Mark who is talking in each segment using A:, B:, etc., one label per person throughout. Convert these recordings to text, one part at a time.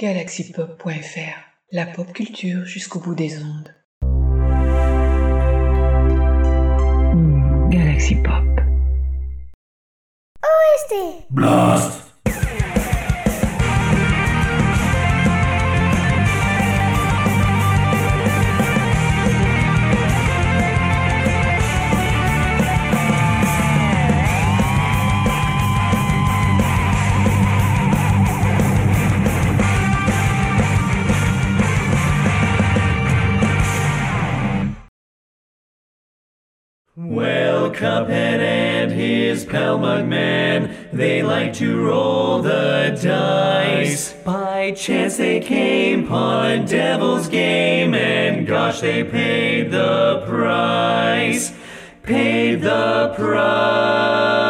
A: galaxypop.fr, la pop culture jusqu'au bout des ondes. Hmm, Galaxy Pop.
B: Blast Cuphead and his pal Mugman, they like to roll the dice. By chance they came upon a devil's game, and gosh, they paid the price. Paid the price.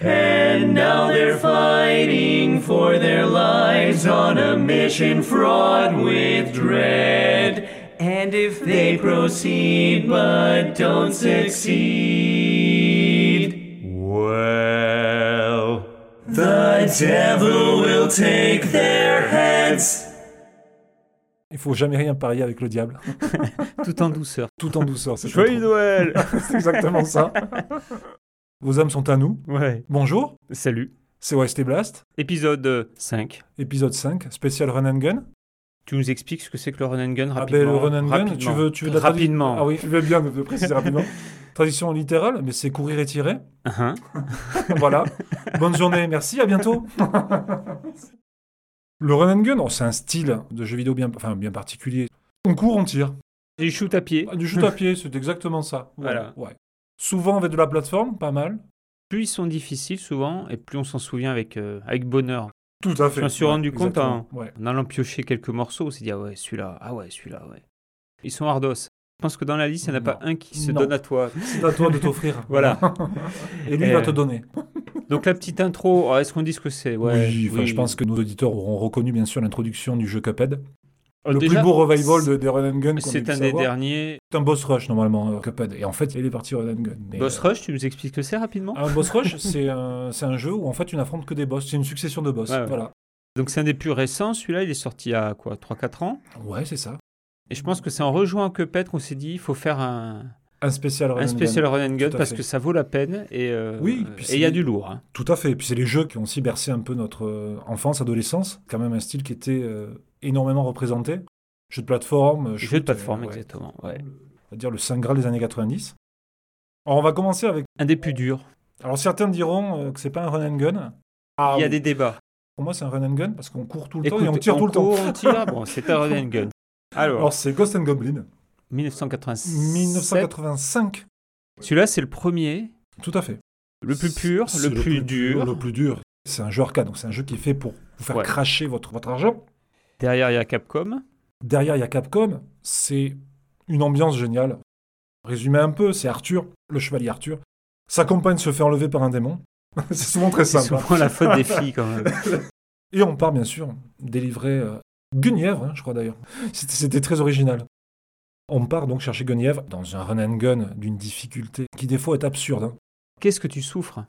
B: And now they're fighting for their lives on a mission fraught with dread. And if they proceed but don't succeed, well, the devil will take their heads.
C: Il faut jamais rien parier avec le diable.
D: Tout en douceur.
C: Tout en douceur. c'est
D: Joyeux Noël
C: C'est exactement ça. Vos âmes sont à nous.
D: Ouais.
C: Bonjour,
D: Salut.
C: c'est OST Blast,
D: Épisode 5.
C: épisode 5, spécial Run and Gun.
D: Tu nous expliques ce que c'est que le run and gun
C: Ah
D: rapidement
C: ben le Run and Gun, tu veux, tu veux de la tradi-
D: Rapidement.
C: Ah oui, je veux bien de préciser rapidement. Tradition littérale, mais c'est courir et tirer.
D: Hein
C: voilà. Bonne journée, merci, à bientôt. le Run and Gun, oh, c'est un style de jeu vidéo bien, enfin, bien particulier. On court, on tire.
D: Et shoot à pied.
C: Ah, Du shoot à pied, c'est exactement ça.
D: Voilà.
C: Ouais. Souvent avec de la plateforme, pas mal.
D: Plus ils sont difficiles souvent, et plus on s'en souvient avec, euh, avec bonheur.
C: Tout à fait.
D: Je me suis
C: Ouais,
D: rendu compte.
C: Ouais.
D: En allant piocher quelques morceaux, on s'est dit ah ouais, celui-là, ah ouais, celui-là, ouais. Ils sont hardos. Je pense que dans la liste, il n'y en a
C: Non.
D: pas un qui se
C: Non.
D: donne à toi.
C: C'est à toi de t'offrir.
D: Voilà.
C: Et lui, il va
D: Euh,
C: te donner.
D: Donc la petite intro, oh, est-ce qu'on dit ce que c'est? Ouais,
C: oui, enfin, je pense que nos auditeurs auront reconnu bien sûr l'introduction du jeu Cuphead.
D: Oh,
C: le
D: déjà,
C: plus beau revival de, des Run and Gun
D: un des
C: savoir.
D: derniers.
C: C'est un boss rush normalement, euh, Cuphead. Et en fait, il est parti Run and Gun. Mais,
D: Boss
C: euh,
D: Rush, tu nous expliques ce que c'est rapidement?
C: Un boss rush, c'est un, un jeu où en fait tu n'affrontes que des boss. C'est une succession de boss.
D: Ouais.
C: Voilà.
D: Donc c'est un des plus récents, celui-là il est sorti il y a quoi? 3-4 ans?
C: Ouais, c'est ça.
D: Et je pense que c'est en rejoignant Cuphead qu'on s'est dit il faut faire un,
C: Un spécial Run
D: un
C: and
D: spécial
C: Gun.
D: run and gun parce
C: fait.
D: que ça vaut la peine et euh,
C: Oui,
D: il y a du lourd. hein.
C: Tout à fait. Et puis c'est les jeux qui ont aussi bercé un peu notre euh, enfance, adolescence. Quand même un style qui était euh, énormément représenté. Jeux de plateforme.
D: Jeu
C: shoot,
D: de plateforme
C: euh, ouais.
D: exactement. ouais.
C: On va dire le Saint Graal des années 90. Alors on va commencer avec.
D: Un des plus durs.
C: Alors certains diront euh, que c'est pas un run and gun. Ah,
D: il y a
C: oui.
D: des débats.
C: Pour moi, c'est un run and gun parce qu'on court tout le temps et on tire tout le temps.
D: On tire, bon, c'est un run and gun. Alors,
C: Alors c'est Ghost and Goblin,
D: 1987.
C: 1985.
D: Celui-là c'est le premier,
C: Tout à fait.
D: le plus pur,
C: C'est
D: le plus dur.
C: Le plus dur. C'est un jeu arcade, donc c'est un jeu qui est fait pour vous faire
D: Ouais.
C: cracher votre, votre argent.
D: Derrière il y a Capcom.
C: Derrière, il y a Capcom. C'est une ambiance géniale. Résumé un peu, c'est Arthur, le chevalier Arthur. Sa compagne se fait enlever par un démon. c'est souvent très
D: C'est
C: simple. hein.
D: souvent la faute des filles quand même.
C: Et on part bien sûr délivrer euh, Guenièvre, hein, je crois d'ailleurs. C'était, très original. On part donc chercher Guenièvre dans un run and gun d'une difficulté qui des fois est absurde. hein.
D: Qu'est-ce que tu souffres?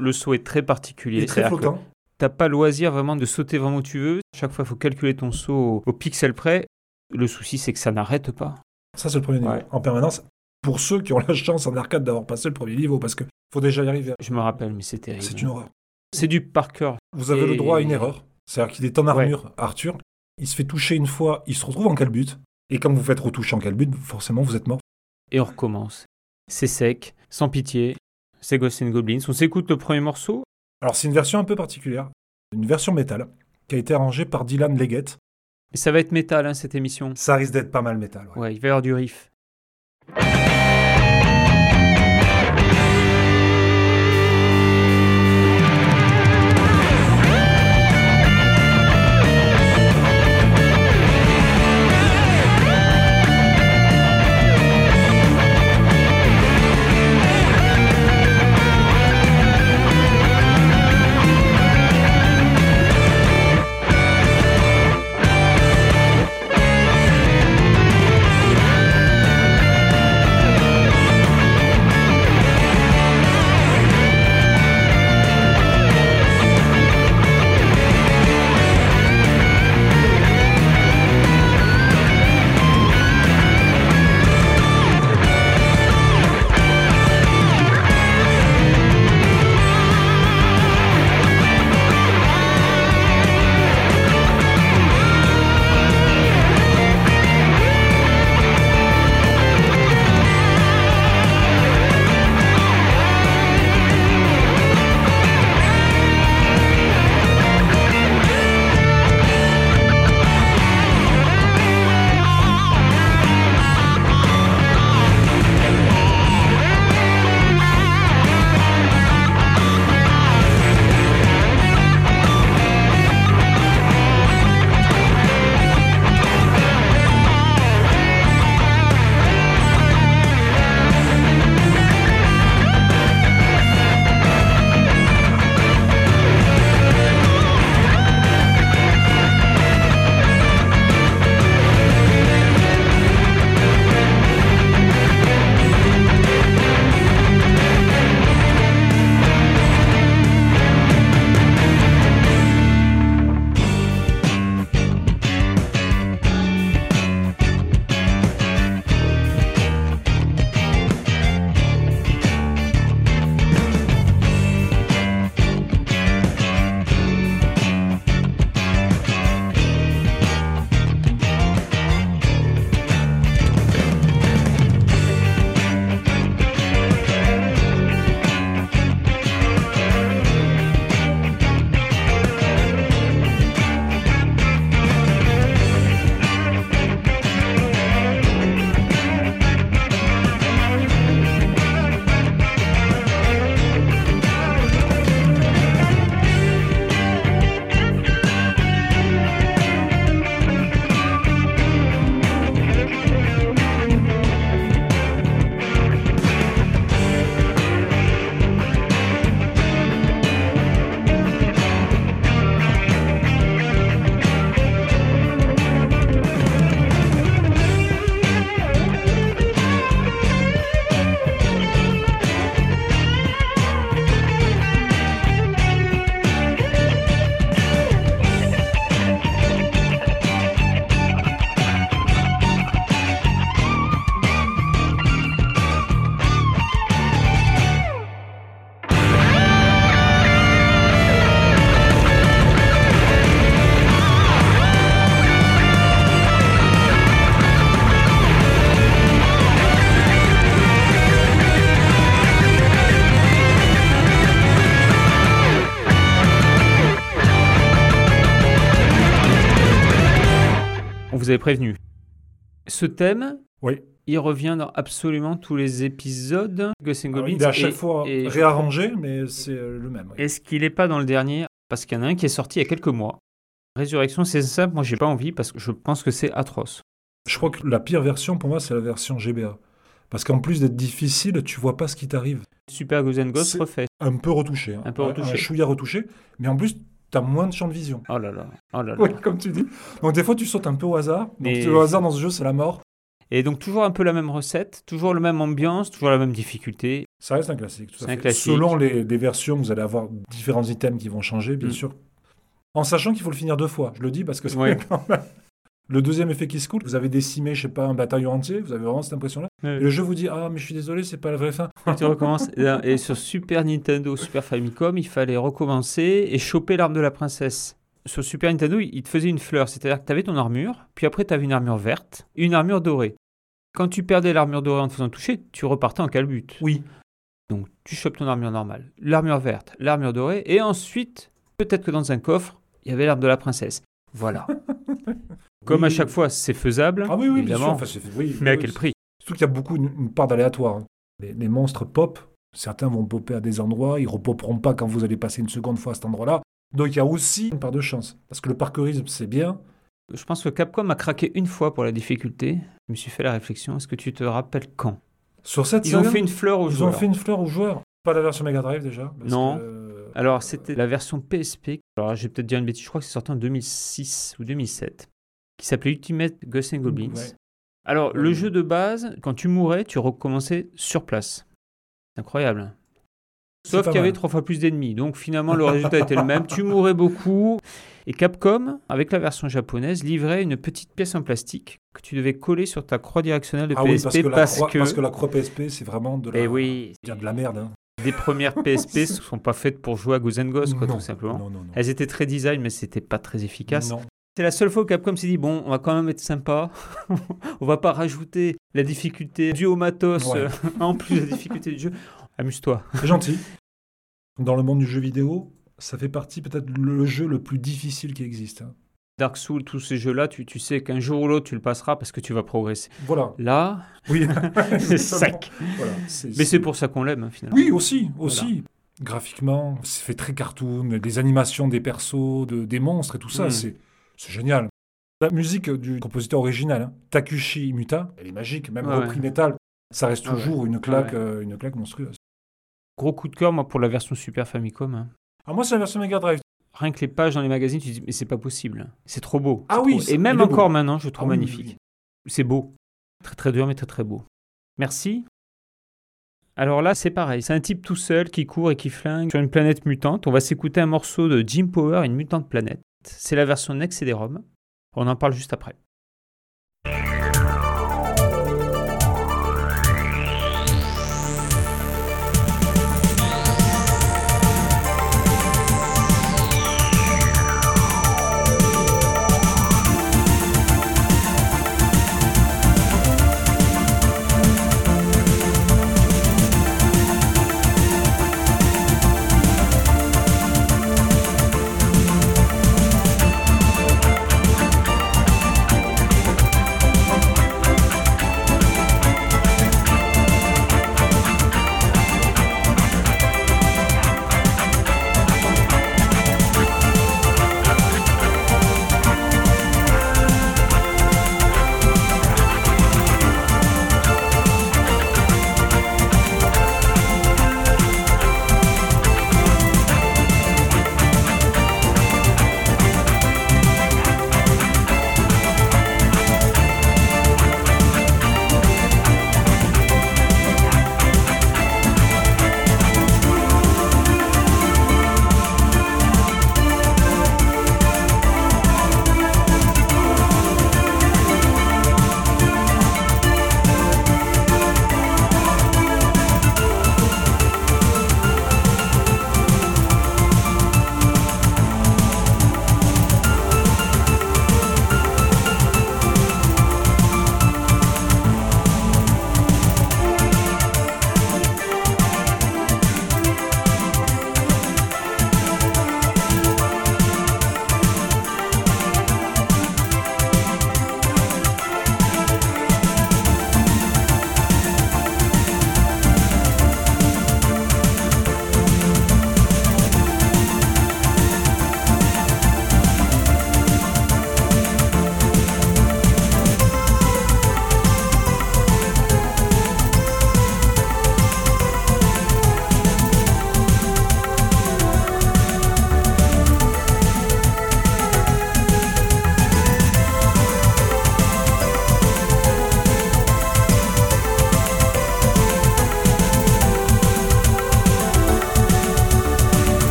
D: Le saut est très particulier.
C: Il est très flottant.
D: T'as pas le loisir vraiment de sauter vraiment où tu veux. Chaque fois, il faut calculer ton saut au, au pixel près. Le souci, c'est que ça n'arrête pas.
C: Ça, c'est le premier niveau.
D: Ouais.
C: En permanence, pour ceux qui ont la chance en arcade d'avoir passé le premier niveau, parce que faut déjà y arriver.
D: Je me rappelle, mais c'est terrible.
C: C'est une horreur.
D: C'est du par cœur.
C: Vous avez
D: Et-
C: le droit à une erreur. C'est-à-dire qu'il est en armure, Arthur. Il se fait toucher une fois, il se retrouve en calbute. Et quand vous faites retoucher en calbute, forcément, vous êtes mort.
D: Et on recommence. C'est sec, sans pitié. C'est Ghost and Goblins. On s'écoute le premier morceau.
C: Alors, c'est une version un peu particulière. Une version métal qui a été arrangée par Dylan Leggett.
D: Et ça va être métal, hein, cette émission.
C: Ça risque d'être pas mal métal. ouais.
D: Ouais, il va y avoir du riff. Vous prévenu. Ce thème,
C: Oui.
D: il revient dans absolument tous les épisodes Ghosts and
C: Alors,
D: Goblins.
C: il est à
D: et-
C: chaque fois
D: et-
C: réarrangé, mais c'est euh, le même. oui.
D: Est-ce qu'il n'est pas dans le dernier? Parce qu'il y en a un qui est sorti il y a quelques mois. Résurrection, c'est simple, moi j'ai pas envie parce que je pense que c'est atroce.
C: Je crois que la pire version pour moi, c'est la version GBA. Parce qu'en plus d'être difficile, tu vois pas ce qui t'arrive.
D: Super Ghosts and Ghosts refait.
C: Un peu retouché. hein.
D: Un peu retouché.
C: Un chouïa retouché. Mais en plus, tu as moins de champ de vision.
D: Oh là là, oh là là.
C: Oui, comme tu dis. Donc des fois, tu sautes un peu au hasard. Donc
D: Mais-
C: le hasard dans ce jeu, c'est la mort.
D: Et donc toujours un peu la même recette, toujours la même ambiance, toujours la même difficulté.
C: Ça reste un classique. tout à
D: C'est un
C: fait.
D: classique.
C: Selon les, les versions, vous allez avoir différents items qui vont changer, bien
D: Mm.
C: sûr. En sachant qu'il faut le finir deux fois. Je le dis parce que c'est
D: Ouais.
C: quand même... Le deuxième effet qui se coule, vous avez décimé, je sais pas, un bataillon entier, vous avez vraiment cette impression-là. Et le jeu vous dit Ah, mais je suis désolé, c'est pas la vraie fin.
D: tu recommences. Et sur Super Nintendo, Super Famicom, il fallait recommencer et choper l'arme de la princesse. Sur Super Nintendo, il te faisait une fleur, c'est-à-dire que tu avais ton armure, puis après tu avais une armure verte, et une armure dorée. Quand tu perdais l'armure dorée en te faisant toucher, tu repartais en calbute.
C: Oui.
D: Donc tu chopes ton armure normale, l'armure verte, l'armure dorée, et ensuite, peut-être que dans un coffre, il y avait l'arme de la princesse. Voilà. Comme à chaque fois, c'est faisable,
C: Ah oui, oui, bien sûr. Enfin, oui,
D: mais à quel prix?
C: Surtout qu'il y a beaucoup une, une part d'aléatoire. hein. Les, les monstres pop, certains vont popper à des endroits, ils repopperont pas quand vous allez passer une seconde fois à cet endroit-là. Donc il y a aussi une part de chance. Parce que le parcourisme, c'est bien.
D: Je pense que Capcom a craqué une fois pour la difficulté. Je me suis fait la réflexion. Est-ce que tu te rappelles quand?
C: Sur cette
D: Ils ont fait une fleur aux
C: ils
D: joueurs.
C: ont fait une fleur aux joueurs. Pas la version Mega Drive déjà. parce
D: Non.
C: que, euh,
D: Alors, c'était la version PSP. Alors, je vais peut-être dire une bêtise. Je crois que c'est sorti en 2006 ou 2007. Qui s'appelait Ultimate Ghosts and Goblins.
C: Ouais.
D: Alors, le jeu de base, quand tu mourais, tu recommençais sur place. C'est incroyable. Sauf qu'il y avait trois fois plus d'ennemis. Donc, finalement, le résultat était le même. Tu mourais beaucoup. Et Capcom, avec la version japonaise, livrait une petite pièce en plastique que tu devais coller sur ta croix directionnelle de
C: Ah oui,
D: PSP
C: parce que, la
D: parce
C: croix,
D: que-
C: parce que la croix PSP, c'est vraiment de la,
D: Eh oui,
C: de la merde. hein.
D: des premières PSP ne sont pas faites pour jouer à and Ghosts, quoi,
C: non,
D: tout simplement.
C: Non, non, non.
D: Elles étaient très design, mais c'était pas très efficace. C'est la seule fois où Capcom s'est dit bon, on va quand même être sympa. on va pas rajouter la difficulté due au matos
C: Ouais.
D: euh, en plus de la difficulté du jeu. Amuse-toi.
C: C'est gentil. Dans le monde du jeu vidéo, ça fait partie peut-être le jeu le plus difficile qui existe. hein.
D: Dark Souls, tous ces jeux-là, tu, tu sais qu'un jour ou l'autre, tu le passeras parce que tu vas progresser.
C: Voilà.
D: Là,
C: Oui.
D: c'est sec.
C: Voilà.
D: Mais c'est pour ça qu'on l'aime, hein, finalement.
C: Oui, aussi, aussi. Graphiquement, c'est fait très cartoon, des animations des persos, de, des monstres et tout ça,
D: Mm.
C: c'est, c'est génial. La musique du compositeur original, hein, Takushi Muta, elle est magique, même repris
D: ouais.
C: métal, ça reste
D: Ah ouais.
C: toujours une claque,
D: Ouais.
C: euh, une claque monstrueuse.
D: Gros coup de cœur, moi, pour la version Super Famicom. hein.
C: Ah, moi, c'est la version Mega Drive.
D: Rien que les pages dans les magazines, tu te dis, mais c'est pas possible. C'est trop beau.
C: Ah oui,
D: trop- Et même
C: beau.
D: encore maintenant, je le
C: Ah
D: trouve
C: oui, oui,
D: magnifique. C'est beau. Très très dur, mais très très beau. Merci. Alors là, c'est pareil. C'est un type tout seul qui court et qui flingue sur une planète mutante. On va s'écouter un morceau de Jim Power, une mutante planète. C'est la version Next CD-ROM. On en parle juste après.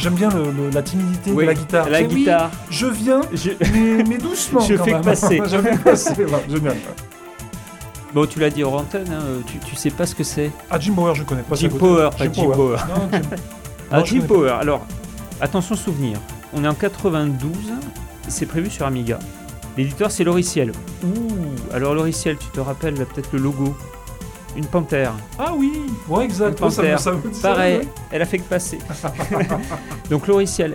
C: J'aime bien le- le- la timidité
D: oui,
C: de la guitare.
D: La
C: oui,
D: guitare.
C: je viens,
D: Je-
C: mais, mais doucement.
D: Je
C: quand
D: fais que
C: même.
D: passer.
C: je fais passer. voilà, génial.
D: Bon, tu l'as dit hors antenne, hein, tu, tu sais pas ce que c'est.
C: Ah, Jim Power, je connais pas.
D: Jim Power, pas Jim Power.
C: Non, Jim-
D: Ah, Jim. Power. Alors, attention souvenir. On est en 92. C'est prévu sur Amiga. L'éditeur, c'est Loriciel. Ouh, alors Loriciel, tu te rappelles peut-être le logo Une panthère.
C: Ah oui, ouais, exact.
D: Une
C: Ouais, ça me-
D: panthère.
C: ça me- ça
D: Pareil, elle a fait que passer. donc Loriciel.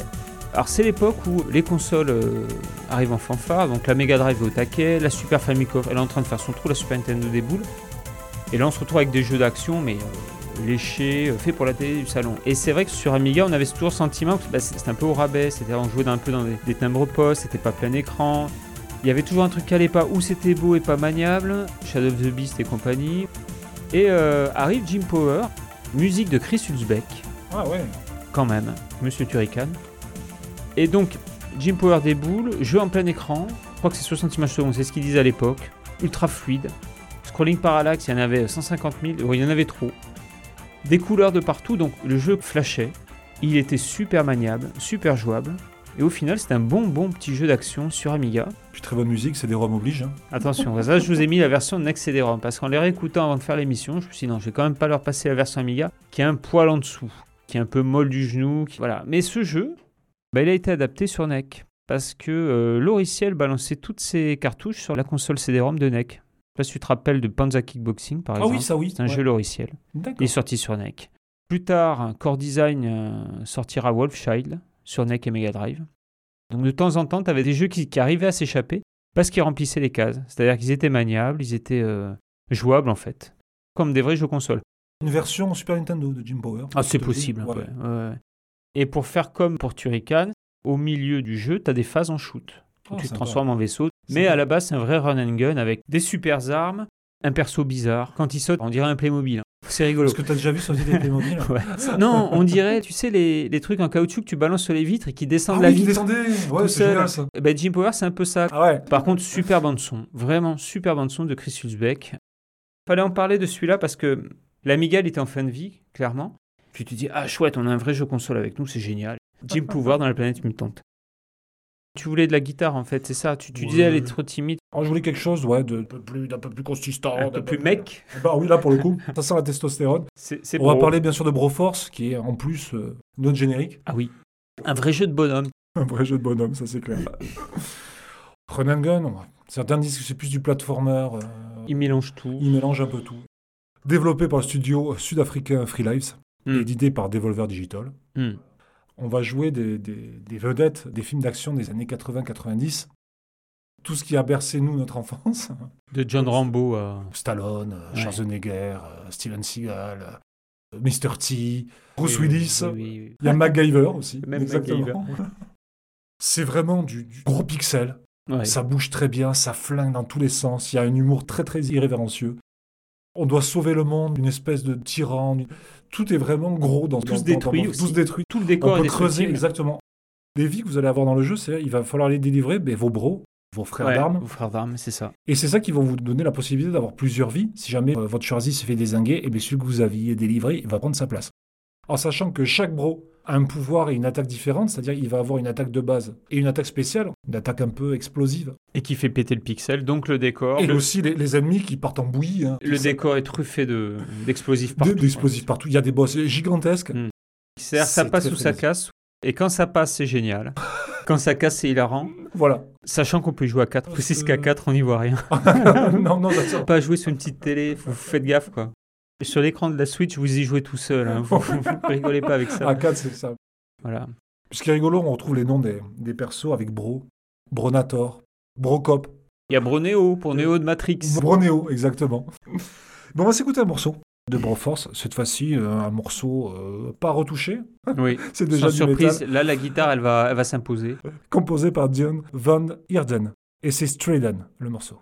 D: Alors c'est l'époque où les consoles euh, arrivent en fanfare, donc la Mega Drive est au taquet, la Super Famicom, elle est en train de faire son trou, la Super Nintendo déboule. Et là on se retrouve avec des jeux d'action, mais euh, léchés, euh, faits pour la télé du salon. Et c'est vrai que sur Amiga, on avait toujours le sentiment que bah, c'était un peu au rabais, c'est-à-dire on jouait un peu dans des, des timbres postes, c'était pas plein écran. Il y avait toujours un truc qui allait pas, où c'était beau et pas maniable, Shadow of the Beast et compagnie. Et euh, arrive Jim Power, musique de Chris Hulsbeck
C: Ah ouais.
D: quand même, Monsieur Turrican. Et donc, Jim Power déboule, jeu en plein écran, je crois que c'est 60 images secondes, c'est ce qu'ils disaient à l'époque, ultra fluide. Scrolling parallaxe, il y en avait 150 000, ouais, il y en avait trop. Des couleurs de partout, donc le jeu flashait. Il était super maniable, super jouable. Et au final, c'était un bon, bon petit jeu d'action sur Amiga.
C: Puis très bonne musique, c'est des ROM oblige. hein.
D: Attention, ça je vous ai mis la version Next CD-ROM parce qu'en les réécoutant avant de faire l'émission, je me suis dit non, je vais quand même pas leur passer la version Amiga qui est un poil en dessous, qui est un peu molle du genou. qui- Voilà. Mais ce jeu, bah, il a été adapté sur NEC parce que euh, Loriciel balançait toutes ses cartouches sur la console CD-ROM de NEC. Je sais pas si tu te rappelles de Panza Kickboxing par
C: Ah
D: exemple.
C: oui, ça oui.
D: C'est un
C: ouais.
D: jeu.
C: D'accord.
D: Il est sorti sur NEC. Plus tard, Core Design euh, sortira Wolfchild sur NEC et Mega Drive. Donc de temps en temps, tu avais des jeux qui, qui arrivaient à s'échapper parce qu'ils remplissaient les cases. C'est-à-dire qu'ils étaient maniables, ils étaient euh, jouables en fait. Comme des vrais jeux console.
C: Une version Super Nintendo de Jim Power.
D: Ah, c'est possible.
C: Ouais.
D: ouais, ouais, ouais. Et pour faire comme pour Turrican, au milieu du jeu, tu as des phases en shoot. Où
C: Oh,
D: tu te transformes en vaisseau. Mais à la base, c'est un vrai run and gun avec des super armes, un perso bizarre. Quand il saute, on dirait un Playmobil. C'est rigolo.
C: Est-ce que tu as déjà vu sauter des Playmobil
D: Ouais. Non, on dirait, tu sais, les, les trucs en caoutchouc que tu balances sur les vitres et qui descendent
C: Ah
D: la
C: oui, qui
D: vitre.
C: descendait Ouais, c'est génial ça.
D: Eh ben, Jim Power, c'est un peu ça.
C: Ah ouais.
D: Par contre, super bande son. Vraiment, super bande son de Chris Hulsbeck. Fallait en parler de celui-là parce que l'Amiga, il était en fin de vie, clairement. Puis tu te dis, ah chouette, on a un vrai jeu console avec nous, c'est génial. Jim Power dans la planète mutante. Tu voulais de la guitare en fait, c'est ça. Tu, disais, elle est trop timide,
C: Alors, je voulais quelque chose ouais, d'un peu plus, d'un peu plus consistant.
D: un
C: d'un
D: peu plus mec.
C: Bah oui, là pour le coup, ça sent la testostérone.
D: C'est c'est
C: On va parler bien sûr de Broforce, qui est en plus euh, notre générique.
D: Ah oui. Un vrai jeu de bonhomme.
C: Un vrai jeu de bonhomme, ça c'est clair. Run and Gun, certains disent que c'est plus du platformer. euh,
D: Il mélange tout.
C: il mélange un peu tout. Développé par le studio sud-africain Free Lives,
D: Hmm.
C: édité par Devolver Digital.
D: Hmm.
C: On va jouer des, des- des vedettes des films d'action des années 80-90. Tout ce qui a bercé, nous, notre enfance.
D: De John Rambo à.
C: Stallone, euh,
D: Ouais.
C: Schwarzenegger, euh, Steven Seagal, euh, Mr. T, Bruce
D: Oui,
C: Willis.
D: oui, oui, oui.
C: Il y a MacGyver aussi.
D: Même
C: exactement. C'est vraiment du, du gros pixel.
D: Ouais.
C: Ça bouge très bien, ça flingue dans tous les sens. Il y a un humour très très irrévérencieux. On doit sauver le monde d'une espèce de tyran. Tout est vraiment gros dans dans-
D: détruits
C: dans-
D: aussi.
C: Tous détruits.
D: Tout le décor
C: On
D: est
C: peut creuser exactement. Les vies que vous allez avoir dans le jeu, c'est il va falloir les délivrer ben, vos bros, vos frères
D: Ouais,
C: d'armes.
D: Vos frères d'armes, c'est ça.
C: Et c'est ça qui va vous donner la possibilité d'avoir plusieurs vies. Si jamais euh, votre choisi se fait désinguer, et bien celui que vous aviez délivré, il va prendre sa place. En sachant que chaque bro un pouvoir et une attaque différente, c'est-à-dire il va avoir une attaque de base et une attaque spéciale, une attaque un peu explosive.
D: Et qui fait péter le pixel, donc le décor.
C: Et
D: le,
C: aussi les, les ennemis qui partent en bouillie. hein.
D: le décor est truffé de- d'explosifs
C: de-
D: partout.
C: d'explosifs partout. Il y a des boss gigantesques.
D: Mm. C'est-à-dire, ça passe ou ça casse. Et quand ça passe, c'est génial. quand ça casse, c'est hilarant.
C: Voilà.
D: Sachant qu'on peut y jouer à 4. Parce
C: Euh.
D: qu'à 4, on n'y voit rien.
C: non, non,
D: pas jouer sur une petite télé, vous faites gaffe quoi. Sur l'écran de la Switch, vous y jouez tout seul. hein. Vous, vous, rigolez pas avec ça.
C: À 4, c'est ça.
D: Voilà.
C: Ce qui est rigolo, on retrouve les noms des, des persos avec Bro, Bronator, Brocop,
D: Il y a Bronéo pour Néo de Matrix.
C: Bronéo, exactement. Bon, on va s'écouter un morceau de Broforce. Cette fois-ci, euh, un morceau euh, pas retouché.
D: Oui.
C: C'est déjà
D: Sans
C: du
D: surprise,
C: métal,
D: là la guitare elle va, elle va s'imposer.
C: composé par Dion Van Heerden. Et c'est Strayden, le morceau.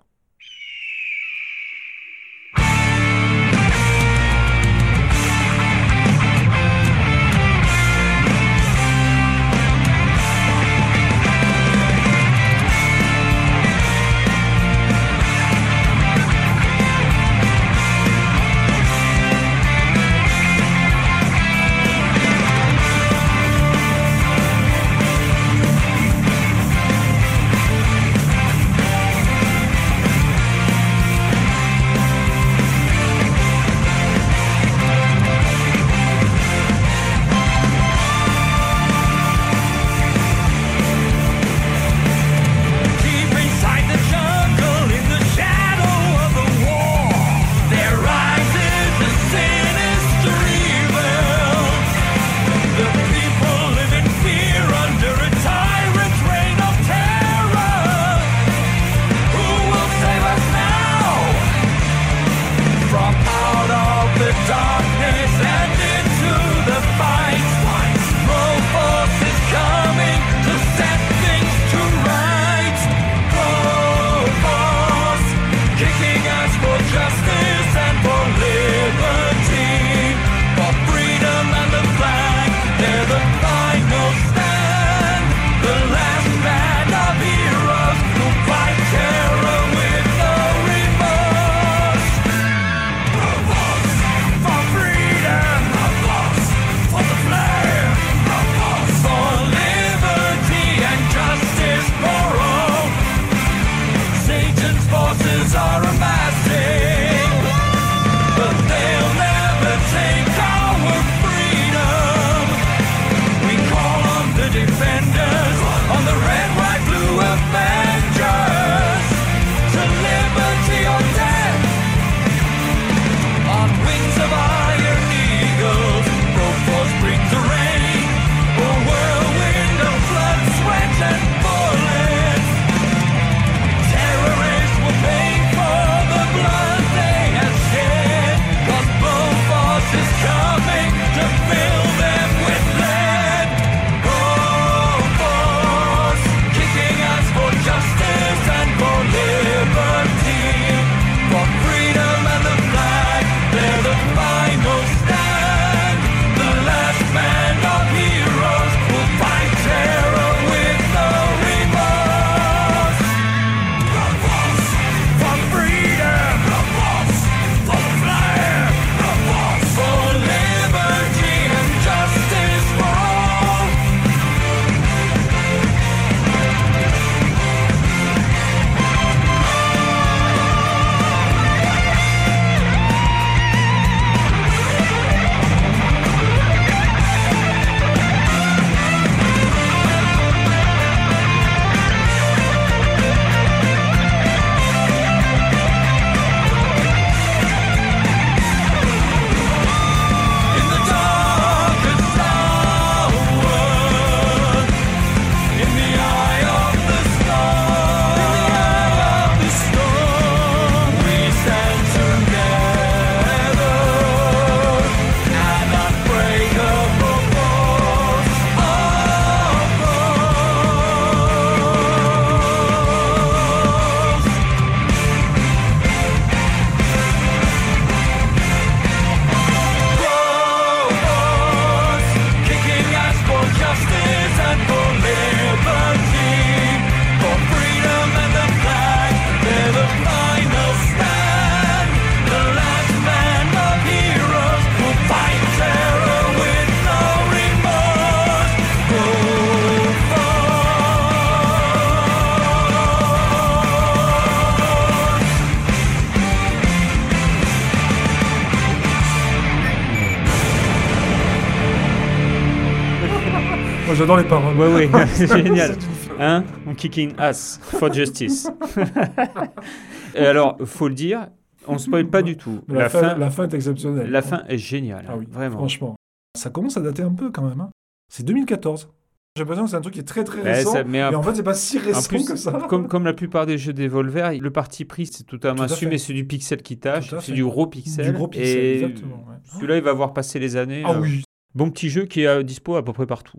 C: J'adore les paroles.
D: Ouais, ouais, c'est génial. Hein On kicking ass for justice. Et alors, faut le dire, on spoil pas du tout.
C: La, fin, la fin est exceptionnelle.
D: la fin est géniale.
C: Ah oui,
D: vraiment.
C: franchement. Ça commence à dater un peu quand même. hein. C'est 2014. J'ai l'impression que c'est un truc qui est très très récent.
D: ça- mais
C: mais
D: en-
C: fait, c'est pas si récent
D: plus,
C: que ça.
D: comme, comme la plupart des jeux d'Evolver, le parti pris, c'est totalement
C: Tout à
D: assumé, c'est du pixel qui tâche, c'est du gros pixel.
C: Du gros pixel,
D: et
C: exactement. ouais.
D: Celui-là, il va voir passer les années.
C: Ah
D: euh,
C: oui,
D: Bon petit jeu qui est à dispo à peu près partout.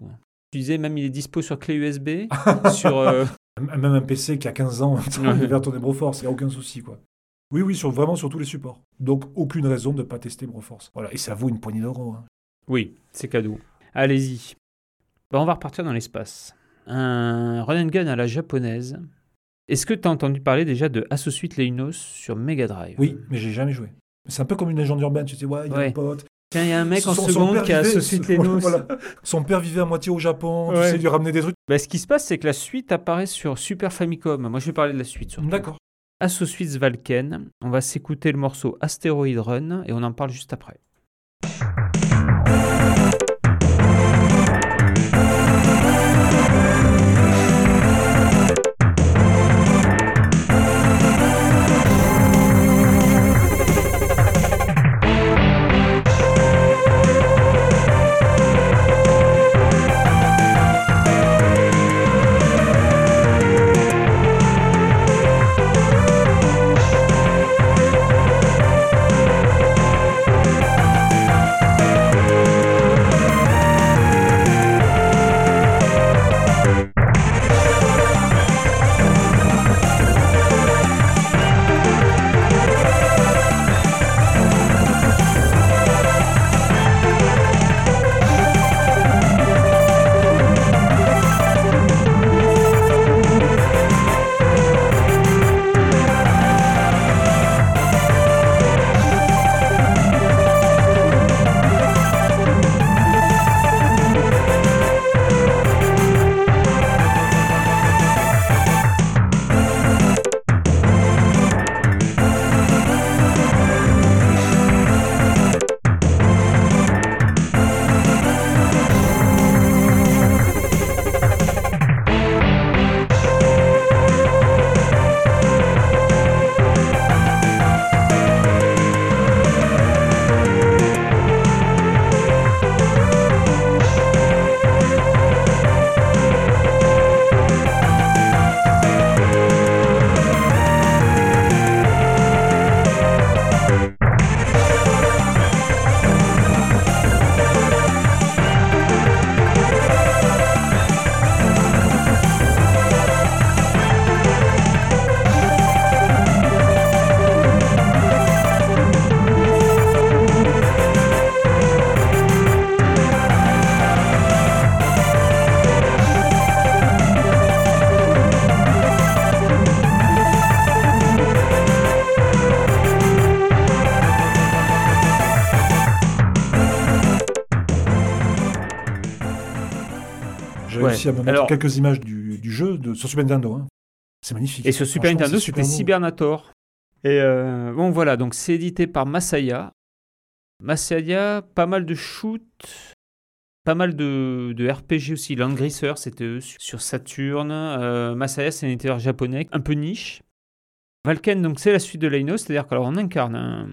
D: Tu disais même il est dispo sur clé USB, sur euh,
C: même un PC qui a 15 ans, il vers tourner Broforce, il n'y a aucun souci. quoi. Oui, oui, sur, vraiment sur tous les supports. Donc, aucune raison de ne pas tester Broforce. Voilà, et ça vaut une poignée d'euros. hein.
D: Oui, c'est cadeau. Allez-y. Bah, on va repartir dans l'espace. Un run and gun à la japonaise. Est-ce que tu as entendu parler déjà de Associate Leinos sur Mega Drive?
C: Oui, mais j'ai jamais joué. C'est un peu comme une légende urbaine, tu sais, ouais, il y a
D: Ouais.
C: un pote.
D: Tiens, il y a un mec en
C: Son-
D: seconde qui a
C: vivait-
D: Associate Leinos.
C: Voilà. Son père vivait à moitié au Japon,
D: Ouais.
C: tu sais, lui ramener des trucs.
D: Bah, ce qui se passe, c'est que la suite apparaît sur Super Famicom. Moi, je vais parler de la suite. surtout.
C: D'accord.
D: Associates Valken. On va s'écouter le morceau Asteroid Run et on en parle juste après.
C: Réussi à me mettre
D: Alors-
C: quelques images du, du jeu de, sur Super Nintendo. hein. C'est magnifique.
D: Et sur Super Nintendo, c'était. Cybernator. Et euh, bon, voilà, donc c'est édité par Masaya. Masaya, pas mal de shoot, pas mal de, de RPG aussi. Landgrisser, c'était eux sur- Saturn. Euh, Masaya, c'est un éditeur japonais, un peu niche. Valken, donc c'est la suite de Leinos, c'est-à-dire qu'on incarne un,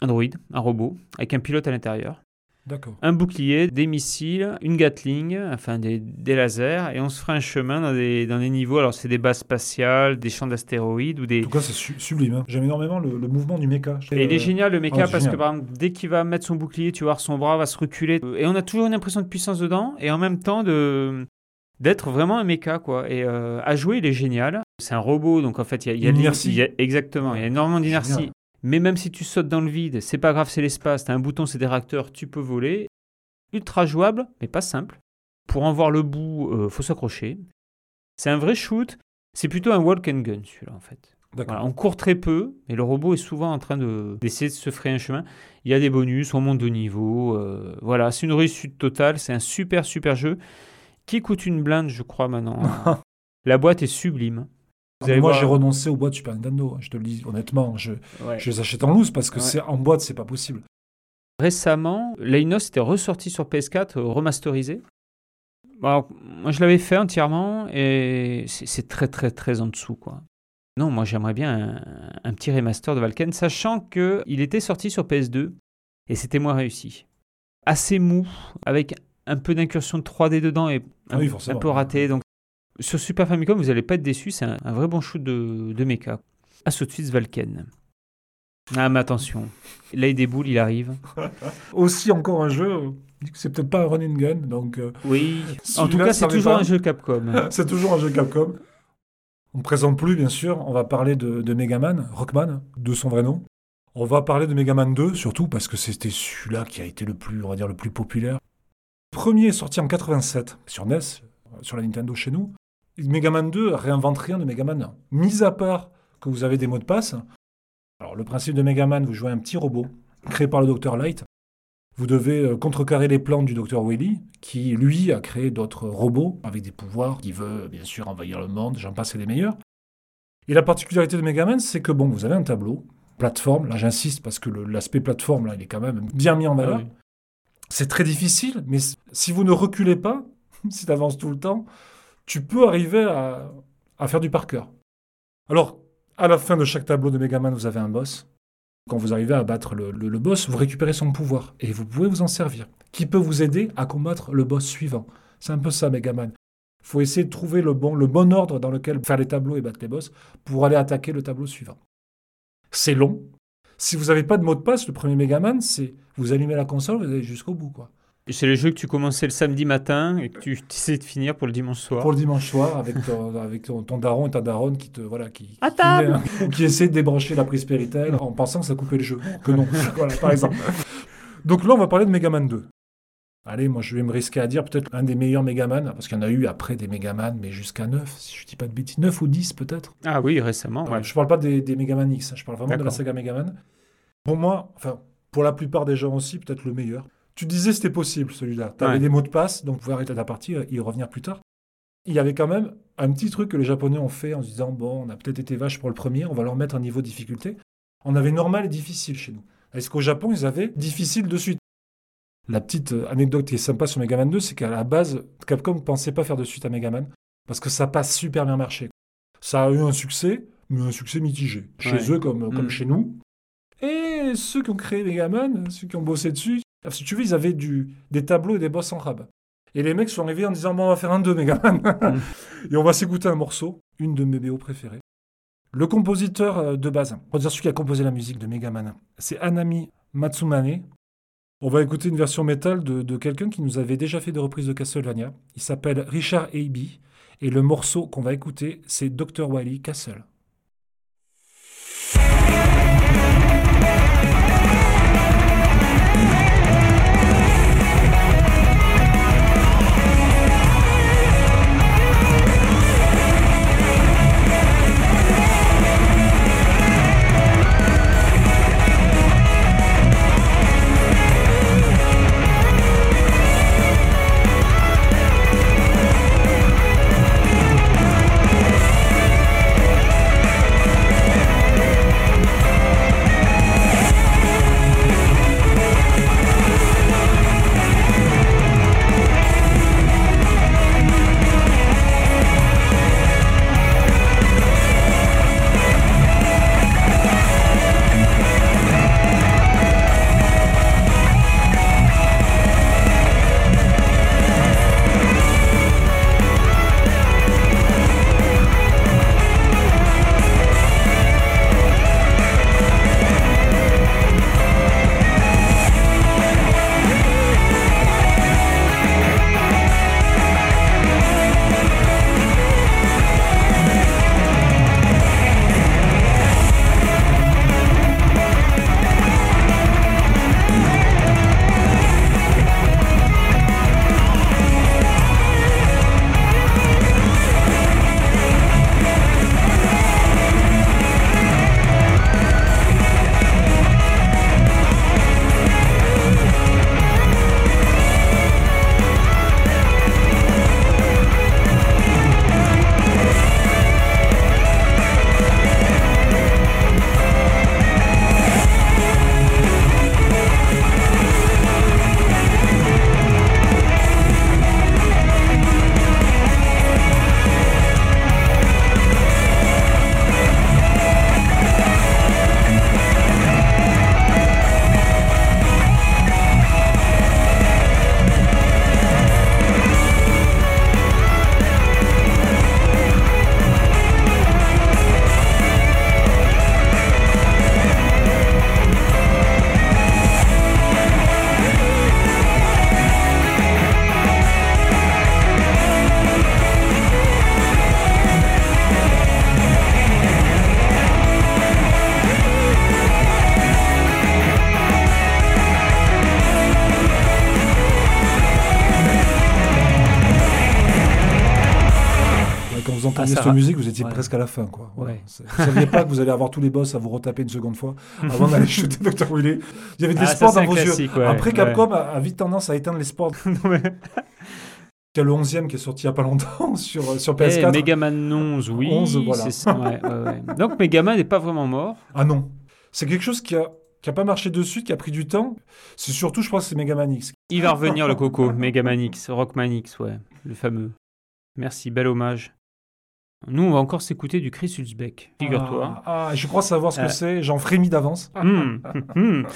D: un droïde, un robot, avec un pilote à l'intérieur. Un bouclier, des missiles, une Gatling, enfin des, des lasers, et on se fera un chemin dans des, dans des niveaux. Alors, c'est des bases spatiales, des champs d'astéroïdes ou des.
C: En tout cas, c'est su- sublime. hein. J'aime énormément le, le mouvement du mecha.
D: Et il est
C: Euh,
D: génial le mecha
C: oh,
D: parce
C: génial.
D: que par exemple, dès qu'il va mettre son bouclier, tu voir son bras va se reculer. Et on a toujours une impression de puissance dedans et en même temps de d'être vraiment un mecha quoi. Et euh, à jouer, il est génial. C'est un robot donc en fait il y a, y a y a- exactement, il y a énormément d'inertie. Mais même si tu sautes dans le vide, c'est pas grave, c'est l'espace. T'as un bouton, c'est des réacteurs, tu peux voler. Ultra jouable, mais pas simple. Pour en voir le bout, euh, faut s'accrocher. C'est un vrai shoot. C'est plutôt un walk and gun celui-là en fait. Voilà, on court très peu, et le robot est souvent en train de- d'essayer de, se frayer un chemin. Il y a des bonus, on monte de niveau. euh, voilà, c'est une réussite totale. C'est un super, super jeu qui coûte une blinde, je crois, maintenant. La boîte est sublime.
C: Ah, moi,
D: voir-
C: j'ai renoncé aux boîtes Super Nintendo. hein, Je te le dis honnêtement. Je,
D: Ouais.
C: je les achète en loose parce que
D: Ouais.
C: c'est en boîte, c'est pas possible.
D: Récemment, Leinos était ressorti sur PS4 euh, remasterisé. Alors, moi, je l'avais fait entièrement et c'est très, très, très en dessous, quoi. Non, moi, j'aimerais bien un, un petit remaster de Valken, sachant que il était sorti sur PS2 et c'était moins réussi. Assez mou, avec un peu d'incursion de 3D dedans et
C: Ah
D: un,
C: oui,
D: un peu raté. Donc, sur Super Famicom, vous n'allez pas être déçu, c'est un, un vrai bon shoot de, de mecha. À tout de suite, Valken. Ah, mais attention, l'œil des boules, il arrive.
C: Aussi, encore un jeu, euh, c'est peut-être pas un run and gun, donc euh,
D: Oui, en tout
C: Celui-là,
D: cas,
C: ça
D: c'est toujours
C: pas.
D: un jeu Capcom.
C: c'est toujours un jeu Capcom. On ne présente plus, bien sûr, on va parler de, de Megaman, Rockman, de son vrai nom. On va parler de Megaman 2, surtout parce que c'était celui-là qui a été le plus, on va dire, le plus populaire. Le premier est sorti en 87 sur NES, sur la Nintendo chez nous. Et Megaman 2 réinvente rien de Megaman 1. Mis à part que vous avez des mots de passe. Alors, le principe de Megaman, vous jouez un petit robot créé par le Dr Light. Vous devez euh, contrecarrer les plans du Dr Wily, qui lui a créé d'autres robots avec des pouvoirs, qui veut bien sûr envahir le monde, j'en passe et des meilleurs. Et la particularité de Megaman, c'est que bon, vous avez un tableau, plateforme, là j'insiste parce que l'aspect plateforme, là, il est quand même bien mis en valeur.
D: Ah oui.
C: C'est très difficile, mais si vous ne reculez pas, si tu avances tout le temps, tu peux arriver à, faire du par cœur. Alors, à la fin de chaque tableau de Megaman, vous avez un boss. Quand vous arrivez à battre le, boss, vous récupérez son pouvoir et vous pouvez vous en servir, qui peut vous aider à combattre le boss suivant. C'est un peu ça, Megaman. Il faut essayer de trouver le bon, le bon ordre dans lequel faire les tableaux et battre les boss pour aller attaquer le tableau suivant. C'est long. Si vous n'avez pas de mot de passe, le premier Megaman, c'est vous allumez la console, vous allez jusqu'au bout. quoi.
D: C'est le jeu que tu commençais le samedi matin et que tu essaies de finir pour le dimanche soir.
C: Pour le dimanche soir, avec ton, avec ton, ton daron et ta daronne qui te voilà qui,
D: À
C: qui, qui essaie de débrancher la prise Péritel en pensant que ça coupait le jeu. Que non, voilà, par exemple. Donc là, on va parler de Megaman 2. Allez, moi je vais me risquer à dire peut-être un des meilleurs Megaman, parce qu'il y en a eu après des Megaman, mais jusqu'à 9, si je dis pas de bêtises. 9 ou 10 peut-être?
D: Ah oui, récemment. ouais.
C: Je parle pas des, des Megaman X, hein, je parle vraiment de la saga Megaman. Pour moi, enfin, pour la plupart des gens aussi, peut-être le meilleur. Tu disais c'était possible celui-là. Tu avais
D: Ouais.
C: des mots de passe, donc vous pouvez arrêter ta partie et y revenir plus tard. Il y avait quand même un petit truc que les Japonais ont fait en se disant bon, on a peut-être été vache pour le premier, on va leur mettre un niveau de difficulté. On avait normal et difficile chez nous. Est-ce qu'au Japon, ils avaient difficile de suite? La petite euh, anecdote qui est sympa sur Megaman 2, c'est qu'à la base, Capcom ne pensait pas faire de suite à Megaman parce que ça passe super bien marché. Ça a eu un succès, mais un succès mitigé. Chez
D: Ouais.
C: eux comme, comme
D: Mm.
C: chez nous. Et ceux qui ont créé Megaman, ceux qui ont bossé dessus, si tu veux, ils avaient du, des tableaux et des boss en rab. Et les mecs sont arrivés en disant bon, on va faire un 2 Megaman. et on va s'écouter un morceau, une de mes BO préférées. Le compositeur euh, de base, on va dire celui qui a composé la musique de Megaman, c'est Anami Matsumane. On va écouter une version métal de, de quelqu'un qui nous avait déjà fait des reprises de Castlevania. Il s'appelle Richard Aibey. Et le morceau qu'on va écouter, c'est Dr. Wily Castle.
D: Ra-
C: musique, vous étiez
D: ouais.
C: presque à la fin. Quoi. Voilà.
D: Ouais.
C: C'est- Vous ne saviez pas que vous allez avoir tous les boss à vous retaper une seconde fois avant d'aller shooter Dr. Willy. Il y avait des
D: Ah, ça,
C: sports
D: c'est
C: dans vos yeux.
D: ouais,
C: Après. Capcom a, a vite tendance à éteindre les sports.
D: Non, mais-
C: Il y a le 11e qui est sorti il n'y a pas longtemps sur, sur
D: Eh,
C: PS4.
D: Megaman 11, oui.
C: 11, voilà.
D: ça. Donc Megaman n'est pas vraiment mort.
C: Ah non. C'est quelque chose qui a, qui a pas marché de suite, qui a pris du temps. C'est surtout, je pense, que c'est Megaman X.
D: Il va revenir le coco, Megaman X, Rockman X, ouais, le fameux. Merci, bel hommage. Nous, on va encore s'écouter du Chris Hulsbeck, figure-toi.
C: Ah, ah, je crois savoir ce que
D: Euh.
C: c'est. J'en frémis d'avance.
D: Hum, hum.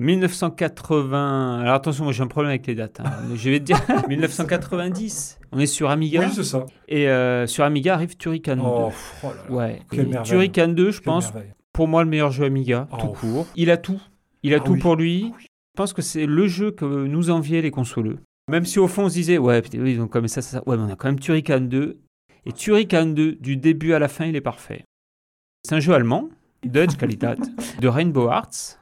D: 1980. Alors attention, moi j'ai un problème avec les dates. hein. Je vais te dire 1990. On est sur Amiga.
C: Oui, c'est ça.
D: et euh, sur Amiga arrive Turrican 2.
C: Oh, là là.
D: Ouais. Turrican 2, je
C: Quelle
D: pense,
C: merveille.
D: pour moi, le meilleur jeu Amiga,
C: Oh.
D: tout court. Il a tout. Il a
C: Ah
D: tout
C: oui.
D: pour lui. Je pense que c'est le jeu que nous enviaient les consoleux. Même si au fond on se disait, ouais, putain, oui, ils ont comme ça, ça, ça. Ouais, mais on a quand même Turrican 2. Et Turrican 2, du début à la fin, il est parfait. C'est un jeu allemand, Dutch Qualität, de Rainbow Arts.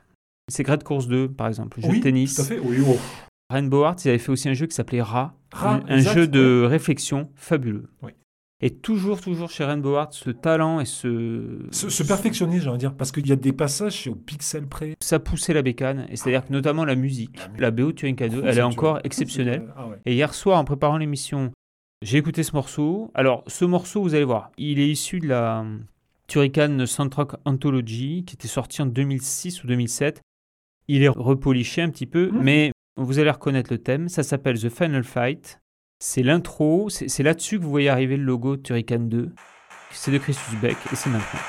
D: C'est Great Course 2, par exemple, le jeu
C: Oui,
D: de tennis.
C: tout à fait. Oui, oh.
D: Rainbow Arts, ils avaient fait aussi un jeu qui s'appelait Ra,
C: Ra,
D: un,
C: exact,
D: jeu de réflexion fabuleux.
C: Oui.
D: Et toujours, toujours chez Rainbow Arts, ce talent et ce...
C: Se, se perfectionner, j'ai envie de dire, parce qu'il y a des passages au pixel près.
D: ça poussait la bécane, et c'est-à-dire que notamment la musique, la BO de Turrican 2, elle est encore exceptionnelle.
C: Ah ouais.
D: Et hier soir, en préparant l'émission, j'ai écouté ce morceau. Alors, ce morceau, vous allez voir, il est issu de la euh, Turrican Soundtrack Anthology, qui était sortie en 2006 ou 2007. Il est repoliché un petit peu,
C: Mhm.
D: mais vous allez reconnaître le thème. Ça s'appelle The Final Fight. C'est l'intro, c'est là-dessus que vous voyez arriver le logo Turrican 2. C'est de Chris Beck, et c'est maintenant.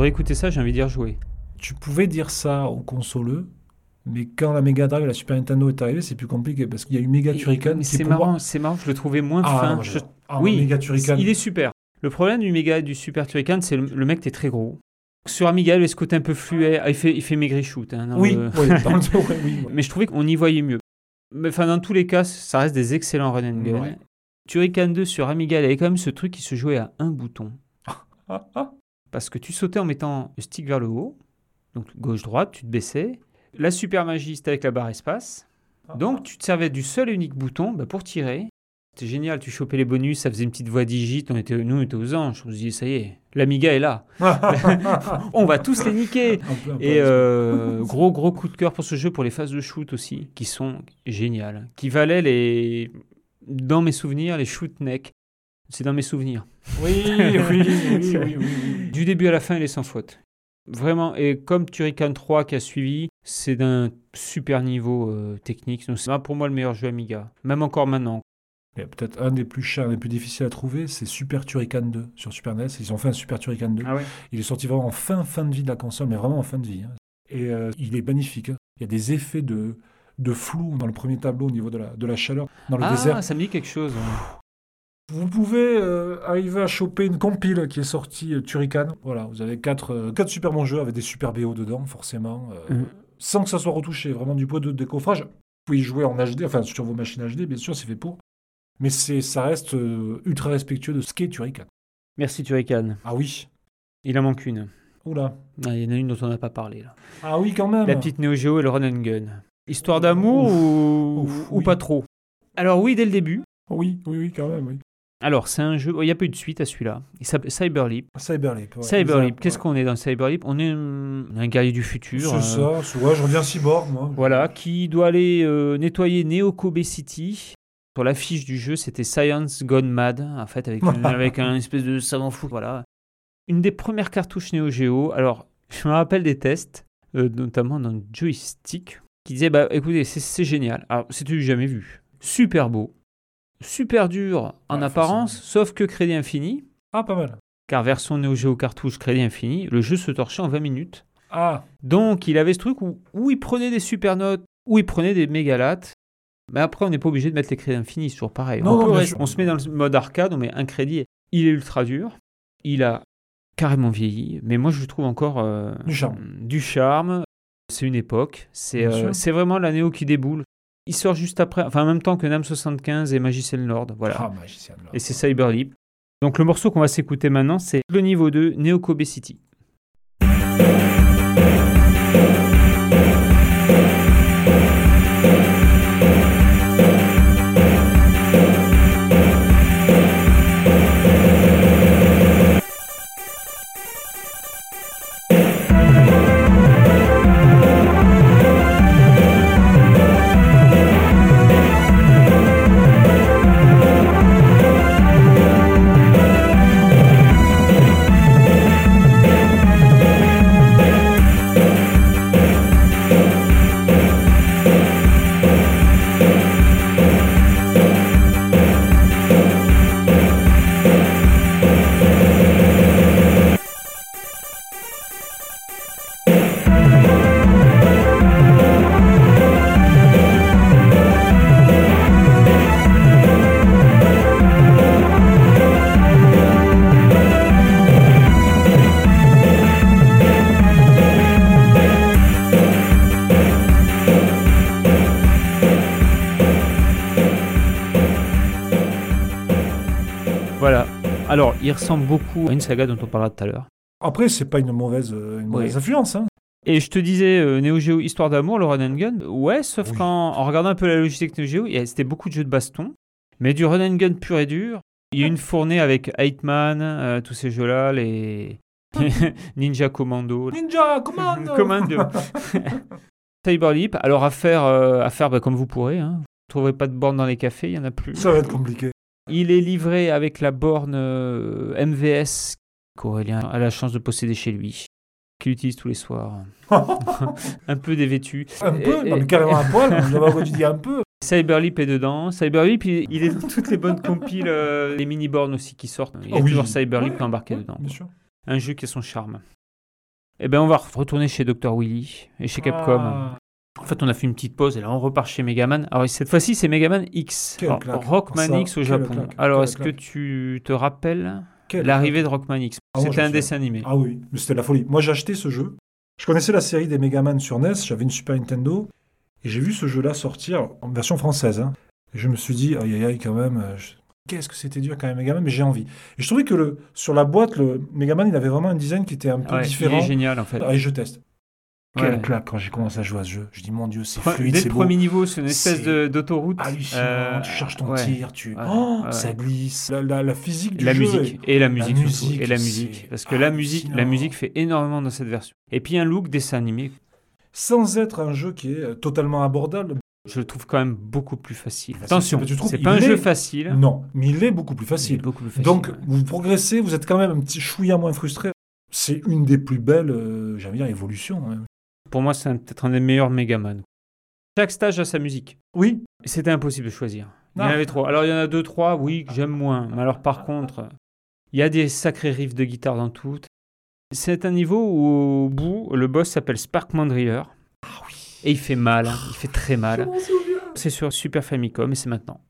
D: Réécouter ça, j'ai envie d'y rejouer.
C: Tu pouvais dire ça aux consoleux, mais quand la Mega Drive et la Super Nintendo est arrivée, c'est plus compliqué parce qu'il y a eu Mega Turrican
D: c'est marrant, c'est marrant, je le trouvais moins
C: Ah,
D: fin. Je-.
C: Ah,
D: oui,
C: Mega Turrican.
D: Il est super. Le problème du Mega du Super Turrican, c'est le, le mec est très gros. Sur Amiga, il a ce côté un peu fluet. Ah, il fait, il fait maigrichoute. hein,
C: Oui,
D: le-
C: oui, le-.
D: Mais je trouvais qu'on y voyait mieux. Mais enfin, dans tous les cas, ça reste des excellents run and gun.
C: Ouais.
D: Turrican 2 sur Amiga, il avait quand même ce truc qui se jouait à un bouton.
C: Ah, ah.
D: Parce que tu sautais en mettant le stick vers le haut, donc gauche-droite, tu te baissais. La super magie, c'était avec la barre espace. Donc tu te servais du seul et unique bouton bah, pour tirer. C'était génial, tu chopais les bonus, ça faisait une petite voix digite, on était, nous on était aux anges, on se disait ça y est, l'Amiga est là, on va tous les niquer.
C: Un peu, un peu,
D: Et euh, gros gros coup de cœur pour ce jeu, pour les phases de shoot aussi, qui sont géniales, qui valaient les, dans mes souvenirs, les shoot neck. C'est dans mes souvenirs.
C: Oui, oui, oui, oui, oui, oui.
D: Du début à la fin, il est sans faute. Vraiment, et comme Turrican 3 qui a suivi, c'est d'un super niveau euh, technique. Donc, c'est pour moi le meilleur jeu Amiga. Même encore maintenant.
C: Il y a peut-être un des plus chers, des plus difficiles à trouver, c'est Super Turrican 2 sur Super NES. Ils ont fait un Super Turrican 2.
D: ouais
C: Il est sorti vraiment en fin, fin de vie de la console, mais vraiment en fin de vie. hein. Et euh, il est magnifique. hein. Il y a des effets de, de flou dans le premier tableau au niveau de la, de la chaleur dans le
D: Ah,
C: désert.
D: ça me dit quelque chose.
C: Vous pouvez euh, arriver à choper une compile qui est sortie euh, Turrican. Voilà, vous avez quatre, euh, quatre super bons jeux avec des super BO dedans, forcément, euh,
D: Mhm.
C: sans que ça soit retouché. Vraiment du point de décoffrage. Vous pouvez y jouer en HD, enfin sur vos machines HD, bien sûr, c'est fait pour. Mais c'est, ça reste ultra respectueux de ce qu'est Turrican.
D: Merci Turrican.
C: Ah oui.
D: Il en manque une.
C: Oula.
D: Ah, il y en a une dont on n'a pas parlé. Là.
C: Ah oui, quand même.
D: La petite Neo Geo et le Run and Gun. Histoire d'amour ou,
C: Ouf,
D: ou
C: oui.
D: pas trop? Alors oui, dès le début.
C: Oui, oui, oui, quand même, oui.
D: Alors c'est un jeu, oh, il n'y a pas eu de suite à celui-là. Il s'appelle Cyberleap.
C: Cyberleap. ouais.
D: Cyberleap,
C: Ouais.
D: qu'est-ce qu'on est dans Cyberleap? On est hum, un guerrier du futur.
C: C'est
D: euh,
C: ça, ouais, je reviens cyborg, moi.
D: Voilà, qui doit aller euh, nettoyer Neo Kobe City. Sur l'affiche du jeu, c'était Science Gone Mad, en fait, avec, une- avec un espèce de savant fou. Voilà. Une des premières cartouches Neo Geo. Alors, je me rappelle des tests, euh, notamment dans le joystick, qui disaient bah, écoutez, c'est- c'est génial. Alors, c'était du jamais vu? Super beau, super dur en apparence, sauf que crédit infini.
C: Ah, pas mal.
D: Car version Neo Geo cartouche crédit infini, le jeu se torchait en 20 minutes.
C: Ah,
D: Donc, il avait ce truc où, où il prenait des super notes, où il prenait des mégalates. Mais après, on n'est pas obligé de mettre les crédits infinis, c'est toujours pareil.
C: Non,
D: on,
C: non,
D: on se met dans le mode arcade, on met un crédit. Il est ultra dur. Il a carrément vieilli. Mais moi, je le trouve encore. euh,
C: Du charme.
D: Du charme. C'est une époque. C'est euh, vraiment la Néo qui déboule. Il sort juste après, enfin en même temps que NAM 75 et Magician Lord. Voilà.
C: ah magicien.
D: Et c'est Cyberleap. Donc le morceau qu'on va s'écouter maintenant, c'est le niveau 2, Neo Kobe City. Ressemble beaucoup à une saga dont on parlera tout à l'heure.
C: Après, c'est pas une mauvaise, une mauvaise
D: Oui.
C: influence. Hein.
D: Et je te disais, euh, Neo Geo Histoire d'amour, le Run and Gun, ouais, sauf
C: Oui.
D: qu'en en regardant un peu la logistique Neo Geo, c'était beaucoup de jeux de baston, mais du Run and Gun pur et dur. Il y a une fournée avec Eightman, euh, tous ces jeux-là, les Ninja Commando,
C: Ninja, commando
D: Commando. Cyberleap, alors à faire, euh, à faire bah, comme vous pourrez. Hein. Vous ne trouverez pas de borne dans les cafés, il y en a plus.
C: Ça va être compliqué.
D: Il est livré avec la borne euh, MVS qu'Aurélien a la chance de posséder chez lui, qu'il utilise tous les soirs. un peu dévêtu.
C: un peu, non, mais carrément un poil. Je tu dis un peu.
D: Cyberleap est dedans. Cyberleap, il, il est dans toutes les bonnes compiles, euh, les mini-bornes aussi qui sortent. Il y a
C: oui.
D: toujours Cyberleap
C: Ouais,
D: embarqué
C: ouais,
D: dedans.
C: Bien sûr.
D: Un jeu qui a son charme. Eh ben, on va retourner chez Dr. Willy et chez Capcom.
C: Ah,
D: En fait, on a fait une petite pause et là, on repart chez Megaman. Alors, cette fois-ci, c'est Megaman X. Alors. Rockman
C: Ça,
D: X au Japon. Alors, est-ce que tu te rappelles l'arrivée de Rockman X?
C: Ah,
D: C'était un dessin animé.
C: Ah oui, mais c'était la folie. Moi, j'ai acheté ce jeu. Je connaissais la série des Megaman sur NES, j'avais une Super Nintendo, et j'ai vu ce jeu-là sortir en version française. hein. Et je me suis dit, aïe aïe aïe, quand même, euh, je- qu'est-ce que c'était dur quand même, Megaman, mais j'ai envie. Et je trouvais que le, sur la boîte, le Megaman, il avait vraiment un design qui était un peu
D: Ouais, il
C: différent.
D: est génial, en fait.
C: Allez, je teste. Quelle
D: Ouais.
C: claque quand j'ai commencé à jouer à ce jeu? Je dis, mon Dieu, c'est fluide,
D: Dès
C: c'est
D: le
C: beau.
D: premier niveau, c'est une espèce d'autoroute.
C: Hallucinant,
D: Euh,
C: tu cherches ton
D: ouais.
C: tir, tu...
D: Ouais,
C: Oh,
D: ouais.
C: ça glisse. La, la- la physique du
D: La
C: jeu
D: musique
C: est-
D: et la musique
C: musique,
D: et la musique parce que la musique la musique fait énormément dans cette version et puis un look dessin animé
C: Sans être un jeu qui est euh, totalement abordable.
D: je le trouve quand même beaucoup plus facile
C: Facile,
D: attention
C: mais tu trouves
D: c'est pas un
C: est-
D: jeu facile
C: Non, mais il est beaucoup plus
D: il est
C: facile.
D: beaucoup plus facile
C: Donc,
D: ouais.
C: vous progressez, vous êtes quand même un petit chouïa moins frustré. C'est une des plus belles, euh, j'allais dire, évolutions. hein.
D: Pour moi c'est peut-être un des meilleurs Megaman. Chaque stage a sa musique.
C: Oui,
D: c'était impossible de choisir. Il y en
C: Ah.
D: avait trop alors il y en a deux trois oui que j'aime moins. Mais alors par contre il y a des sacrés riffs de guitare dans toutes. C'est un niveau où au bout le boss s'appelle Sparkman Driller.
C: Ah oui.
D: et il fait mal hein. il fait très mal. C'est sur Super Famicom et c'est maintenant.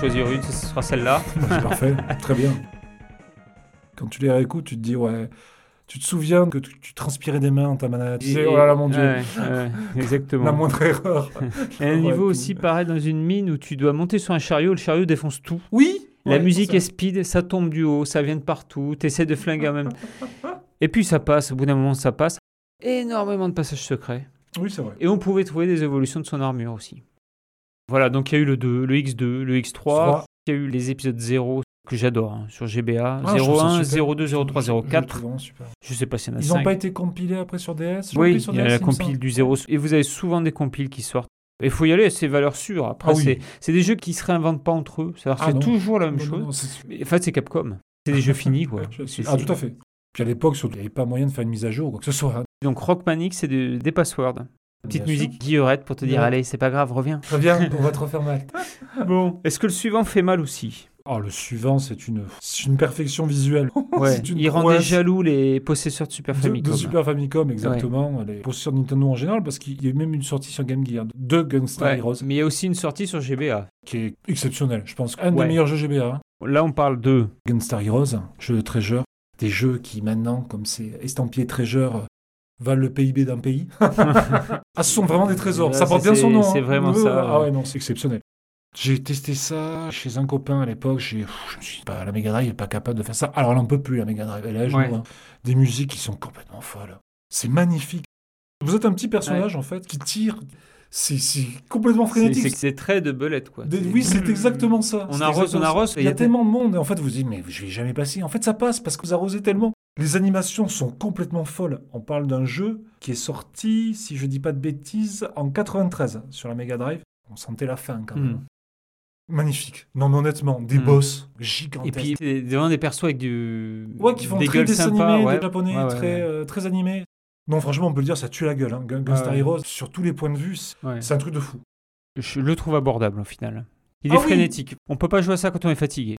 D: Choisir une, ce sera celle-là.
C: c'est parfait, très bien. Quand tu les réécoutes, tu te dis, ouais, tu te souviens que tu, tu transpirais des mains dans ta manette. Tu sais, oh là là, mon Dieu,
D: Ouais, ouais, exactement.
C: la moindre erreur.
D: A un niveau
C: tout.
D: aussi pareil dans une mine où tu dois monter sur un chariot, le chariot défonce tout.
C: Oui
D: La
C: Ouais,
D: musique est speed, ça tombe du haut, ça vient de partout, tu essaies de flinguer en même Et puis ça passe, au bout d'un moment ça passe. Énormément de passages secrets.
C: Oui, c'est vrai.
D: Et on pouvait trouver des évolutions de son armure aussi. Voilà, donc il y a eu le 2, le X2, le X3,
C: Trois.
D: il y a eu les épisodes 0 que j'adore hein, sur GBA,
C: Ah, je trouve ça
D: 01,
C: super.
D: 02, 03,
C: Je- je- je
D: 04. sais pas s'il y en a
C: Ils n'ont
D: 5.
C: pas été compilés après sur DS
D: Oui,
C: sur
D: il y a
C: DS,
D: la
C: me
D: compile du 0. Et vous avez souvent des compiles qui sortent. Il faut y aller, c'est valeurs sûres. Après,
C: Ah oui.
D: c'est- des jeux qui se réinventent pas entre eux.
C: Ah
D: c'est
C: non.
D: toujours la même
C: Non, non,
D: chose.
C: non,
D: Mais, En fait, c'est Capcom. C'est des jeux finis, quoi.
C: Ah, tout à fait. Puis à l'époque, il n'y avait pas moyen de faire une mise à jour ou quoi que ce soit.
D: Donc Rockman X, c'est de- des passwords. Petite
C: Bien
D: musique guillerette pour te dire,
C: Ouais.
D: allez, c'est pas grave, reviens.
C: Reviens, on va te refaire mal.
D: Bon. Est-ce que le suivant fait mal aussi?
C: Oh, le suivant, c'est une, une perfection visuelle.
D: Ouais.
C: C'est une
D: Il rendait jaloux les possesseurs de Super Famicom.
C: de Super Famicom, exactement. Les possesseurs de Nintendo en général, parce qu'il y a eu même une sortie sur Game Gear de Gunstar
D: Ouais.
C: Heroes,
D: Mais il y a aussi une sortie sur GBA.
C: qui est exceptionnel. Je pense un des meilleurs jeux GBA. hein.
D: Là, on parle de.
C: Gunstar Heroes, jeu de Treasure. Des jeux qui, maintenant, comme c'est estampillé Treasure, valent le PIB d'un pays. ah, ce sont vraiment des trésors.
D: Là,
C: ça porte bien son nom.
D: c'est
C: hein.
D: vraiment
C: Euh,
D: ça,
C: Ah
D: ouais.
C: non, c'est exceptionnel. J'ai testé ça chez un copain à l'époque. J'ai, je me suis dit, bah, la Mega Drive n'est pas capable de faire ça. Alors, elle n'en peut plus, la Mega Drive. Elle genoux,
D: Ouais.
C: hein. Des musiques qui sont complètement folles. C'est magnifique. Vous êtes un petit personnage, en fait, qui tire C'est complètement frénétique.
D: c'est- très de belette, quoi.
C: Des- oui, c'est exactement ça.
D: On arrose, on arrose,
C: Il y a
D: y a
C: tellement de monde. Et en fait, vous vous dites, mais je vais jamais passer. En fait, ça passe parce que vous arrosez tellement. Les animations sont complètement folles. On parle d'un jeu qui est sorti, si je dis pas de bêtises, en 93 sur la Mega Drive. On sentait la fin quand même.
D: Hmm.
C: Magnifique. Non, mais honnêtement, des
D: Hmm.
C: boss
D: Et
C: gigantesques.
D: puis, c'est vraiment des persos avec du.
C: ouais, qui font
D: des
C: très
D: gueules
C: dessin
D: sympas,
C: animé,
D: ouais.
C: des japonais,
D: Ouais, ouais,
C: très, euh, très animés. Non, franchement, on peut le dire, ça tue la gueule. Hein. Gun- Gunstar
D: ouais.
C: Heroes, sur tous les points de vue, c'est un truc de fou.
D: Je le trouve abordable, au final. Il
C: Ah
D: est
C: oui.
D: frénétique. On peut pas jouer à ça quand on est fatigué.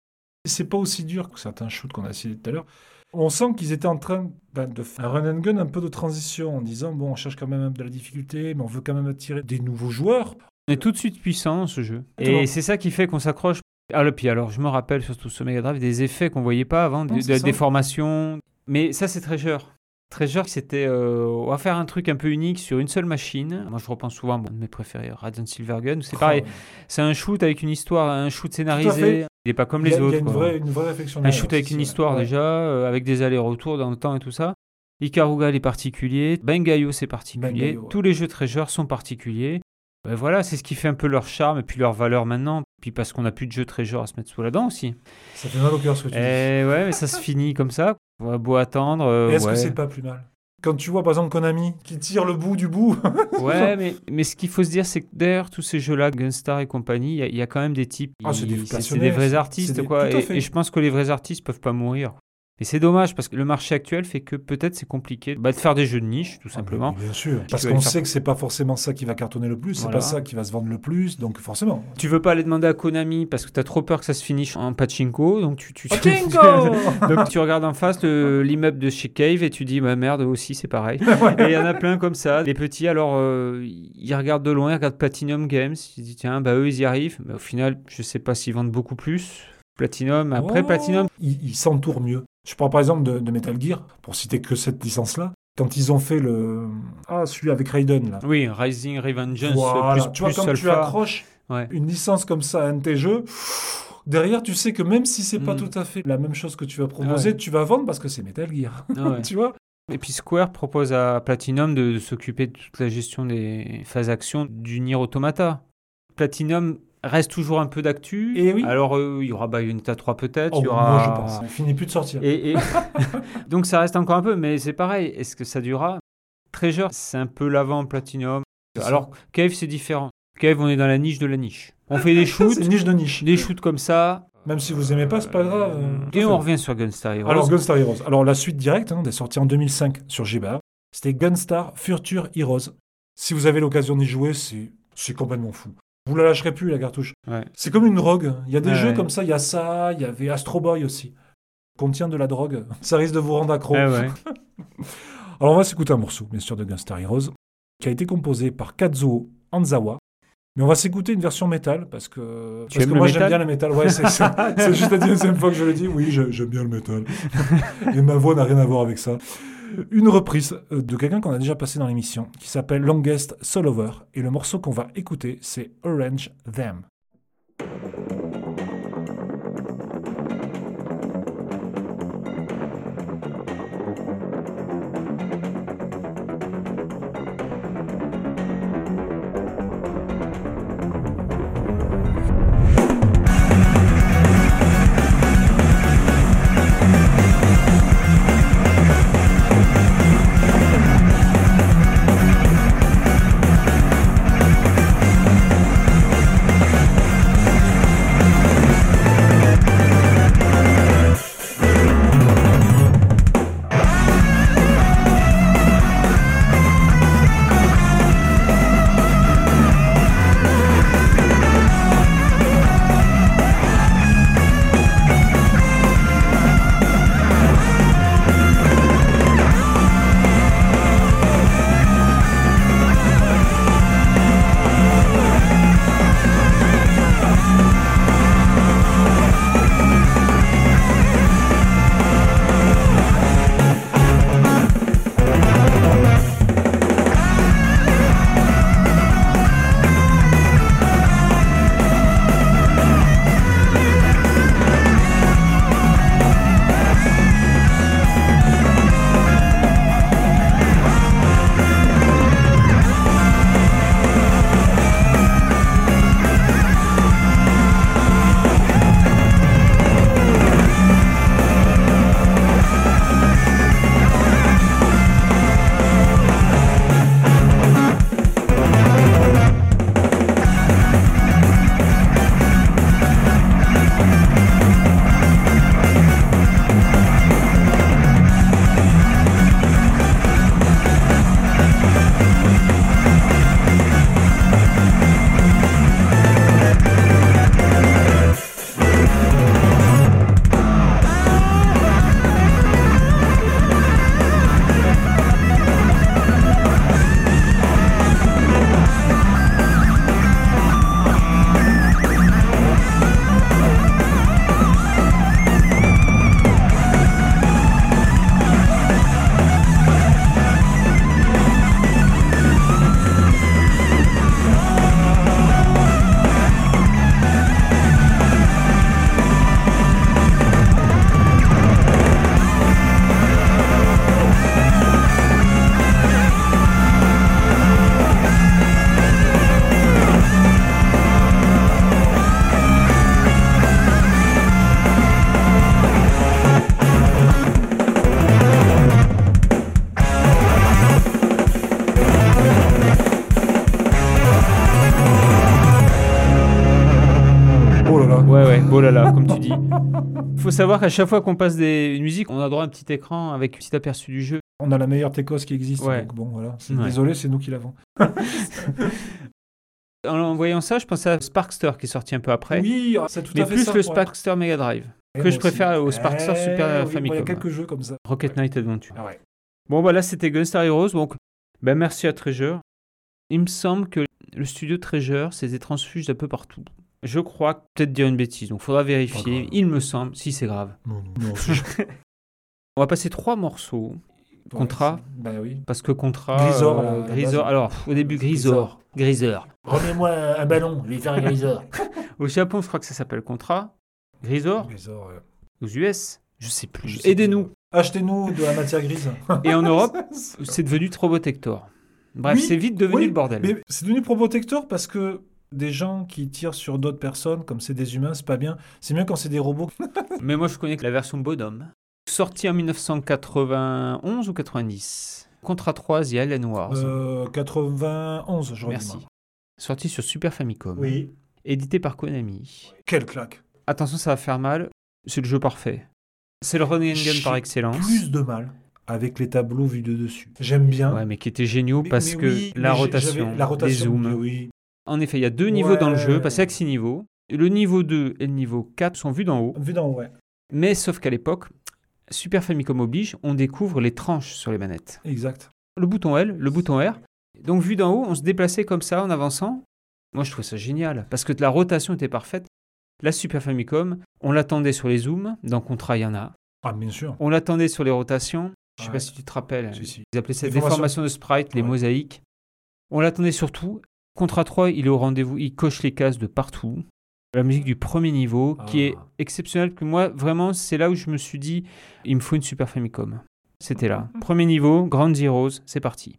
C: C'est pas aussi dur que certains shoots qu'on a cités tout à l'heure. On sent qu'ils étaient en train ben, de faire un run and gun un peu de transition en disant bon, on cherche quand même de la difficulté, mais on veut quand même attirer des nouveaux joueurs.
D: On est tout de suite puissant ce jeu. Et c'est ça qui fait qu'on s'accroche. Ah, le puis alors, je me rappelle surtout sur Mega Drive des effets qu'on voyait pas avant,
C: Non,
D: de la déformation. Mais ça, c'est Treasure. Treasure, c'était euh, on va faire un truc un peu unique sur une seule machine. Moi, je repense souvent à de mes préférés, Radiant Silvergun. C'est pareil,
C: Oh,
D: c'est un shoot avec une histoire, un shoot scénarisé. Il n'est pas comme les
C: a, il y
D: autres.
C: a une, vraie, une vraie réflexion.
D: Un shoot avec une histoire
C: Ouais.
D: déjà, euh, avec des allers-retours dans le temps et tout ça. Ikaruga, il est particulier. Bengayo, c'est particulier.
C: Ouais.
D: Tous les jeux Treasure sont particuliers. Ben voilà, c'est ce qui fait un peu leur charme et puis leur valeur maintenant. Puis parce qu'on n'a plus de jeux Treasure à se mettre sous la dent aussi.
C: Ça fait mal au cœur ce que tu dis.
D: Et ouais, mais ça se finit comme ça. On va beau attendre. euh,
C: Est-ce
D: ouais.
C: que c'est pas plus mal? Quand tu vois par exemple Konami qui tire le bout du bout,
D: Ouais, mais, mais ce qu'il faut se dire, c'est que derrière tous ces jeux-là, Gunstar et compagnie, il y a- il y, a quand même des types.
C: Ah, c'est des
D: vrais artistes, quoi. Et, et je pense que les vrais artistes peuvent pas mourir. Et c'est dommage parce que le marché actuel fait que peut-être c'est compliqué bah, de faire des jeux de niche, tout simplement.
C: Ah, mais bien sûr. Parce
D: tu
C: qu'on
D: faire-
C: sait que c'est pas forcément ça qui va cartonner le plus, c'est
D: Voilà.
C: pas ça qui va se vendre le plus, donc forcément.
D: Tu veux pas aller demander à Konami parce que tu as trop peur que ça se finisse en pachinko, donc tu, tu,
C: Pachinko
D: donc tu regardes en face le- l'immeuble de chez Cave et tu dis bah merde aussi c'est pareil. Et il y en a plein comme ça. Les petits alors euh, ils regardent de loin, ils regardent Platinum Games, ils disent tiens bah eux ils y arrivent, mais au final je sais pas s'ils vendent beaucoup plus. Platinum après
C: Oh,
D: Platinum
C: Ils s'entourent mieux. Je prends par exemple de, de Metal Gear, pour citer que cette licence-là. Quand ils ont fait le. Ah, celui avec Raiden, là.
D: oui Rising Revengeance
C: Voilà.
D: plus,
C: tu vois,
D: plus
C: quand tu accroches
D: Ouais.
C: une licence comme ça à un de tes jeux, derrière, tu sais que même si c'est pas
D: Mm.
C: tout à fait la même chose que tu vas proposer,
D: Ouais.
C: tu vas vendre parce que c'est Metal Gear.
D: Ah ouais.
C: tu vois?
D: Et puis Square propose à Platinum de, de s'occuper de toute la gestion des phases action du Nier Automata. Platinum reste toujours un peu d'actu.
C: Et oui.
D: Alors euh, il y aura Bayonetta 3 peut-être.
C: Oh,
D: il y aura...
C: Moi, je pense. Il finit plus de sortir.
D: Et, et- Donc ça reste encore un peu, mais c'est pareil. Est-ce que ça durera? Treasure, c'est un peu l'avant Platinum. Alors Cave, c'est différent. Cave, on est dans la niche de la niche. On fait des shoots,
C: C'est une niche de niche.
D: des shoots comme ça.
C: Même si vous aimez pas, c'est pas grave. euh,
D: Et on revient sur Gunstar Heroes.
C: Alors, Gunstar Heroes. Alors, la suite directe, hein, est sortie en 2005 sur GBA. C'était Gunstar Future Heroes. Si vous avez l'occasion d'y jouer, c'est complètement fou. Vous la lâcherez plus, la cartouche.
D: Ouais.
C: C'est comme une drogue. Il y a des
D: Ouais,
C: jeux
D: ouais.
C: comme ça, il y a ça, il y avait Astro Boy aussi. Contient de la drogue. Ça risque de vous rendre accro.
D: Ouais.
C: Alors, on va s'écouter un morceau, bien sûr, de Gunstar Heroes, qui a été composé par Kazuo Anzawa. Mais on va s'écouter une version métal parce que,
D: Tu
C: parce que moi j'aime bien le métal. Ouais, c'est c'est- c'est juste la deuxième fois que je le dis. Oui, j'aime bien le métal. Et ma voix n'a rien à voir avec ça. Une reprise euh, de quelqu'un qu'on a déjà passé dans l'émission qui s'appelle Longest Soul Over. Et le morceau qu'on va écouter, c'est Orange Them.
D: Oh là là, comme tu dis. faut savoir qu'à chaque fois qu'on passe des... une musique, on a droit à un petit écran avec un petit aperçu du jeu.
C: On a la meilleure Tecos qui existe.
D: Ouais.
C: Donc bon, voilà. C'est-
D: Ouais.
C: Désolé, c'est nous qui l'avons.
D: En voyant ça, je pensais à Sparkster qui est sorti un peu après.
C: Oui, ah, c'est tout
D: mais
C: à fait
D: plus
C: ça.
D: le
C: ouais.
D: Sparkster Mega Drive.
C: Eh,
D: que je préfère au Sparkster
C: Eh,
D: Super
C: oui,
D: Famicom.
C: Il y a quelques jeux comme ça.
D: Rocket Knight Adventure.
C: Ah ouais.
D: Bon, bah là, c'était Gunstar Heroes. Donc, ben, merci à Treasure. Il me semble que le studio Treasure s'était transfugé un peu partout. Je crois, peut-être dire une bêtise, donc faudra
C: Pas
D: vérifier. Il me semble, si c'est grave.
C: Non, non, non, c'est-
D: On va passer trois morceaux. Contrat.
C: Ouais, c'est- Bah oui.
D: Parce que contrat.
C: Grisor,
D: euh, Grisor. Alors, pff, au début, Grisor. Grisor.
C: Remets-moi un ballon, je vais faire un grisor.
D: Au Japon, je crois que ça s'appelle contrat. Grisor.
C: Grisor, ouais.
D: Aux US. Je sais plus. Aidez-nous.
C: Achetez-nous de la matière grise.
D: Et en Europe, c'est devenu Probotector. Bref,
C: Oui,
D: c'est vite devenu
C: oui,
D: le bordel.
C: Mais c'est devenu Probotector parce que des gens qui tirent sur d'autres personnes, comme c'est des humains, c'est pas bien. C'est mieux quand c'est des robots.
D: Mais moi, je connais que la version Bonhomme. Sortie en 1991 ou 90 Contra 3, The Alien Wars.
C: Euh, 91, je
D: Merci. Sorti sur Super Famicom.
C: Oui.
D: Édité par Konami.
C: Quelle claque.
D: Attention, ça va faire mal. C'est le jeu parfait. C'est le run and gun par excellence.
C: Plus de mal avec les tableaux vus de dessus. J'aime bien.
D: Ouais, mais qui était géniaux
C: Mais-
D: parce
C: mais
D: que
C: oui,
D: la rotation,
C: la rotation,
D: les zooms.
C: oui.
D: En effet, il y a deux niveaux dans le jeu,
C: Ouais.
D: parce qu'il y a que six niveaux. Le niveau 2 et le niveau 4 sont vus d'en haut.
C: Vu d'en haut, ouais.
D: Mais sauf qu'à l'époque, Super Famicom oblige, on découvre les tranches sur les manettes.
C: Exact.
D: Le bouton L, le bouton R. Donc vu d'en haut, on se déplaçait comme ça en avançant. Moi, je trouvais ça génial parce que la rotation était parfaite. La Super Famicom, on l'attendait sur les zooms. Dans Contra, il y en a.
C: Ah, bien sûr.
D: On l'attendait sur les rotations. Je sais
C: Ouais.
D: pas si tu te rappelles.
C: Si, si.
D: Ils appelaient ça
C: Déformation.
D: déformation de sprite, les mosaïques. On l'attendait surtout. Contra 3, il est au rendez-vous. Il coche les cases de partout. La musique du premier niveau, qui est
C: Ah.
D: exceptionnelle. Que moi, vraiment, c'est là où je me suis dit, il me faut une Super Famicom. C'était là. Premier niveau, Grand Zeroes, c'est parti.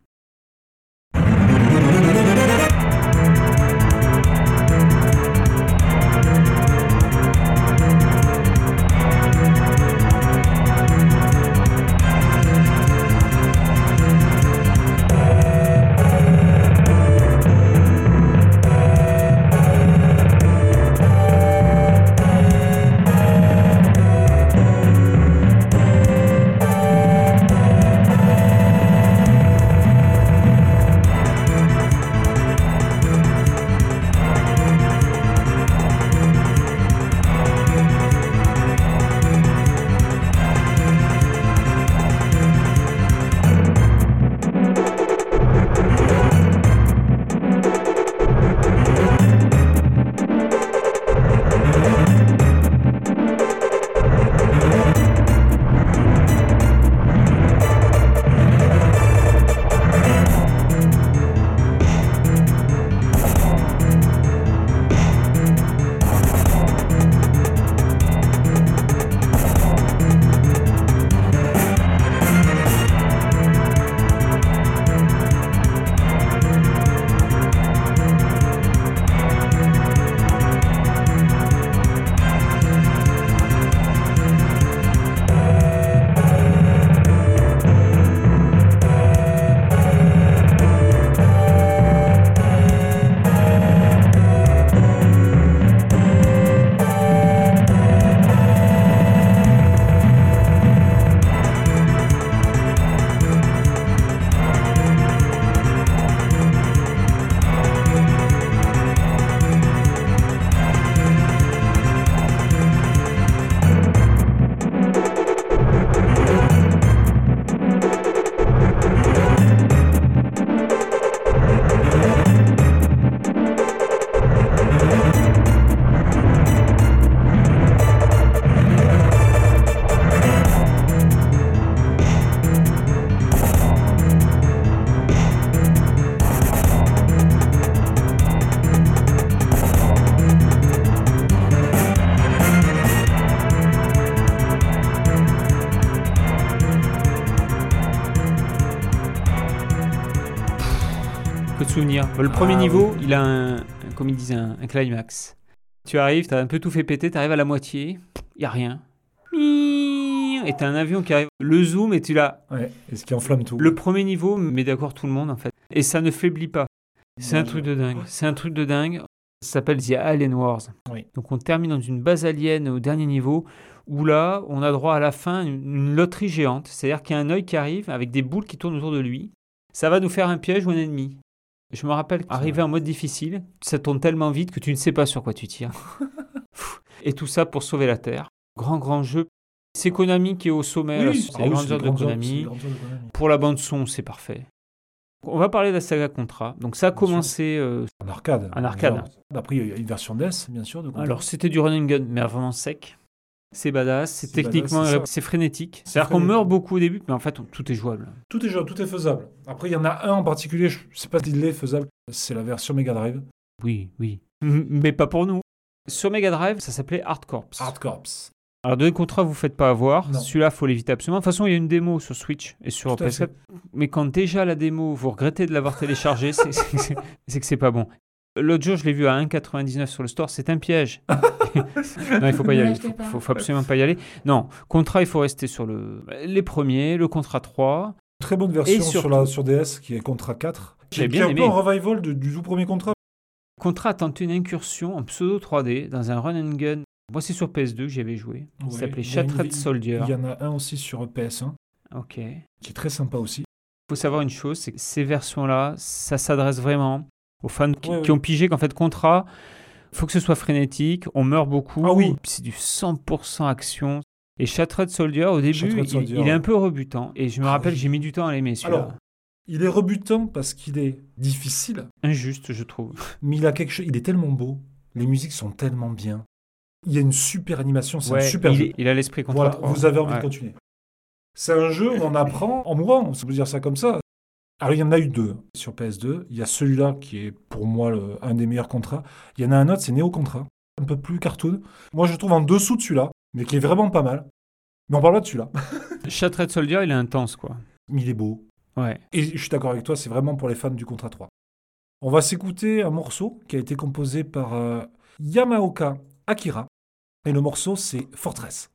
D: Le premier
C: Ah
D: niveau, il a un, comme il disait, un, un climax. Tu arrives, t'as un peu tout fait péter, t'arrives à la moitié, il y a rien. Et t'as un avion qui arrive. Le zoom et tu l'as.
C: Ouais. Et ce qui enflamme tout.
D: Le premier niveau met d'accord tout le monde en fait. Et ça ne faiblit pas. C'est un truc de dingue. C'est un truc de dingue. Ça s'appelle The Alien Wars.
C: Oui.
D: Donc on termine dans une base alien au dernier niveau où là, on a droit à la fin une, une loterie géante. C'est-à-dire qu'il y a un œil qui arrive avec des boules qui tournent autour de lui. Ça va nous faire un piège ou un ennemi. Je me rappelle, arrivé en mode difficile, ça tourne tellement vite que tu ne sais pas sur quoi tu tires. Et tout ça pour sauver la Terre. Grand, grand jeu. C'est Konami qui est au sommet. c'est
C: ah oui,
D: grandes
C: c'est
D: de
C: de Konami.
D: Pour la bande son, c'est parfait. On va parler de la saga Contra. Donc ça a
C: Bien
D: commencé. euh,
C: En arcade.
D: En arcade.
C: Après, il y a une version NES, bien sûr. De
D: alors c'était du run and gun, mais vraiment sec. C'est badass, c'est techniquement,
C: c'est
D: frénétique.
C: C'est
D: C'est-à-dire qu'on meurt beaucoup au début, mais en fait on- tout est jouable.
C: Tout est jouable, tout est faisable. Après, il y en a un en particulier, je ne sais pas s'il est faisable. C'est la version Mega Drive.
D: Oui, oui. Mais pas pour nous. Sur Mega Drive, ça s'appelait Hard Corps.
C: Hard Corps.
D: Alors, deux contrats, vous faites pas avoir. Celui-là, faut l'éviter absolument. De toute façon, il y a une démo sur Switch et sur
C: Tout à
D: PS4. Mais quand déjà la démo, vous regrettez de l'avoir téléchargée, c'est que c'est pas bon. L'autre jour, je l'ai vu à 1,99 sur le store. C'est un piège. non, il faut pas y
A: Ne
D: aller. Il faut, faut absolument pas y aller. Non, contrat, il faut rester sur le les premiers, le contrat 3.
C: Très bonne version sur,
D: surtout-
C: la, sur DS qui est Contra 4. Qui,
D: bien
C: est un
D: aimé.
C: peu un revival de- du tout premier contrat.
D: Contrat a tenté une incursion en pseudo 3D dans un run and gun. Moi, c'est sur PS2 que j'y avais joué. Il
C: Ouais,
D: s'appelait
C: il une-
D: Shattered Soldier.
C: Il y en a un aussi sur PS1
D: Ok. Il
C: qui est très sympa aussi.
D: faut savoir une chose, c'est que ces versions-là, ça s'adresse vraiment aux fans qui, qui
C: ouais.
D: ont pigé qu'en fait, Contra, faut que ce soit frénétique, on meurt beaucoup.
C: Ah oui.
D: C'est du 100% action. Et Shattered Soldier, au début, il, est un peu rebutant. Et je me
C: Ah
D: rappelle,
C: oui.
D: j'ai mis du temps à l'aimer, celui-là.
C: Alors, il est rebutant parce qu'il est difficile,
D: Injuste, je trouve.
C: mais il a quelque chose. Il est tellement beau. Les musiques sont tellement bien. Il y a une super animation, c'est un super
D: il,
C: jeu.
D: il a l'esprit Contra
C: Voilà,
D: 3.
C: vous avez envie
D: Ouais.
C: de continuer. C'est un jeu où on apprend en mourant, on peut dire ça comme ça. Alors, il y en a eu deux sur PS2. Il y a celui-là qui est pour moi le- un des meilleurs contrats. Il y en a un autre, c'est Neo Contra, un peu plus cartoon. Moi, je le trouve en dessous de celui-là, mais qui est vraiment pas mal. Mais on parle pas de celui-là.
D: Shattered Soldier, il est intense, quoi.
C: Il est beau.
D: Ouais.
C: Et je suis d'accord avec toi, c'est vraiment pour les fans du Contra 3. On va s'écouter un morceau qui a été composé par euh, Yamaoka Akira. Et le morceau, c'est Fortress.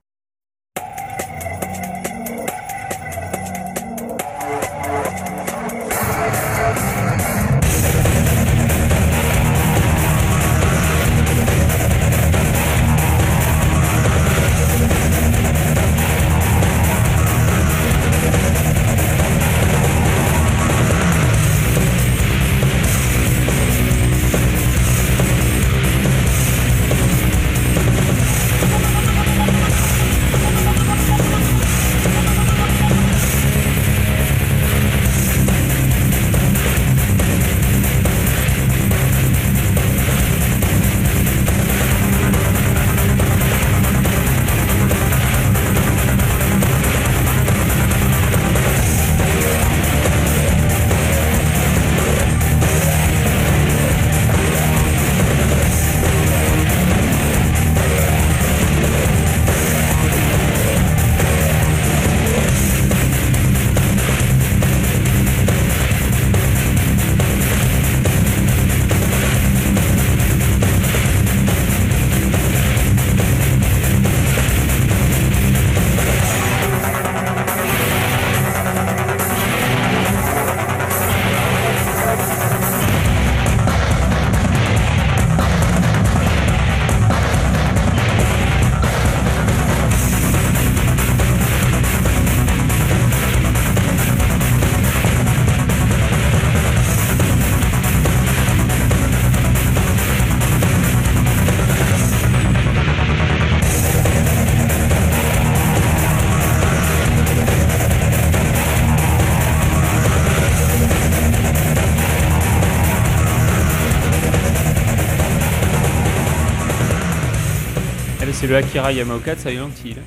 D: C'est le Akira Yamaoka de Silent Hill.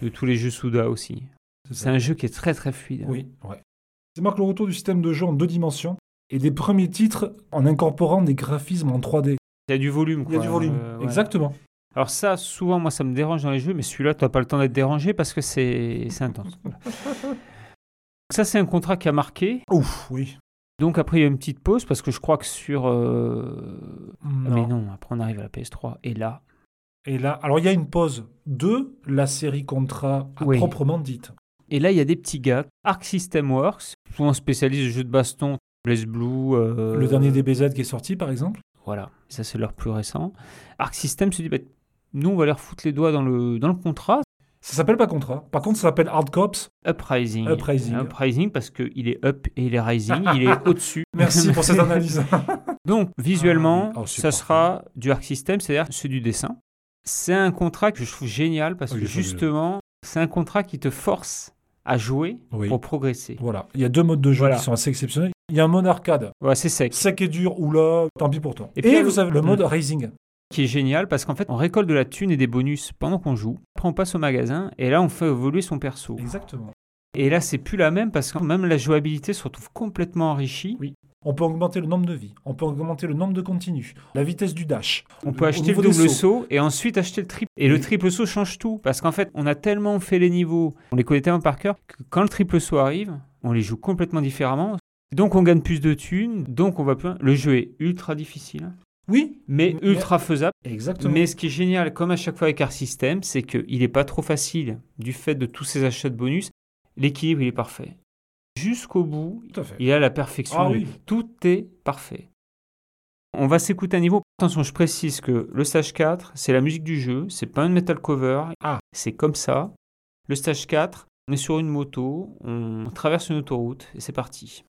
D: De tous les jeux Suda aussi. C'est un jeu qui est très très fluide.
C: Oui, ouais. Ça marque le retour du système de jeu en deux dimensions et des premiers titres en incorporant des graphismes en 3D.
D: Il y a du volume.
C: Il y a
D: quoi.
C: du volume.
D: Euh, ouais.
C: Exactement.
D: Alors ça, souvent, moi, ça me dérange dans les jeux, mais celui-là, tu n'as pas le temps d'être dérangé parce que c'est intense. Ça, c'est un contrat qui a marqué.
C: Ouf, oui.
D: Donc après, il y a une petite pause parce que je crois que sur... euh, ah,
C: Non.
D: Mais non, après, on arrive à la PS3. Et là,
C: Et là, alors il y a une pause de la série Contra à
D: Oui.
C: proprement dite.
D: et là, il y a des petits gars. Arc System Works, souvent spécialistes de jeux de baston. Blaze Blue. euh,
C: Le dernier DBZ qui est sorti, par exemple.
D: Voilà, ça c'est leur plus récent. Arc System se dit, bah, nous on va leur foutre les doigts dans le, dans le contrat.
C: Ça s'appelle pas contrat. Par contre, ça s'appelle Hard Cops.
D: Uprising.
C: Uprising.
D: Uprising parce qu'il est up et il est rising, il est au-dessus.
C: Merci pour cette analyse.
D: Donc visuellement,
C: Ah oui. Oh,
D: ça
C: parfait.
D: sera du Arc System, c'est-à-dire c'est du dessin. C'est un contrat que je trouve génial parce
C: il
D: que justement, c'est un contrat qui te force à jouer
C: Oui.
D: pour progresser.
C: Voilà. Il y a deux modes de jeu
D: Voilà.
C: qui sont assez exceptionnels. Il y a un mode arcade.
D: Voilà, c'est sec.
C: Sec et dur, ou là, tant pis pour toi.
D: Et
C: Et,
D: puis,
C: vous avez le
D: Mm.
C: mode Racing.
D: qui est génial parce qu'en fait, on récolte de la thune et des bonus pendant qu'on joue. Après, on passe au magasin et là, on fait évoluer son perso.
C: Exactement.
D: Et là, c'est plus la même parce que même la jouabilité se retrouve complètement enrichie.
C: Oui. On peut augmenter le nombre de vies. On peut augmenter le nombre de continues. La vitesse du dash.
D: On peut acheter le double saut et ensuite acheter le triple. Et le triple saut change tout parce qu'en fait, on a tellement fait les niveaux, on les connaît tellement par cœur que quand le triple saut arrive, on les joue complètement différemment. Donc, on gagne plus de thunes, donc on va plus. Le jeu est ultra difficile,
C: Oui.
D: mais
C: Mais-
D: ultra faisable.
C: Exactement.
D: Mais ce qui est génial, comme à chaque fois avec Arc System, c'est qu'il n'est pas trop facile du fait de tous ces achats de bonus. L'équilibre, il est parfait jusqu'au bout. il y a la perfection.
C: Ah
D: Tout est parfait. On va s'écouter à niveau. Attention, je précise que le stage 4, c'est la musique du jeu, c'est pas un metal cover.
C: Ah,
D: c'est comme ça. Le stage 4, on est sur une moto, on traverse une autoroute et c'est parti.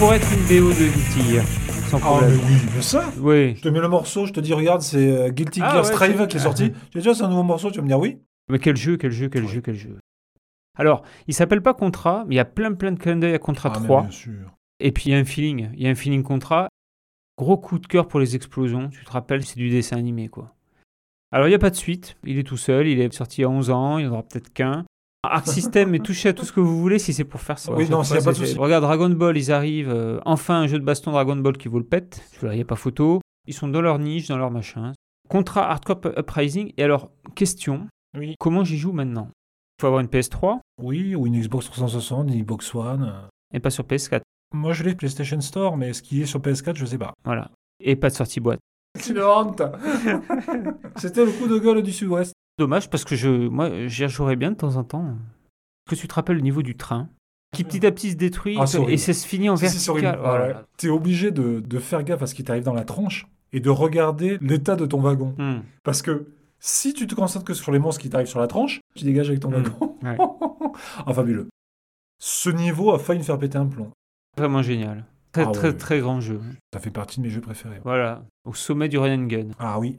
D: Pourrait être une BO de Guilty Gear, sans
C: Ah, mais oui, mais ça
D: Oui,
C: Je te mets le morceau, je te dis, regarde, c'est euh, Guilty
D: Ah
C: Gear
D: ouais,
C: Strive qui est sorti. Dit, ah, c'est un nouveau morceau, tu vas me dire oui
D: mais quel jeu, quel jeu, quel
C: Ouais.
D: jeu, quel jeu. Alors, il s'appelle pas Contra, mais il y a plein plein de clins d'œil à Contra
C: Ah, mais
D: 3.
C: bien sûr.
D: Et puis il y a un feeling, il y a un feeling Contra. Gros coup de cœur pour les explosions, tu te rappelles, c'est du dessin animé quoi. Alors il n'y a pas de suite, il est tout seul, il est sorti à 11 ans, il n'y en aura peut-être qu'un. Arc System est touché à tout ce que vous voulez si c'est pour faire ça.
C: Oui, non, a pas de.
D: Regarde Dragon Ball, ils arrivent, euh, enfin un jeu de baston Dragon Ball qui vaut le. Là, il n'y a pas photo. Ils sont dans leur niche, dans leur machin. Contra Hardcore Uprising. Et alors, question,
C: Oui.
D: comment j'y joue maintenant? Il faut avoir une PS3
C: Oui, ou une Xbox 360, une Xbox One. euh.
D: et pas sur PS4.
C: Moi, je l'ai PlayStation Store, mais ce qui est sur PS4, je sais pas.
D: Voilà. Et pas de sortie boîte.
C: C'est C'était le coup de gueule du Sud-Ouest.
D: Dommage parce que je, moi, j'y rejouerais bien de temps en temps. Que tu te rappelles le niveau du train qui petit à petit se détruit
C: Ah, c'est
D: et ça se finit en vertical.
C: horrible.
D: Oh là
C: Ouais,
D: là.
C: ouais. T'es obligé de, de faire gaffe à ce qui t'arrive dans la tronche et de regarder l'état de ton wagon.
D: Hmm.
C: Parce que si tu te concentres que sur les monstres qui t'arrivent sur la tronche, tu dégages avec ton
D: Mm.
C: wagon.
D: Ouais.
C: ah, fabuleux. Ce niveau a failli me faire péter un plomb.
D: Vraiment génial. Très
C: Ah
D: très
C: ouais.
D: très grand jeu.
C: Ça fait partie de mes jeux préférés.
D: Voilà, au sommet du gun.
C: Ah oui.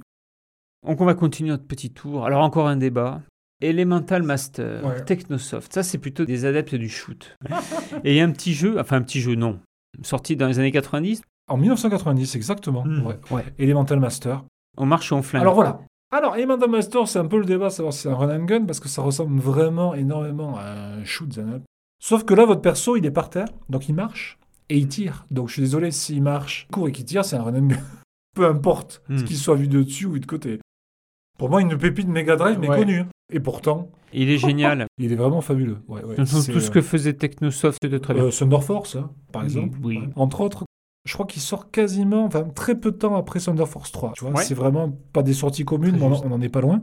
D: Donc on va continuer notre petit tour. Alors encore un débat. Elemental Master,
C: Ouais.
D: Technosoft, ça c'est plutôt des adeptes du shoot. Et il y a un petit jeu, enfin un petit jeu non, sorti dans les années 90,
C: En 1990, exactement.
D: Mm.
C: Ouais. ouais. Elemental Master.
D: on marche et on flingue.
C: Alors voilà. Alors, Elemental Master, c'est un peu le débat, savoir si c'est un run and gun, parce que ça ressemble vraiment énormément à un shoot up. Sauf que là, votre perso, il est par terre, donc il marche, et il tire. Donc je suis désolé, s'il marche, il court et qu'il tire, c'est un run and gun. Peu importe,
D: Hmm.
C: qu'il soit vu de dessus ou de côté. Pour moi, une pépite Mega Drive
D: Ouais.
C: méconnue. Et pourtant,
D: Il est génial.
C: il est vraiment fabuleux. Ouais, ouais,
D: tout ce
C: euh,
D: que faisait Technosoft de très bien.
C: euh, Thunder Force, hein, par exemple.
D: oui.
C: Ouais. Entre autres, je crois qu'il sort quasiment, enfin très peu de temps après Thunder Force 3. Tu vois,
D: Ouais.
C: c'est vraiment pas des sorties communes, mais on n'en est pas loin.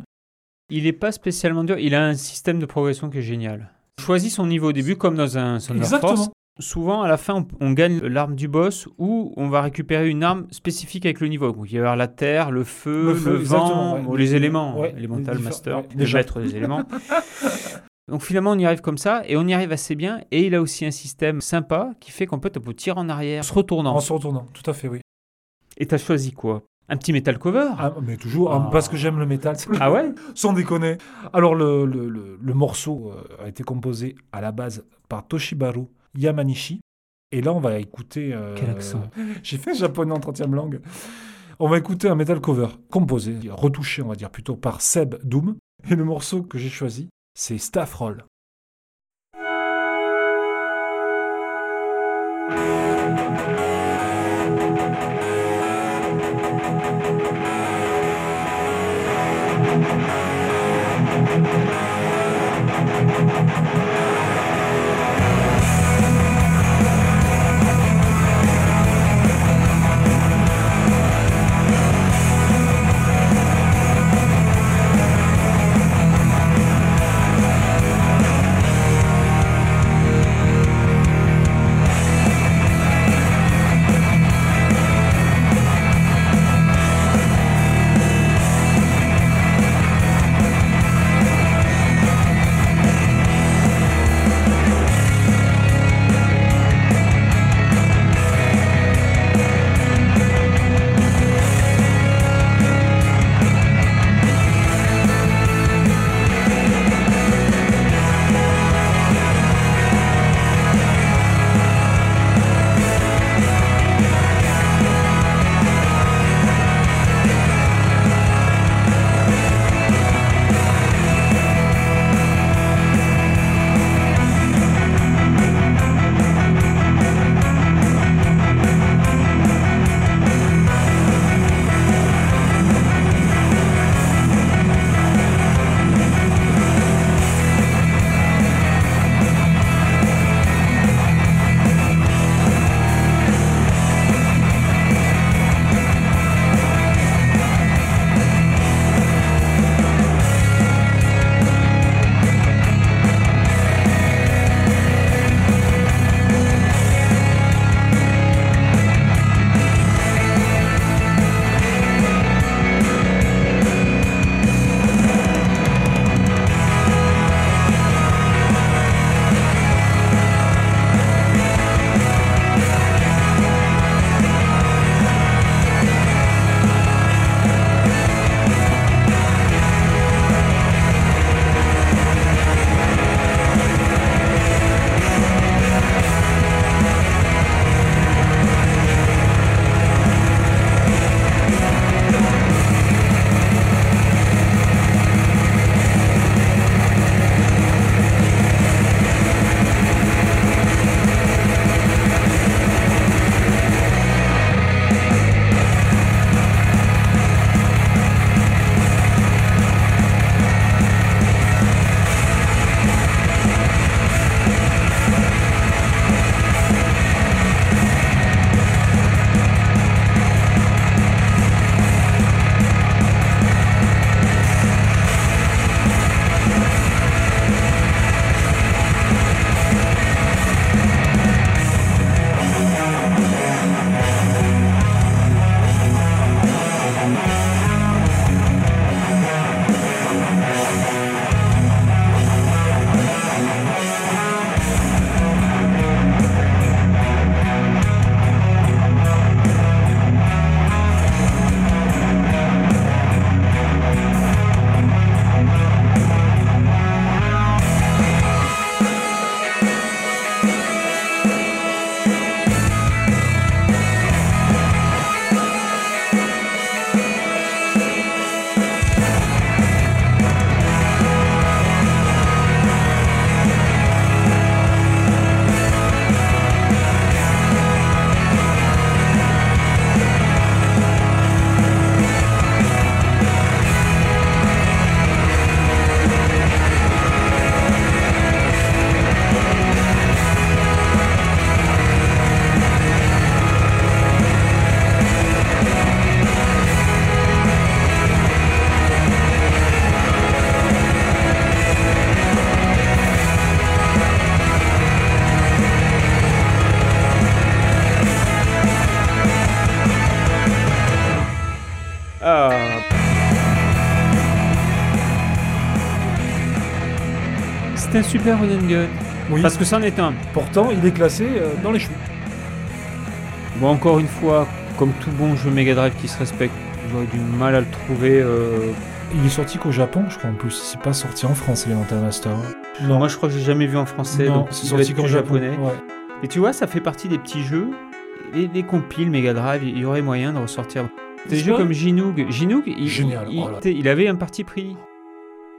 D: Il n'est pas spécialement dur, il a un système de progression qui est génial. Choisis son niveau au début comme dans un Thunder
C: Exactement.
D: Force. Souvent, à la fin, on, on gagne l'arme du boss ou on va récupérer une arme spécifique avec le niveau. Donc, il va y avoir la terre, le feu, le, vent,
C: exactement, ouais.
D: ou les
C: Les-
D: éléments.
C: ouais,
D: Elemental
C: les
D: Master,
C: ouais, déjà.
D: maître des éléments. Donc, finalement, on y arrive comme ça et on y arrive assez bien. Et il a aussi un système sympa qui fait qu'on peut, on peut tirer en arrière en se retournant.
C: En se retournant, tout à fait, oui.
D: Et tu as choisi quoi? Un petit metal cover?
C: Ah, mais toujours,
D: Ah.
C: ah, parce que j'aime le métal.
D: Ah ouais?
C: Sans déconner. Alors, le, le- le- le morceau euh, a été composé à la base par Toshibaru Yamanishi. Et là, on va écouter. euh,
D: Quel accent.
C: J'ai fait japonais en 30e langue. On va écouter un metal cover composé, retouché, on va dire plutôt, par Seb Doom. Et le morceau que j'ai choisi, c'est Staff Roll.
D: Un super run and gun.
C: Oui.
D: Parce que c'en est un.
C: Pourtant, il est classé euh, dans les choux.
D: Bon, encore une fois, comme tout bon jeu Mega Drive qui se respecte, j'aurais du mal à le trouver. euh,
C: Il est sorti qu'au Japon, je crois en plus. C'est pas sorti en France, Elemental Master.
D: Non, moi je crois que j'ai jamais vu en français,
C: non,
D: donc
C: c'est sorti qu'au
D: japonais.
C: Ouais.
D: Et tu vois, ça fait partie des petits jeux. Les, les compiles Mega Drive, il y aurait moyen de ressortir. Des jeux comme il,
C: Génial,
D: il,
C: oh
D: il avait un parti pris.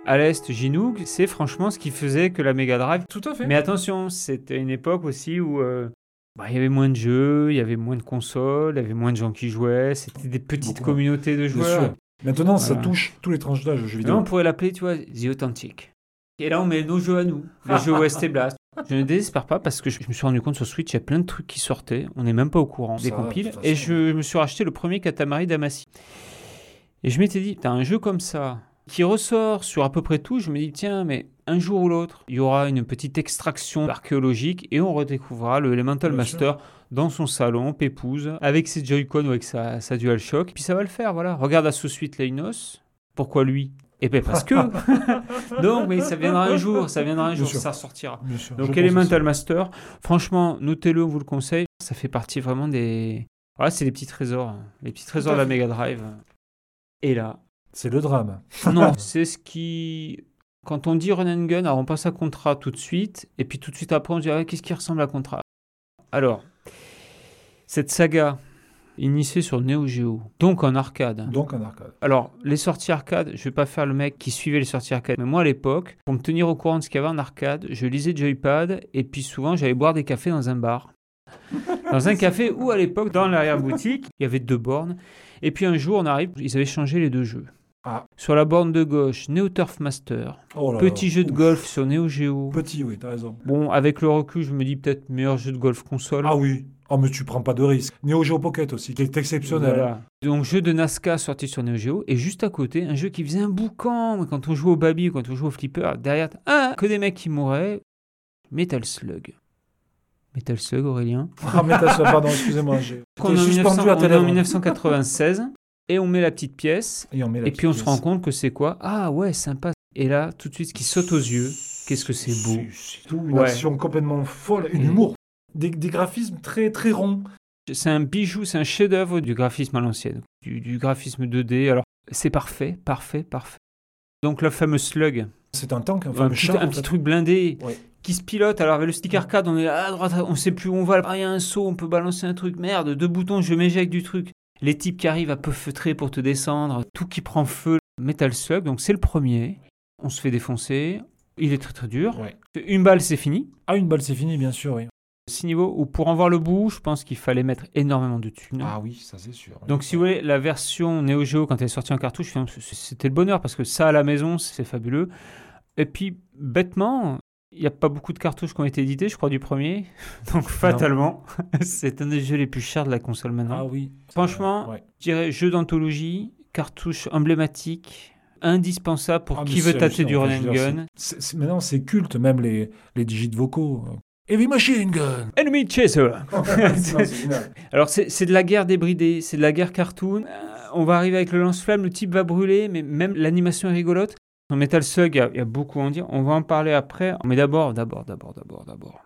D: À l'Est, Ginoog, c'est franchement ce qui faisait que la Mega Drive.
C: Tout à fait.
D: Mais attention, c'était une époque aussi où euh, bah, il y avait moins de jeux, il y avait moins de consoles, il y avait moins de gens qui jouaient, c'était des petites
C: Beaucoup
D: communautés de
C: Bien
D: joueurs.
C: sûr. Maintenant, ça touche tous les tranches d'âge jeux
D: là,
C: vidéo.
D: on pourrait l'appeler, tu vois, The Authentic. Et là, on met nos jeux à nous, les jeux OST Blast. Je ne désespère pas parce que je me suis rendu compte sur Switch, il y a plein de trucs qui sortaient. On n'est même pas au courant des compiles. Et je me suis racheté le premier Katamari Damacy. Et je m'étais dit, t'as un jeu comme ça qui ressort sur à peu près tout. Je me dis, tiens, mais un jour ou l'autre, il y aura une petite extraction archéologique et on redécouvrira le Elemental
C: Bien
D: Master dans son salon, pépouze, avec ses Joy-Con ou avec sa, sa DualShock. Puis ça va le faire, voilà. Regarde à sous-suite Leinos. Pourquoi lui? Eh bien parce que. Donc, mais ça viendra un jour, ça viendra un
C: Bien
D: jour,
C: sûr.
D: ça sortira.
C: Bien sûr.
D: Donc Elemental Master, franchement, notez-le, on vous le conseille. Ça fait partie vraiment des... Voilà, c'est les petits trésors, hein. les petits trésors de la. Mega Drive. Et là.
C: C'est le drame.
D: non, c'est ce qui... Quand on dit Run and Gun, alors on passe à Contra tout de suite, et puis tout de suite après on dit ah, qu'est-ce qui ressemble à Contra Alors, cette saga, initiée sur Neo Geo, donc en arcade.
C: Donc en arcade.
D: Alors, les sorties arcade, je vais pas faire le mec qui suivait les sorties arcade, mais moi à l'époque, pour me tenir au courant de ce qu'il y avait en arcade, je lisais Joypad et puis souvent j'allais boire des cafés dans un bar. Dans un café où à l'époque, dans l'arrière-boutique, il y avait deux bornes. Et puis un jour, on arrive, ils avaient changé les deux jeux.
C: Ah.
D: Sur la borne de gauche, Neo Turf Master.
C: Oh là
D: Petit
C: là.
D: jeu de
C: Ouf.
D: golf sur Neo Geo.
C: Petit, oui, t'as raison.
D: Bon, avec le recul, je me dis peut-être meilleur jeu de golf console.
C: Ah oui. Oh, mais tu prends pas de risque. Neo Geo Pocket aussi, qui est exceptionnel.
D: Voilà. Donc jeu de NASCAR sorti sur Neo Geo et juste à côté un jeu qui faisait un boucan quand on jouait au baby ou quand on jouait au flipper derrière ah, que des mecs qui mouraient Metal Slug Metal Slug Aurélien
C: Ah, t'as ça, pardon, excusez-moi.
D: on est, en
C: suspendu
D: 1900
C: à
D: on
C: tes
D: est en
C: lèvres.
D: 1996 et on met la petite pièce
C: Et, on met la
D: et puis on se rend compte que c'est quoi? Ah ouais sympa et là tout de suite ce qui saute aux yeux qu'est-ce que c'est beau
C: C'est tout, une
D: Ouais.
C: action complètement folle, un
D: Et-
C: humour. Des, des graphismes très, très ronds.
D: c'est un bijou c'est un chef-d'œuvre du graphisme à l'ancienne du, du graphisme 2D alors c'est parfait parfait parfait donc le fameux slug
C: C'est un tank, un
D: un petit,
C: char.
D: un
C: en
D: petit
C: fait.
D: truc blindé
C: Ouais.
D: qui se pilote. Alors avec le stick arcade, on est à droite, on sait plus où on va. Ah, il y a un saut, on peut balancer un truc. Merde, deux boutons, je m'éjecte du truc. Les types qui arrivent à peu feutrer pour te descendre, tout qui prend feu. Metal Slug, donc c'est le premier. On se fait défoncer. Il est très très dur.
C: Ouais.
D: Une balle, c'est fini.
C: Ah, une balle, c'est fini, bien sûr, oui.
D: Six niveaux où pour en voir le bout, je pense qu'il fallait mettre énormément de thunes.
C: Ah oui, ça c'est sûr.
D: Donc si vous voulez, la version Neo Geo, quand elle est sortie en cartouche, c'était le bonheur parce que ça à la maison, c'est fabuleux. Et puis, bêtement, il n'y a pas beaucoup de cartouches qui ont été éditées, je crois, du premier. Donc fatalement, c'est un des jeux les plus chers de la console maintenant.
C: Ah oui.
D: Franchement,
C: Ouais.
D: je dirais jeu d'anthologie, cartouche emblématique, indispensable pour
C: Ah,
D: qui veut tâter du run and gun.
C: Maintenant, c'est culte, même les, les digits vocaux. Heavy Machine Gun
D: Enemy Chaser. Alors c'est c'est de la guerre débridée, c'est de la guerre cartoon. Euh, on va arriver avec le lance-flamme, le type va brûler, mais même l'animation est rigolote. Dans Metal Slug, il y a- il y, a beaucoup à en dire. On va en parler après. Mais d'abord, d'abord, d'abord, d'abord, d'abord.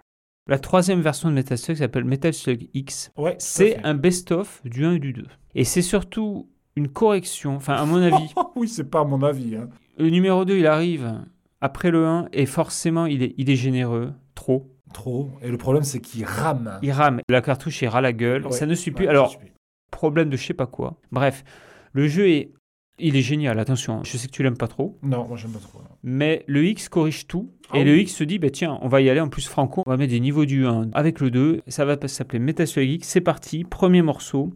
D: La troisième version de Metal Slug s'appelle Metal Slug X.
C: Ouais,
D: C'est un best-of du 1 et du 2. Et c'est surtout une correction, enfin à mon avis.
C: Oui, c'est pas à mon avis. hein.
D: le numéro 2, il arrive après le 1 et forcément il est, il est généreux, trop.
C: Trop. Et le problème, c'est qu'il rame.
D: Il rame, la cartouche il ras la gueule,
C: Ouais.
D: ça ne suit plus.
C: Ouais,
D: Alors, problème de je sais pas quoi. Bref, le jeu est, il est génial. Attention, hein. je sais que tu l'aimes pas trop,
C: Non, moi, j'aime pas trop.
D: mais le X corrige tout.
C: Ah
D: et le
C: oui.
D: X se dit, bah, tiens, on va y aller en plus franco, on va mettre des niveaux du 1 avec le 2. Ça va s'appeler X. C'est parti, premier morceau.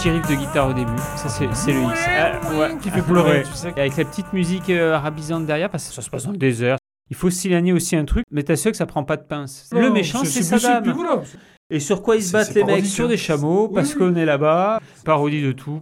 D: Petit riff de guitare au début. Ça, c'est c'est le X. Ah, ouais.
C: Qui fait pleurer,
D: Ouais.
C: tu sais.
D: Et avec la petite musique euh, arabisante derrière, parce que ça se passe dans le désert. Il faut signaler aussi un truc, mais t'as sûr que ça prend pas de pince. le méchant, c'est Saddam. Et sur quoi ils se battent les mecs Sur
C: hein.
D: des chameaux,
C: Oui,
D: parce
C: oui.
D: qu'on est là-bas. Parodie de tout.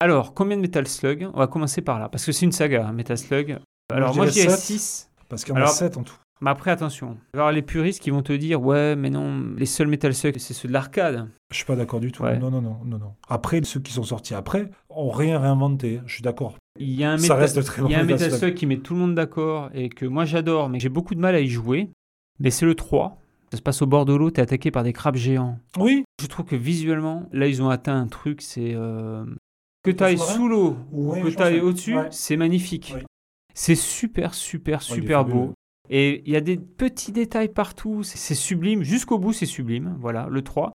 D: Alors, combien de Metal Slug? On va commencer par là, parce que c'est une saga, hein, Metal Slug. Alors, moi,
C: sept.
D: 6.
C: Parce qu'il y en a
D: Alors-
C: 7 en tout.
D: Mais après, attention. Il va y avoir les puristes qui vont te dire Ouais, mais non, les seuls Metal Slug, c'est ceux de l'arcade.
C: Je suis pas d'accord du tout.
D: Ouais.
C: Non, non, non, non, non. Après, ceux qui sont sortis après ont rien réinventé. Je suis d'accord.
D: Il y a un,
C: Ça reste très
D: il y a un
C: bons Metal Slug.
D: Qui met tout le monde d'accord et que moi j'adore, mais j'ai beaucoup de mal à y jouer. Mais c'est le 3. Ça se passe au bord de l'eau, t'es attaqué par des crabes géants.
C: Oui.
D: Je trouve que visuellement, là, ils ont atteint un truc, c'est. euh, Que tu ailles
C: sous-marin
D: sous l'eau ou que
C: je
D: tu ailles
C: pense, ouais.
D: au-dessus,
C: Ouais.
D: c'est magnifique. C'est super, super, super beau. Et il y a des petits détails partout, c'est sublime. Jusqu'au bout, c'est sublime. Voilà, le 3.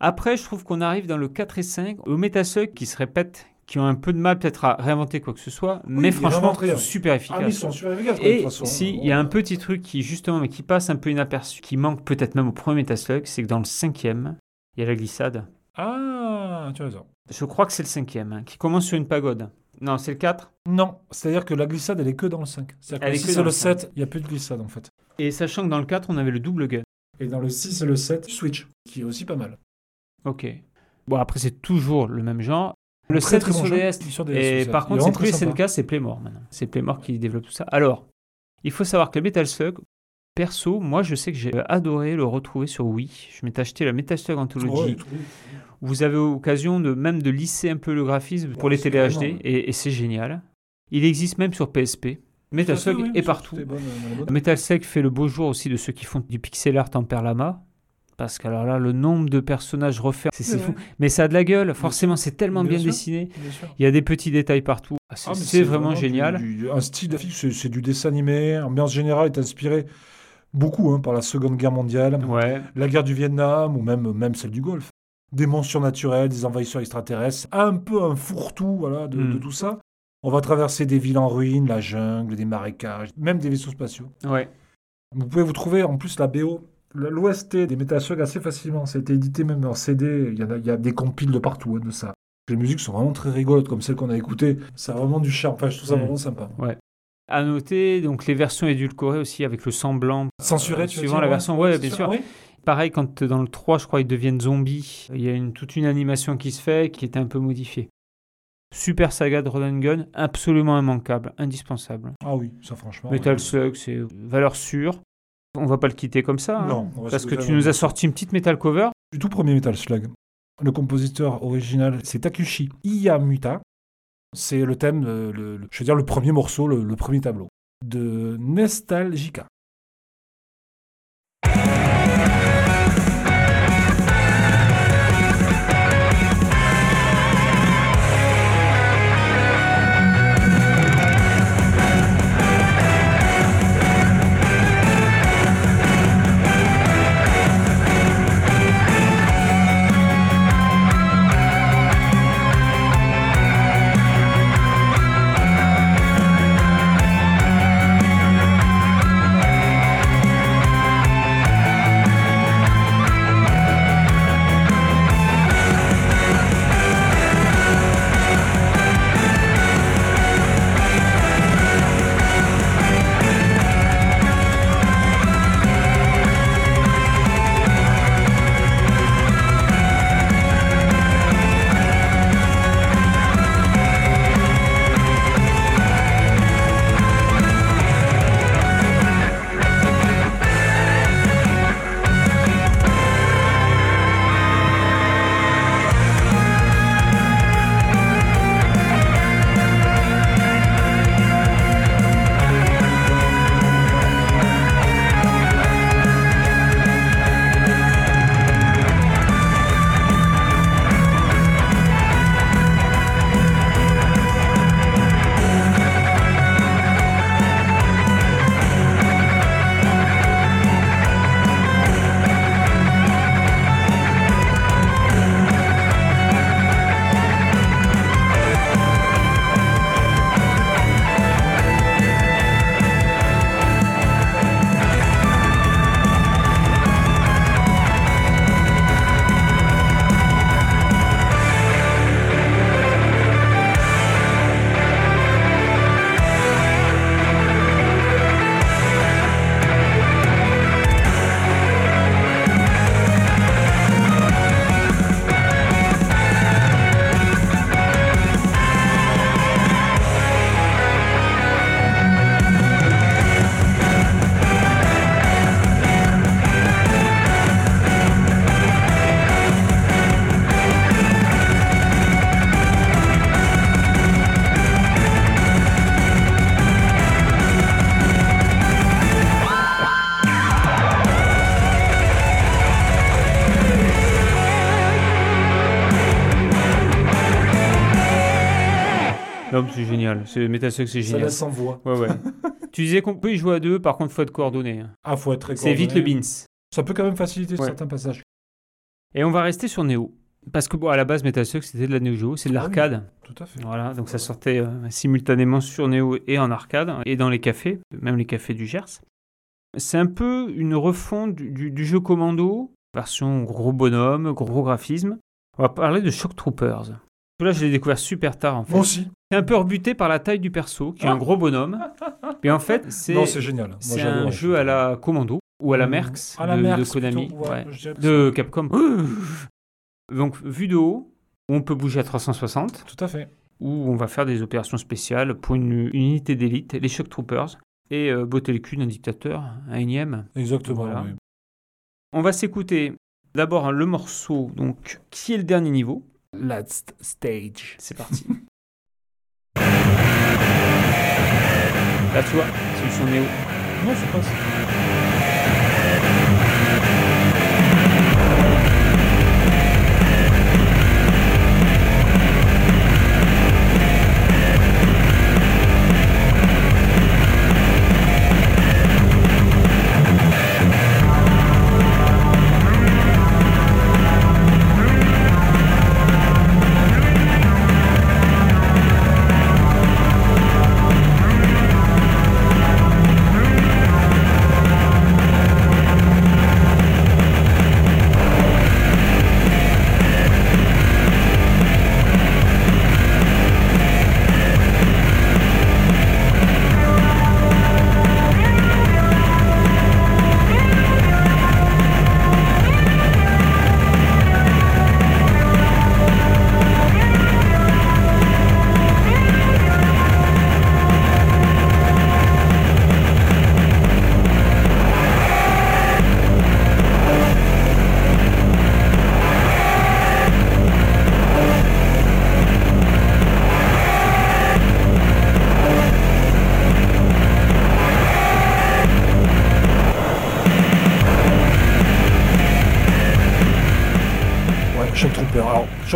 D: Après, je trouve qu'on arrive dans le 4 et 5 au Metaslug qui se répètent, qui ont un peu de mal peut-être à réinventer quoi que ce soit, mais franchement, sont super
C: Ah, ils sont super efficaces. de
D: Et
C: toute façon.
D: si, il y a un petit truc qui, justement, mais qui passe un peu inaperçu, qui manque peut-être même au premier Metaslug, c'est que dans le cinquième, il y a la glissade.
C: Ah, tu as raison.
D: Je crois que c'est le cinquième, hein, qui commence sur une pagode. Non, c'est le 4.
C: Non, c'est-à-dire que la glissade, elle est que dans le 5. C'est-à-dire
D: Elle
C: que
D: est
C: si
D: que
C: c'est le
D: le
C: 7, il n'y a plus de glissade en fait.
D: Et sachant que dans le 4, on avait le double gun.
C: Et dans le 6 et le 7, Switch, qui est aussi pas mal.
D: Ok. Bon, après, c'est toujours le même genre. Le
C: Très,
D: 7
C: très
D: est
C: bon
D: sur. DS.
C: Sur
D: Et
C: le 7.
D: par contre, c'est plus. SNK, c'est Playmore maintenant. C'est Playmore qui développe tout ça. Alors, il faut savoir que Metal Slug, perso, moi, je sais que j'ai adoré le retrouver sur Wii. Je m'étais acheté la Metal Slug Anthology.
C: Tout-
D: Vous avez l'occasion de même de lisser un peu le graphisme pour
C: Ouais,
D: les télé HD
C: ouais.
D: et, et c'est génial. Il existe même sur PSP. Metal
C: Tout à fait,
D: Slug
C: oui,
D: est
C: tout
D: partout.
C: bonnes-
D: Metal Slug fait le beau jour aussi de ceux qui font du pixel art en perlama. Parce que alors là, le nombre de personnages refaits, c'est fou. Mais ça a de la gueule, forcément, c'est tellement
C: Bien
D: dessiné.
C: Bien.
D: Il y a des petits détails partout. Ah, c'est
C: Ah,
D: vraiment, génial.
C: du- un style c'est du dessin animé. Ambiance générale est inspirée beaucoup hein, par la Seconde Guerre mondiale,
D: Ouais.
C: la guerre du Vietnam ou même, même celle du Golfe. Des monstres naturelles, des envahisseurs extraterrestres, un peu un fourre-tout voilà, de,
D: Mm.
C: de tout ça. On va traverser des villes en ruine, la jungle, des marécages, même des vaisseaux spatiaux.
D: Ouais.
C: Vous pouvez vous trouver en plus la BO, l'OST des Metal Slug assez facilement. Ça a été édité même en CD. Il y, en a, il y a des compiles de partout hein, de ça. Les musiques sont vraiment très rigolotes, comme celles qu'on a écoutées. Ça a vraiment du charme. Enfin, je trouve ça
D: Mm.
C: vraiment sympa.
D: À noter, donc les versions édulcorées aussi avec le semblant.
C: Censuré,
D: Euh,
C: tu veux
D: suivant
C: dire,
D: la
C: ouais
D: version, ouais, bien sûr.
C: Oui.
D: Pareil, quand euh, dans le 3, je crois, ils deviennent zombies, il y a une, toute une animation qui se fait qui était un peu modifiée. Super saga de Run and Gun, absolument immanquable, indispensable.
C: Ah oui, ça franchement.
D: Metal. Slug, c'est valeur sûre. On va pas le quitter comme ça. hein,
C: Non, on va
D: parce que tu nous as sorti une petite metal cover.
C: Du tout premier Metal Slug. Le compositeur original, c'est Takushi Iyamuta. C'est le thème, le- le- je veux dire le premier morceau, le, le premier tableau de Nostalgica.
D: Génial. C'est Metal Slug, c'est
C: Ça
D: génial.
C: laisse sans voix.
D: Ouais, ouais. tu disais qu'on peut y jouer à deux, par contre, faut être coordonné. hein.
C: Ah, faut être très
D: C'est vite le beans.
C: Ça peut quand même faciliter
D: Ouais.
C: certains passages.
D: Et on va rester sur Neo. Parce que, bon, à la base, Metal Slug, c'était de la Neo Geo, c'est de
C: Ah oui.
D: l'arcade.
C: Tout à fait.
D: Voilà, donc ça sortait euh, simultanément sur Neo et en arcade, et dans les cafés, même les cafés du Gers. C'est un peu une refonte du, du- du jeu Commando, version gros bonhomme, gros graphisme. On va parler de Shock Troopers. Là, je l'ai découvert super tard, en fait.
C: Moi aussi.
D: C'est un peu rebuté par la taille du perso, qui est un gros bonhomme. Mais en fait, c'est
C: Non, c'est génial. Moi,
D: c'est
C: j'adore
D: un jeu à la Commando, ou à la
C: Mmh.
D: Merx,
C: À la
D: de, Konami,
C: plutôt, ouais,
D: ouais. de Capcom. Donc, vue de haut, on peut bouger à 360
C: Tout à fait.
D: où on va faire des opérations spéciales pour une, une unité d'élite, les Shock Troopers, et euh, botter le cul d'un dictateur, un énième.
C: Exactement.
D: Voilà.
C: oui.
D: On va s'écouter d'abord hein, le morceau, donc qui est le dernier niveau.
C: Last stage.
D: C'est parti. Là, tu vois, c'est le son Néo.
C: Non, c'est pas ça.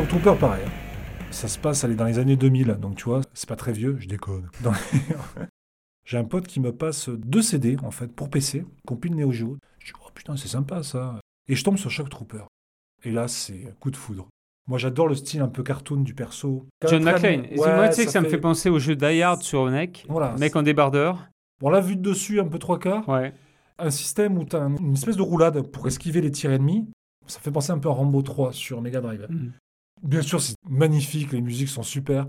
C: Trooper, pareil. hein. Ça se passe, elle est dans les années 2000, donc tu vois, c'est pas très vieux, je déconne. Dans les- J'ai un pote qui me passe deux CD, en fait, pour PC, compile Neo Geo. Je dis, oh putain, c'est sympa ça. Et je tombe sur Shock Trooper. Et là, c'est coup de foudre. Moi, j'adore le style un peu cartoon du perso.
D: John McClane.
C: Ouais,
D: Excuse-moi, tu sais que ça me fait penser au jeu Die Hard sur.
C: Voilà.
D: Mec en débardeur.
C: Bon, là, vu de dessus, un peu trois quarts,
D: Ouais.
C: un système où tu as une espèce de roulade pour esquiver les tirs ennemis. Ça fait penser un peu à Rambo 3 sur Mega Drive.
D: Mm.
C: Bien sûr, c'est magnifique, les musiques sont super.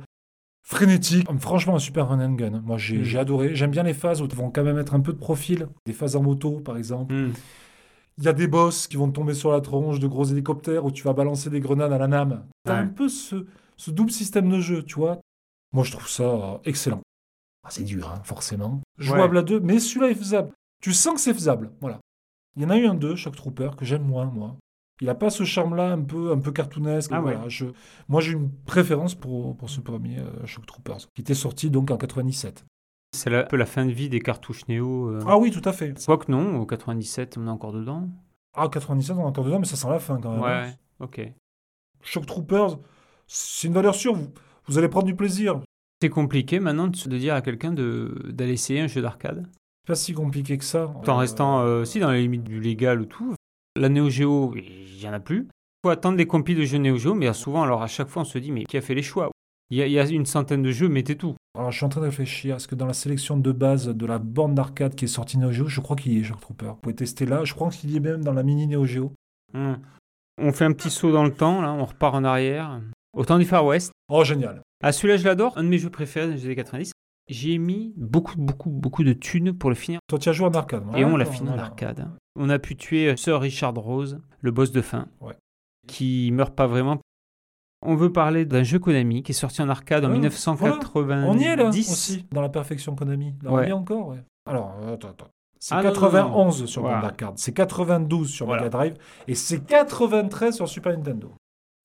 C: Frénétique, franchement un super run and gun. Moi j'ai
D: Mm.
C: j'ai adoré. J'aime bien les phases où ils vont quand même mettre un peu de profil. Des phases en moto par exemple.
D: Mm.
C: Il y a des boss qui vont te tomber sur la tronche de gros hélicoptères où tu vas balancer des grenades à la lame. T'as
D: Ouais.
C: un peu ce, ce double système de jeu, tu vois. Moi je trouve ça euh, excellent. Ah, c'est dur, hein, forcément. Jouable à deux, mais celui-là est faisable. Tu sens que c'est faisable, voilà. Il y en a eu un deux, Shock Trooper, que j'aime moins, moi. Il n'a pas ce charme-là un peu, un peu cartoonesque.
D: Ah
C: voilà. Je, moi, j'ai une préférence pour, pour ce premier euh, Shock Troopers, qui était sorti donc en 97.
D: C'est un peu la fin de vie des cartouches Néo. euh.
C: Ah oui, tout à fait.
D: Quoique non, au 97, on est encore dedans.
C: Ah, 97, on est encore dedans, mais ça sent la fin quand même. hein.
D: Ouais, ok.
C: Shock Troopers, c'est une valeur sûre. Vous, vous allez prendre du plaisir.
D: C'est compliqué maintenant de, dire à quelqu'un d'aller essayer un jeu d'arcade?
C: Pas si compliqué que ça.
D: En
C: Euh,
D: restant, euh, si, dans les limites du légal ou tout. La Neo Geo, il n'y en a plus. Il faut attendre les compis de jeux Neo Geo, mais souvent, alors à chaque fois, on se dit, mais qui a fait les choix? Il y, a, il y a une centaine de jeux, mettez tout.
C: Alors, je suis en train de réfléchir. Est-ce que dans la sélection de base de la bande d'arcade qui est sortie Neo Geo, je crois qu'il y est Shock Trooper. Vous pouvez tester là. Je crois qu'il y est même dans la mini Neo Geo.
D: Hum. On fait un petit saut dans le temps, là, on repart en arrière. Au temps du Far West.
C: Oh, génial.
D: Ah, celui-là, je l'adore. Un de mes jeux préférés des années 90. J'ai mis beaucoup, beaucoup, beaucoup de thunes pour le finir.
C: Toi, tu as joué en arcade.
D: Et on l'a fini en
C: voilà.
D: arcade. On a pu tuer Sir Richard Rose, le boss de fin,
C: Ouais.
D: qui meurt pas vraiment. On veut parler d'un jeu Konami qui est sorti en arcade en
C: Ah,
D: 1990.
C: On y est là aussi, dans la perfection Konami. Là, On y est encore, ouais. Alors, euh, attends, attends. C'est
D: Ah, non, non,
C: 91 sur
D: Voilà.
C: bande d'arcade, c'est 92 sur
D: Voilà.
C: Mega Drive et c'est 93 sur Super Nintendo.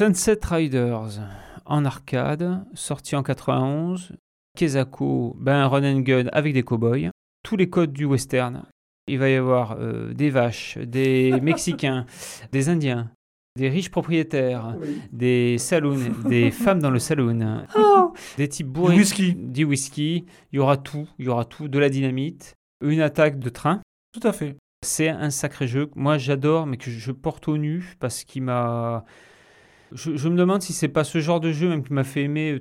D: Sunset Riders en arcade, sorti en 91. Kezako, ben un run and gun avec des cowboys. Tous les codes du western. Il va y avoir euh, des vaches, des Mexicains, des Indiens, des riches propriétaires, des saloons, des femmes dans le saloon, des types bourrés,
C: Du whisky.
D: du whisky. Il y aura tout, il y aura tout, de la dynamite, une attaque de train.
C: Tout à fait.
D: C'est un sacré jeu. Moi, j'adore, mais que je porte au nu parce qu'il m'a. Je, je me demande si c'est pas ce genre de jeu même qui m'a fait aimer euh,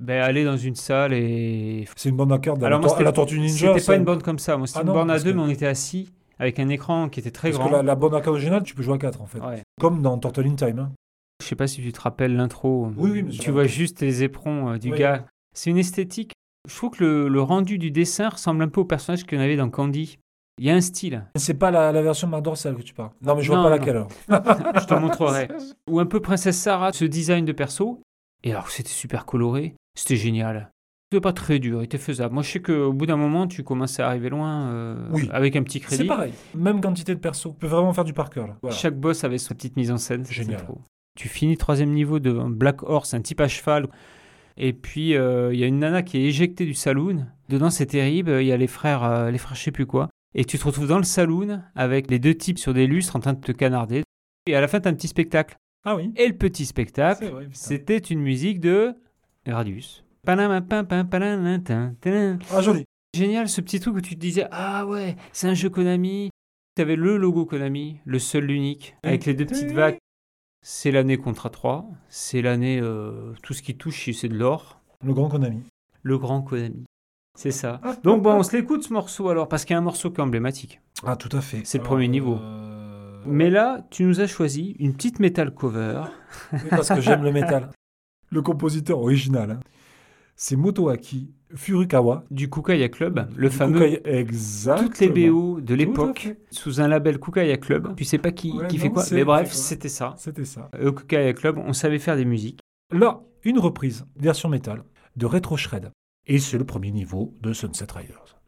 D: ben, aller dans une salle et.
C: C'est une bande à carte à,
D: Alors
C: la,
D: moi,
C: la Tortue Ninja.
D: C'était pas une bande comme ça. Moi, c'était
C: Ah
D: une
C: non,
D: borne à
C: parce
D: deux,
C: que-
D: mais on était assis avec un écran qui était très
C: Parce
D: grand.
C: que la, la bande à carte originale, tu peux jouer à 4 en fait.
D: Ouais.
C: Comme dans Turtle in Time. hein.
D: Je sais pas si tu te rappelles l'intro.
C: Oui, oui,
D: Tu vois juste les éperons euh, du
C: Oui.
D: gars. C'est une esthétique. Je trouve que le, le rendu du dessin ressemble un peu au personnage en avait dans Candy. Il y a un style.
C: C'est pas la, la version Marc Dorcel que tu parles. Non, mais je vois
D: Non,
C: pas
D: non.
C: laquelle alors.
D: Je te montrerai. Ou un peu Princesse Sarah, ce design de perso. Et alors, c'était super coloré. C'était génial. C'était pas très dur, il était faisable. Moi, je sais qu'au bout d'un moment, tu commençais à arriver loin euh,
C: Oui.
D: avec un petit
C: C'est
D: crédit.
C: pareil. Même quantité de perso. Tu peux vraiment faire du par cœur. Voilà.
D: Chaque boss avait sa petite mise en scène.
C: Génial.
D: Tu finis troisième niveau de Black Horse, un type à cheval. Et puis, euh, il y a une nana qui est éjectée du saloon. Dedans, c'est terrible. Il y a les frères, euh, les frères, je sais plus quoi. Et tu te retrouves dans le saloon avec les deux types sur des lustres en train de te canarder. Et à la fin, tu as un petit spectacle.
C: Ah oui.
D: Et le petit spectacle, c'était une musique de Radius.
C: Ah, joli.
D: Génial, ce petit truc où tu te disais Ah ouais, c'est un jeu Konami. Tu avais le logo Konami, le seul, l'unique, avec les deux petites vagues. C'est l'année Contra 3, c'est l'année euh, tout ce qui touche, c'est de l'or.
C: Le grand Konami.
D: Le grand Konami. C'est ça. Donc bon, on se l'écoute ce morceau alors, parce qu'il y a un morceau qui est emblématique.
C: Ah, tout à fait.
D: C'est le
C: Alors,
D: premier niveau.
C: euh,
D: Mais là, tu nous as choisi une petite metal cover.
C: oui, parce que j'aime le métal. Le compositeur original, hein, c'est Motoaki Furukawa.
D: du Kukaya Club, le
C: Du
D: fameux
C: Kukai- Exactement.
D: toutes les BO de
C: Tout à
D: l'époque
C: fait.
D: sous un label Kukaya Club. Tu sais pas qui,
C: Ouais,
D: qui
C: non,
D: fait quoi,
C: c'est-
D: mais bref,
C: c'est
D: c'était ça.
C: C'était ça.
D: Euh, Au Kukaya Club, on savait faire des musiques.
C: Là, une reprise, version métal, de Retro Shred. Et c'est le premier niveau de Sunset Riders.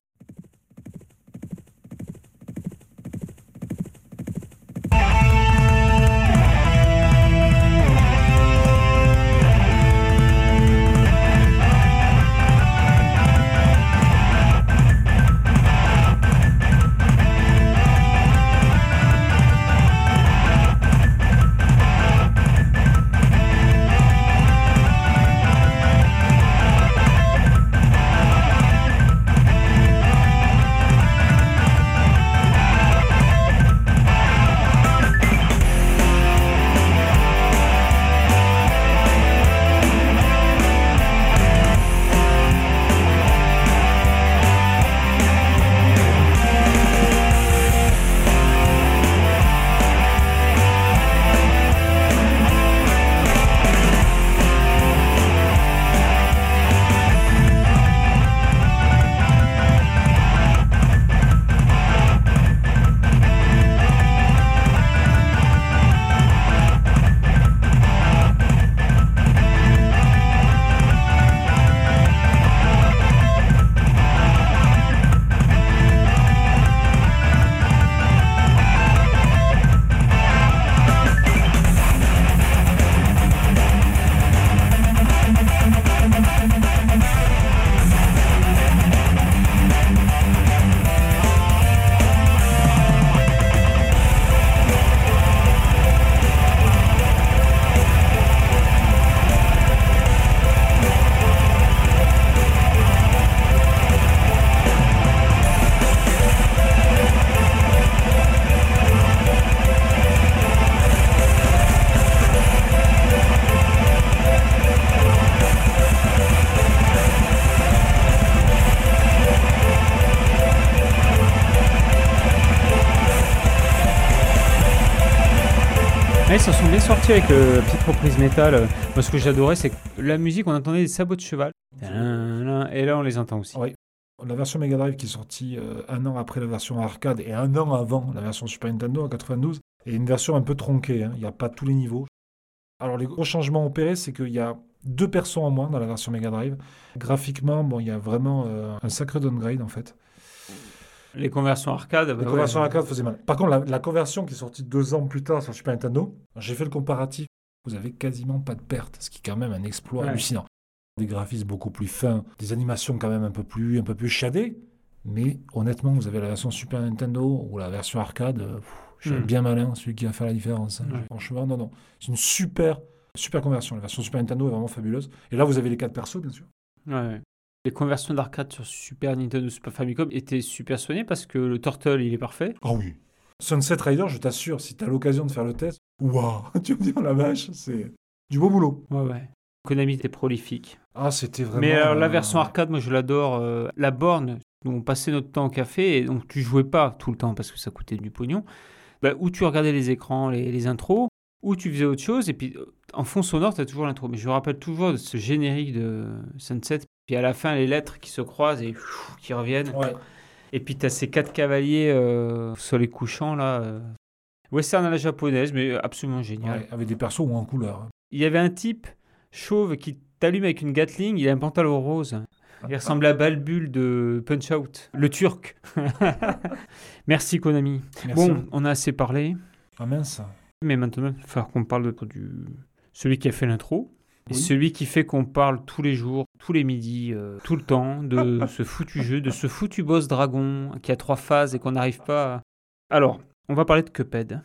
D: Avec euh, petite reprise métal. Euh, Moi, ce que j'adorais, c'est que la musique, on entendait des sabots de cheval. Et là, on les entend aussi.
C: La version Mega Drive qui est sortie euh, un an après la version arcade et un an avant la version Super Nintendo en 92 est une version un peu tronquée. hein. Il n'y a pas tous les niveaux. Alors les gros changements opérés, c'est qu'il y a deux persos en moins dans la version Mega Drive. Graphiquement, bon, il y a vraiment un sacré downgrade en fait.
D: Les conversions arcade. bah
C: La
D: ouais.
C: conversion arcade faisait mal. Par contre, la, la conversion qui est sortie deux ans plus tard sur Super Nintendo, j'ai fait le comparatif. Vous avez quasiment pas de perte, ce qui est quand même un exploit
D: Ouais.
C: hallucinant. Des graphismes beaucoup plus fins, des animations quand même un peu plus, un peu plus shadées. Mais honnêtement, vous avez la version Super Nintendo ou la version arcade, Je suis
D: Hmm.
C: bien malin, celui qui va faire la différence. hein.
D: Ouais.
C: Franchement, non, non. C'est une super, super conversion. La version Super Nintendo est vraiment fabuleuse. Et là, vous avez les quatre persos, bien sûr.
D: Ouais, ouais. Les conversions d'arcade sur Super Nintendo, Super Famicom étaient super soignées parce que le Turtle, il est parfait.
C: Ah oui. Sunset Rider, je t'assure, si tu as l'occasion de faire le test, waouh, tu me dis, oh la vache, c'est du beau boulot.
D: Ouais, ouais. Konami était prolifique.
C: Ah, c'était vraiment.
D: Mais alors, la
C: euh,
D: version arcade, moi, je l'adore. euh, la borne, où on passait notre temps au café, et donc tu jouais pas tout le temps parce que ça coûtait du pognon. Bah, où tu regardais les écrans, les, les intros, ou tu faisais autre chose, et puis euh, en fond sonore, tu as toujours l'intro. Mais je me rappelle toujours de ce générique de Sunset, puis à la fin, les lettres qui se croisent et qui reviennent.
C: Ouais.
D: Et puis tu as ces quatre cavaliers euh, sur les couchants, là. euh. Western à la japonaise, mais absolument génial.
C: Ouais, avec des persos ou en couleur.
D: Il y avait un type chauve qui t'allume avec une Gatling, il a un pantalon rose. Il ressemble à Balbul de Punch Out, le turc. Merci Konami.
C: Merci.
D: Bon, on a assez parlé,
C: Ah mince.
D: mais maintenant il va falloir qu'on parle de, du celui qui a fait l'intro. Et celui qui fait qu'on parle tous les jours, tous les midis, euh, tout le temps de ce foutu jeu, de ce foutu boss dragon qui a trois phases et qu'on n'arrive pas à... Alors, on va parler de Cuphead.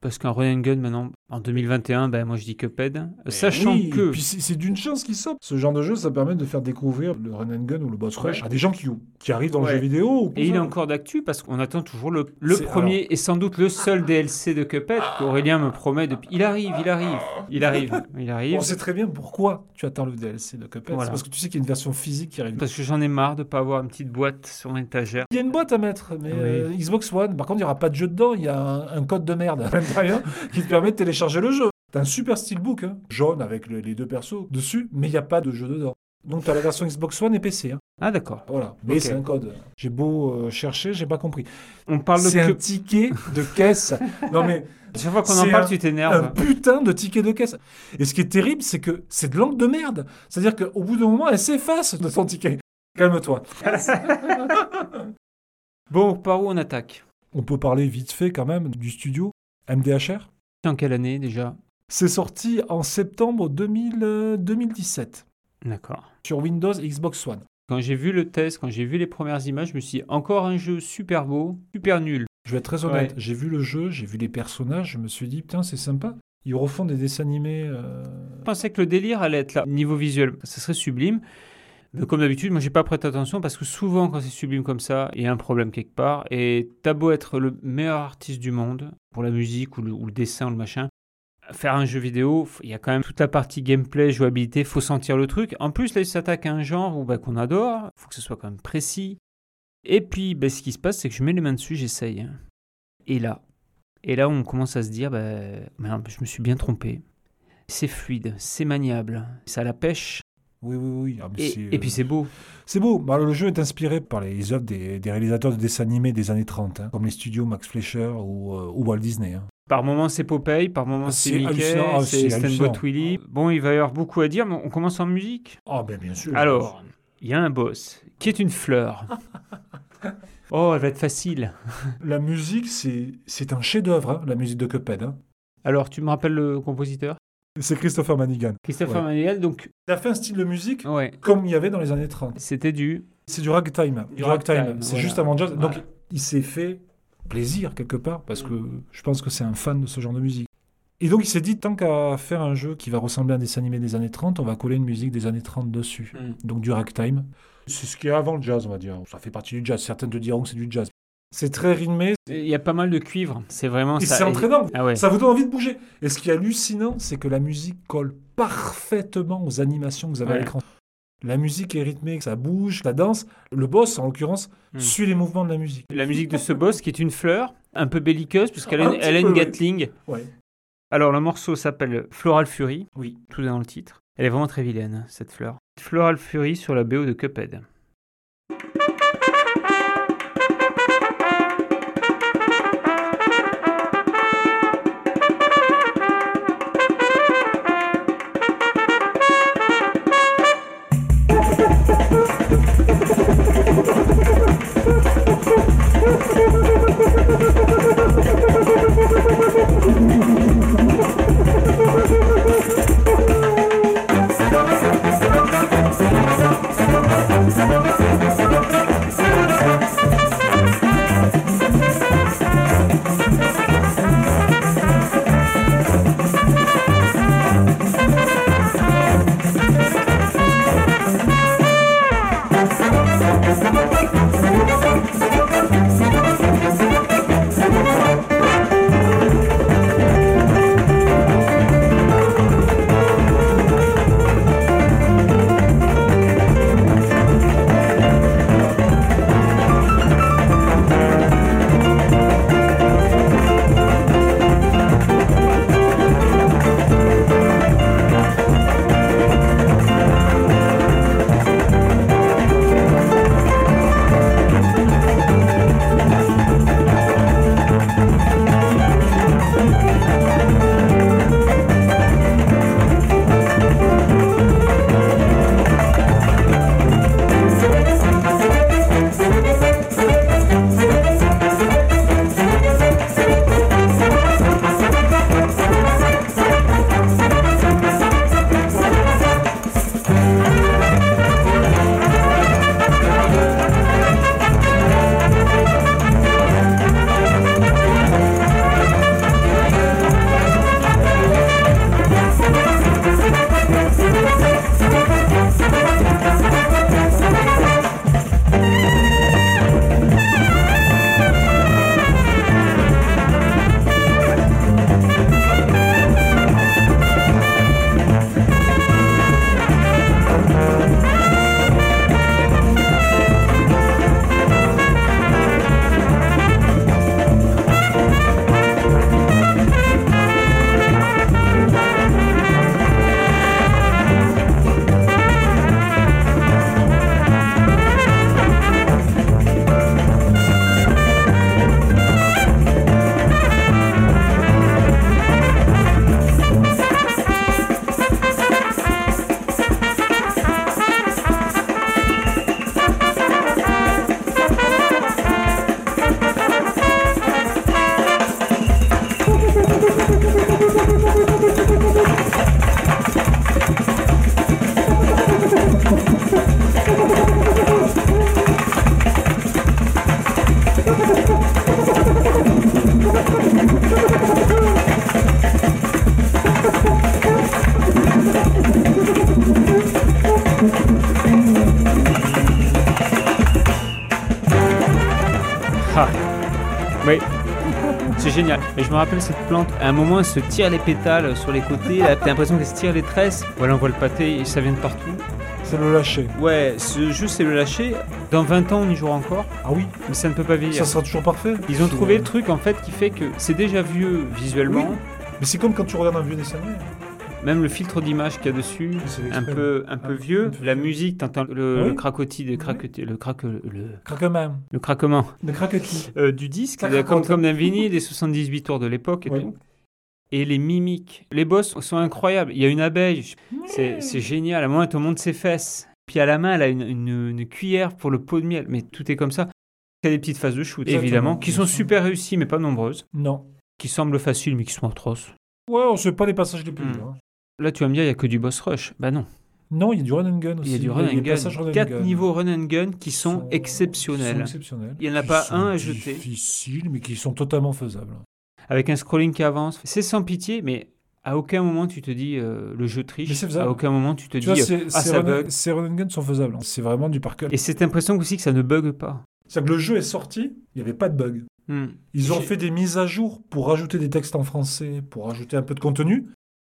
D: Parce qu'un run and gun maintenant, en 2021, ben moi je dis Cuphead. Sachant
C: Oui,
D: que...
C: Puis c'est d'une chance qu'ils sortent. Ce genre de jeu, ça permet de faire découvrir le run and gun ou le boss rush à des gens qui, qui arrivent dans
D: Ouais.
C: le jeu vidéo. ou
D: Et il est encore d'actu parce qu'on attend toujours le, premier et sans doute le seul DLC de Cuphead qu'Aurélien me promet depuis. Il arrive, il arrive, il arrive, il arrive.
C: On sait très bien pourquoi tu attends le DLC de Cuphead.
D: Voilà.
C: C'est parce que tu sais qu'il y a une version physique qui arrive.
D: Parce que j'en ai marre de pas avoir une petite boîte sur mon étagère.
C: Il y a une boîte à mettre, mais
D: Oui.
C: euh, Xbox One, par contre, il n'y aura pas de jeu dedans. Il y a un, un code de merde à l'intérieur qui te permet de télécharger le jeu. T'as un super steelbook, hein, jaune avec le- les deux persos dessus, mais il n'y a pas de jeu dedans. Donc tu as la version Xbox One et PC. hein.
D: Ah d'accord.
C: Voilà. Mais
D: Ok.
C: c'est un code. J'ai beau euh, chercher, j'ai pas compris.
D: On parle de
C: C'est un ticket de caisse. non mais
D: Chaque fois qu'on en
C: c'est
D: parle,
C: un-
D: tu
C: un
D: t'énerves.
C: putain de ticket de caisse. Et ce qui est terrible, c'est que c'est de l'encre de merde. C'est-à-dire qu'au bout d'un moment, elle s'efface de ton ticket. Calme-toi.
D: Bon, par où on attaque?
C: On peut parler vite fait quand même du studio MDHR.
D: En quelle année déjà?
C: C'est sorti en septembre 2000, euh, 2017
D: D'accord.
C: sur Windows et Xbox One.
D: Quand j'ai vu le test, quand j'ai vu les premières images, je me suis dit, encore un jeu super beau, super nul.
C: Je vais être très honnête,
D: Ouais.
C: j'ai vu le jeu, j'ai vu les personnages, je me suis dit, putain, c'est sympa. Ils refont des dessins animés. euh,
D: Je pensais que le délire allait être là, niveau visuel, ça serait sublime. Comme d'habitude, moi j'ai pas prêté attention parce que souvent quand c'est sublime comme ça, il y a un problème quelque part. Et t'as beau être le meilleur artiste du monde pour la musique ou le, dessin ou le machin, faire un jeu vidéo, il y a quand même toute la partie gameplay, jouabilité, faut sentir le truc. En plus là, il s'attaque à un genre bah, qu'on adore, faut que ce soit quand même précis. Et puis, bah, ce qui se passe, c'est que je mets les mains dessus, j'essaye. Et là, et là, on commence à se dire, bah, je me suis bien trompé. C'est fluide, c'est maniable, ça la pêche,
C: Oui, oui, oui. Ah, mais
D: et, puis
C: euh,
D: c'est beau.
C: C'est beau. Bah, le jeu est inspiré par les œuvres des, des réalisateurs de dessins animés des années 30, hein, comme les studios Max Fleischer ou, euh, ou Walt Disney. hein.
D: Par moments c'est Popeye, par moments c'est Mickey,
C: ah,
D: c'est Stanbot. Willy. Bon, il va y avoir beaucoup à dire, mais on commence en musique.
C: Ah, ben bien sûr.
D: Alors, il y a un boss qui est une fleur. oh, elle va être facile.
C: La musique, c'est, c'est un chef-d'œuvre, hein, la musique de Cuphead.
D: Alors, tu me rappelles le compositeur?
C: C'est Christopher Manigan.
D: Christopher
C: Ouais.
D: Manuel, donc,
C: Il a fait un style de musique
D: ouais,
C: comme il y avait dans les années 30.
D: c'était du.
C: C'est du ragtime.
D: Du
C: Du ragtime.
D: ragtime,
C: C'est
D: voilà.
C: juste avant jazz. Donc, il s'est fait plaisir quelque part parce que je pense que c'est un fan de ce genre de musique. Et donc, il s'est dit tant qu'à faire un jeu qui va ressembler à un dessin animé des années 30, on va coller une musique des années 30 dessus.
D: Mm.
C: Donc, du ragtime. C'est ce qui est avant le jazz, on va dire. Ça fait partie du jazz. Certains te diront que c'est du jazz. C'est très rythmé
D: Il y a pas mal de cuivre. C'est vraiment
C: et
D: ça.
C: c'est entraînant.
D: Ah ouais.
C: Ça vous donne envie de bouger. Et ce qui est hallucinant, c'est que la musique colle parfaitement aux animations que vous avez à l'écran. La musique est rythmée, ça bouge, ça danse. Le boss, en l'occurrence,
D: Hmm.
C: suit les mouvements de la musique.
D: La musique de ce boss qui est une fleur, un peu belliqueuse, puisqu'elle a,
C: Un
D: une-. Gatling.
C: Ouais.
D: Alors, le morceau s'appelle Floral Fury.
C: Oui.
D: Tout est dans le titre. Elle est vraiment très vilaine, cette fleur. Floral Fury sur la BO de Cuphead. Génial. Et je me rappelle cette plante. À un moment, elle se tire les pétales sur les côtés. Là, t'as l'impression qu'elle se tire les tresses. Voilà, on voit le pâté et ça vient de partout.
C: C'est le lâcher.
D: Ouais, ce jeu, c'est le lâcher. Dans 20 ans, on y jouera encore.
C: Ah oui,
D: Mais ça ne peut pas vieillir.
C: ça sera toujours parfait.
D: Ils ont trouvé le truc en fait qui fait que c'est déjà vieux visuellement.
C: Mais c'est comme quand tu regardes un vieux dessin animé.
D: Même le filtre d'image qu'il y a dessus, un peu, un peu
C: Un
D: vieux. La musique, t'entends le,
C: Oui.
D: le cracotis, craquetis- le, craque, le,
C: Craquement.
D: le craquement
C: Le craquetis.
D: euh, du disque, comme, comme d'un vinyle des 78 tours de l'époque et
C: Oui.
D: tout. Et les mimiques. Les boss sont incroyables. Il y a une abeille, c'est génial. À moment, elle te montre ses fesses. Puis à la main, elle a une, une- une cuillère pour le pot de miel. Mais tout est comme ça. Il y a des petites phases de shoot,
C: Exactement,
D: évidemment, qui sont super réussies, mais pas nombreuses.
C: Non.
D: Qui semblent faciles, mais qui sont atroces.
C: Ouais, on sait pas les passages les plus
D: Hmm.
C: durs. Hein.
D: Là, tu vas me dire, il n'y a que du boss rush. Bah non.
C: Non, il y a du run and gun aussi.
D: Il y a du run and gun.
C: and
D: Quatre
C: gun.
D: niveaux run and gun qui sont,
C: Sont-
D: exceptionnels.
C: qui sont exceptionnels.
D: Il y en a
C: Qui
D: pas
C: sont
D: un à jeter.
C: difficiles, mais qui sont totalement faisables.
D: Avec un scrolling qui avance. C'est sans pitié, mais à aucun moment tu te dis euh, le jeu
C: Mais
D: triche.
C: c'est faisable.
D: À aucun moment tu te
C: Tu
D: dis
C: ces,
D: euh, ah ça
C: run,
D: bug.
C: ces run and gun sont faisables. C'est vraiment du par cœur.
D: Et cette impression aussi que ça ne bug pas.
C: C'est-à-dire que le jeu est sorti, il n'y avait pas de bug.
D: Hmm.
C: Ils ont
D: J'ai-
C: fait des mises à jour pour rajouter des textes en français, pour rajouter un peu de contenu,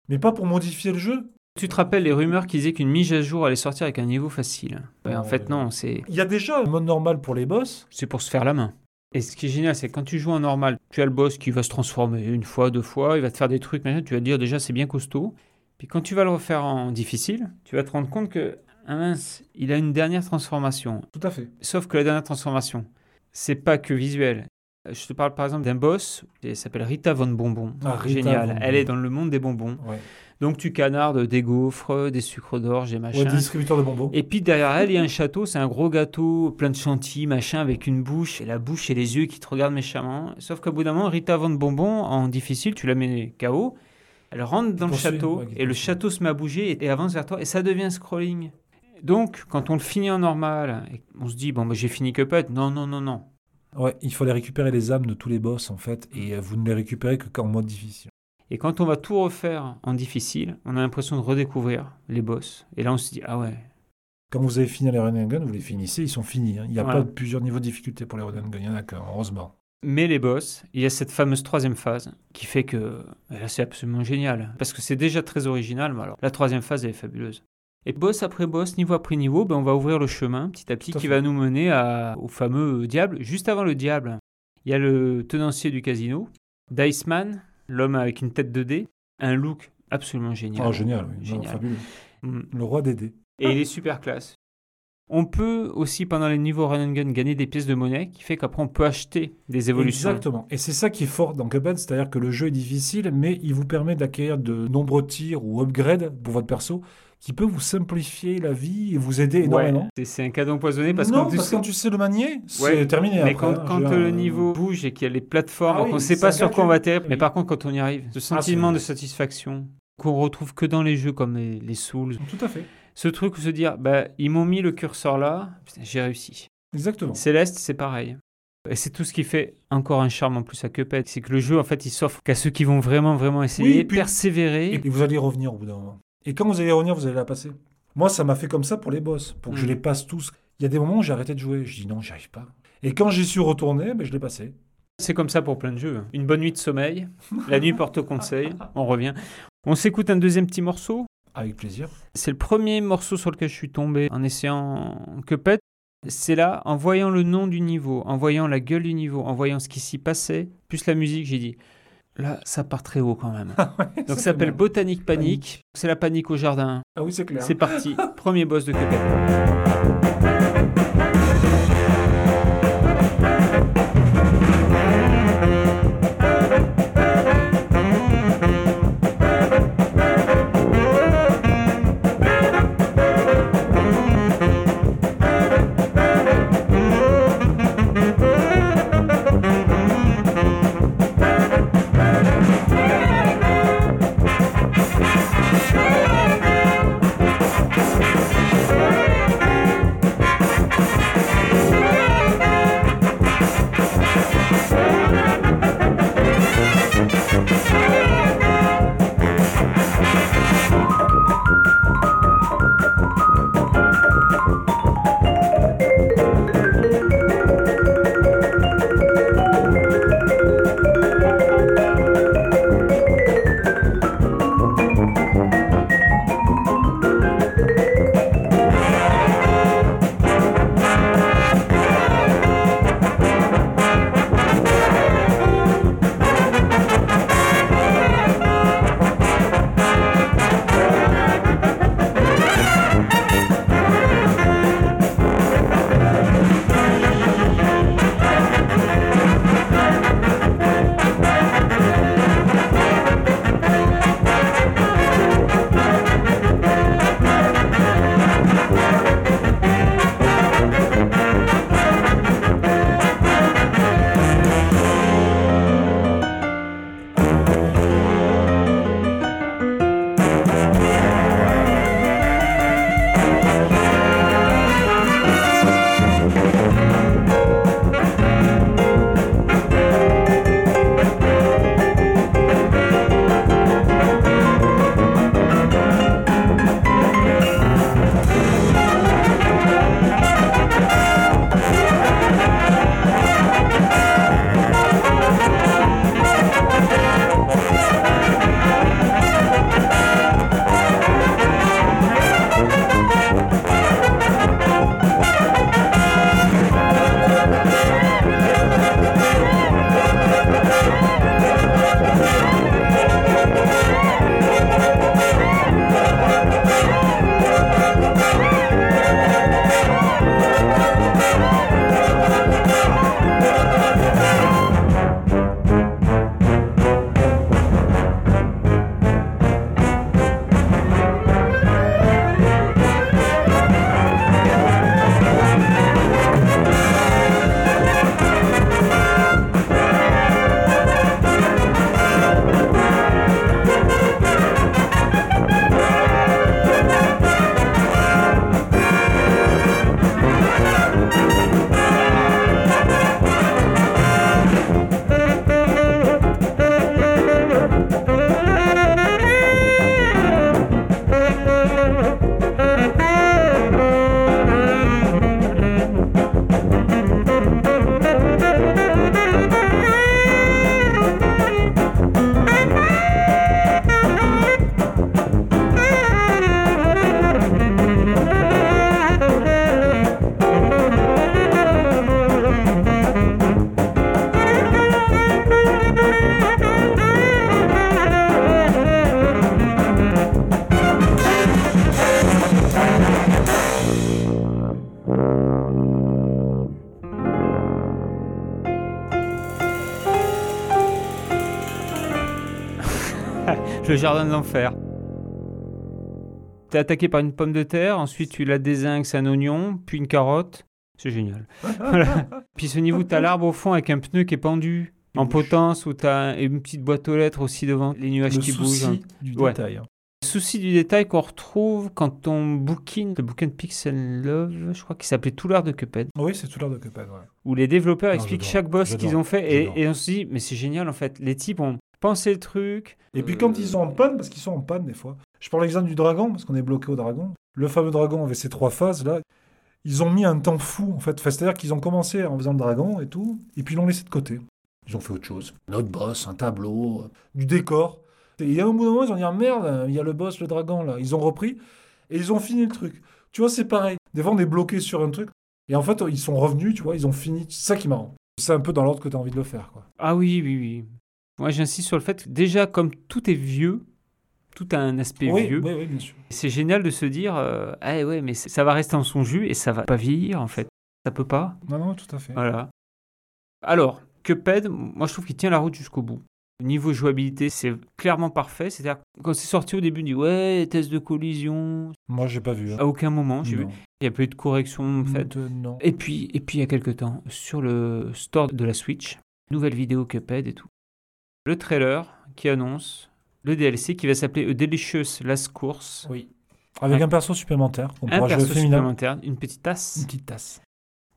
C: mais pas pour modifier le jeu.
D: Tu te rappelles les rumeurs qui disaient qu'une mise à jour allait sortir avec un niveau facile Ouais, En fait
C: ouais.
D: non, c'est
C: Il y a déjà un mode normal pour les boss.
D: c'est pour se faire la main. Et ce qui est génial, c'est que quand tu joues en normal, tu as le boss qui va se transformer une fois, deux fois, il va te faire des trucs, tu vas te dire déjà c'est bien costaud. Puis quand tu vas le refaire en difficile, tu vas te rendre compte que, ah mince, il a une dernière transformation.
C: Tout à fait.
D: Sauf que la dernière transformation, c'est pas que visuel. Euh, Je te parle par exemple d'un boss, elle s'appelle Rita Von Bonbon.
C: Ah,
D: Génial.
C: Von
D: Elle est dans le monde des bonbons.
C: Ouais.
D: Donc tu canardes des gaufres, des sucres d'orge, des
C: Ouais,
D: machins.
C: des distributeurs de bonbons.
D: Et puis derrière elle, il y a un château, c'est un gros gâteau plein de chantilly, machin, avec une bouche, et la bouche et les yeux qui te regardent méchamment. Sauf qu'au bout d'un moment, Rita Von Bonbon, en difficile, tu la mets KO, elle rentre dans le château,
C: ouais,
D: et le château se met à bouger et, et avance vers toi, et ça devient scrolling. Donc, quand on le finit en normal, et on se dit, bon, bah, j'ai fini Cuphead. Non, non, non, non.
C: Ouais, il fallait récupérer les âmes de tous les boss en fait, et euh, vous ne les récupérez que qu'en mode difficile.
D: Et quand on va tout refaire en difficile, on a l'impression de redécouvrir les boss. Et là, on se dit, ah ouais,
C: Quand vous avez fini les run and gun, vous les finissez, ils sont finis. hein. Il n'y a
D: Voilà.
C: pas de plusieurs niveaux de difficulté pour les run and gun, il y en a qu'un, heureusement.
D: Mais les boss, il y a cette fameuse troisième phase qui fait que eh là, c'est absolument génial. Parce que c'est déjà très original, mais alors la troisième phase elle est fabuleuse. Et boss après boss, niveau après niveau, ben, on va ouvrir le chemin petit à petit
C: Tout
D: qui
C: fait.
D: va nous mener à- au fameux diable. Juste avant le diable, il y a le tenancier du casino, Diceman, l'homme avec une tête de dé, un look absolument génial.
C: Ah, génial, oui. Non,
D: Génial.
C: fabuleux.
D: Mm.
C: Le roi des dés.
D: Et il est super classe. On peut aussi, pendant les niveaux run and gun, gagner des pièces de monnaie, qui fait qu'après on peut acheter des évolutions.
C: Exactement. Et c'est ça qui est fort dans Cuphead, c'est-à-dire que le jeu est difficile, mais il vous permet d'acquérir de nombreux tirs ou upgrades pour votre perso, qui peut vous simplifier la vie et vous aider énormément.
D: c'est- c'est un cadeau empoisonné parce
C: non, parce que quand tu sais le manier, c'est
D: Ouais,
C: terminé
D: Mais
C: après.
D: quand,
C: hein.
D: quand le
C: euh,
D: niveau bouge et qu'il y a les plateformes,
C: Ah
D: qu'on ne
C: oui,
D: sait pas sur quoi on va atterrir, mais
C: Oui.
D: par contre, quand on y arrive, ce sentiment
C: c'est-
D: de satisfaction qu'on retrouve que dans les jeux comme les, les Souls,
C: Tout à fait.
D: ce truc où se dire, bah, ils m'ont mis le curseur là, j'ai réussi.
C: Exactement.
D: Céleste, c'est pareil. Et c'est tout ce qui fait encore un charme en plus à Cuphead, c'est que le jeu, en fait, il s'offre qu'à ceux qui vont vraiment, vraiment essayer,
C: Oui, puis-
D: persévérer.
C: Et vous allez revenir au bout d'un moment. Et quand vous allez revenir, vous allez la passer. Moi, ça m'a fait comme ça pour les boss, pour que je
D: Mm.
C: les passe tous. Il y a des moments où j'ai arrêté de jouer. Je dis non, j'y arrive pas. Et quand j'y suis retourné, ben, je l'ai passé.
D: C'est comme ça pour plein de jeux. Une bonne nuit de sommeil, la nuit porte conseil, on revient. On s'écoute un deuxième petit morceau.
C: Avec plaisir.
D: C'est le premier morceau sur lequel je suis tombé en essayant Cuphead. C'est là, en voyant le nom du niveau, en voyant la gueule du niveau, en voyant ce qui s'y passait, plus la musique, j'ai dit, là, ça part très haut quand même. Donc ça s'appelle Botanique Panique. C'est la panique au jardin.
C: Ah oui, c'est clair.
D: C'est parti. Premier boss de Cuphead. Le jardin de l'enfer. T'es attaqué par une pomme de terre, ensuite tu la désingues, un oignon, puis une carotte. C'est génial. Voilà. Puis ce niveau, t'as l'arbre au fond avec un pneu qui est pendu en potence, où t'as une petite boîte aux lettres aussi devant, les nuages
C: Le
D: qui bougent.
C: souci du
D: Ouais.
C: détail. hein.
D: Souci du détail qu'on retrouve quand on bouquine le bouquin de Pixel Love, je crois qu'il s'appelait Tout l'art de Cuphead,
C: Oui, c'est tout l'heure de Cuphead. ouais.
D: où les développeurs
C: Non,
D: expliquent chaque boss qu'ils ont fait et on se dit mais c'est génial en fait. Les types ont pensé le truc.
C: Et puis
D: Euh,
C: quand ils sont en panne, parce qu'ils sont en panne des fois, je prends l'exemple du dragon, parce qu'on est bloqué au dragon. Le fameux dragon avait ces trois phases là. Ils ont mis un temps fou en fait. Enfin, C'est-à-dire qu'ils ont commencé en faisant le dragon et tout, et puis ils l'ont laissé de côté. Ils ont fait autre chose. Un autre boss, un tableau, euh, du décor. Et il y a un bout de moment, ils ont dit ah, merde, il y a le boss, le dragon là. Ils ont repris et ils ont fini le truc. Tu vois, c'est pareil. Des fois, on est bloqué sur un truc. Et en fait, ils sont revenus, tu vois, ils ont fini. C'est ça qui est marrant. C'est un peu dans l'ordre que tu as envie de le faire. Quoi.
D: Ah oui, oui, oui. Moi j'insiste sur le fait que déjà comme tout est vieux, tout a un aspect
C: Oui,
D: vieux.
C: oui, oui, bien sûr.
D: C'est génial de se dire euh, ah ouais mais ça va rester en son jus et ça va pas vieillir en fait. Ça peut pas.
C: Non, non, tout à fait.
D: Voilà. Alors, Cuphead, moi je trouve qu'il tient la route jusqu'au bout. Niveau jouabilité, c'est clairement parfait. C'est-à-dire, quand c'est sorti au début, on dit ouais, test de collision.
C: Moi, j'ai pas vu. hein.
D: À aucun moment, j'ai vu. Il n'y a pas eu de correction faite.
C: De- non.
D: Et puis, et puis, il y a quelques temps, sur le store de la Switch, nouvelle vidéo Cuphead et tout. Le trailer qui annonce le DLC qui va s'appeler A Delicious Last Course.
C: Oui. Avec un perso supplémentaire. On
D: Un perso supplémentaire, une petite
C: Une
D: tasse.
C: petite tasse.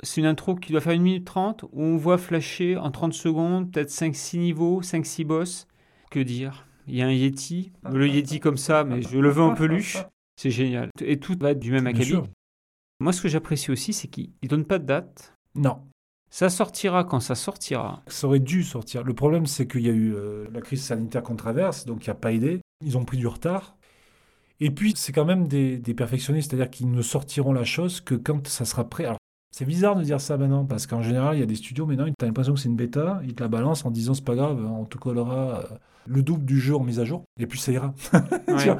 D: C'est une intro qui doit faire 1 minute 30 où on voit flasher en 30 secondes peut-être 5-6 niveaux, 5-6 boss. Que dire? Il y a un Yeti, le Yeti comme ça, mais je le veux en peluche. C'est génial. Et tout va être du même acabit. Moi, ce que j'apprécie aussi, c'est qu'il ne donne pas de date.
C: Non.
D: Ça sortira quand ça sortira.
C: Ça aurait dû sortir. Le problème, c'est qu'il y a eu euh, la crise sanitaire qu'on traverse, donc il n'y a pas aidé. Ils ont pris du retard. Et puis, c'est quand même des, des perfectionnistes, c'est-à-dire qu'ils ne sortiront la chose que quand ça sera prêt. Alors, c'est bizarre de dire ça maintenant, parce qu'en général, il y a des studios, maintenant, tu as l'impression que c'est une bêta, ils te la balancent en disant c'est pas grave, on te collera euh, le double du jeu en mise à jour, et puis ça ira.
D: Ouais.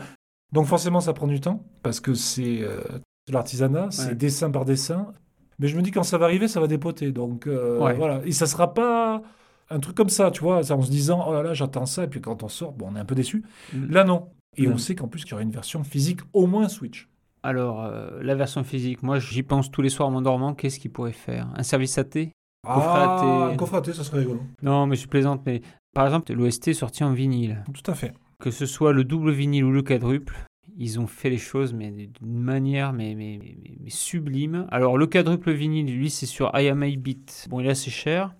C: Donc forcément, ça prend du temps, parce que c'est euh, de l'artisanat, c'est
D: Ouais.
C: dessin par dessin. Mais je me dis, quand ça va arriver, ça va dépoter. Donc euh,
D: Ouais.
C: voilà. Et ça sera pas un truc comme ça, tu vois, en se disant, oh là là, j'attends ça, et puis quand on sort, bon, on est un peu déçu.
D: Mm.
C: Là, non. Et
D: Mm.
C: on sait qu'en plus, qu'il y aura une version physique, au moins Switch.
D: Alors, euh, la version physique, moi j'y pense tous les soirs en m'endormant. Qu'est-ce qu'il pourrait faire? Un service AT
C: Ah, un coffret à thé, ça serait rigolo.
D: Non, mais je plaisante. Mais par exemple, l'OST est sorti en vinyle.
C: Tout à fait.
D: Que ce soit le double vinyle ou le quadruple, ils ont fait les choses mais d'une manière mais, mais, mais- mais- mais sublime. Alors, le quadruple vinyle, lui, c'est sur I Am 8-bit. Bon, il est assez cher.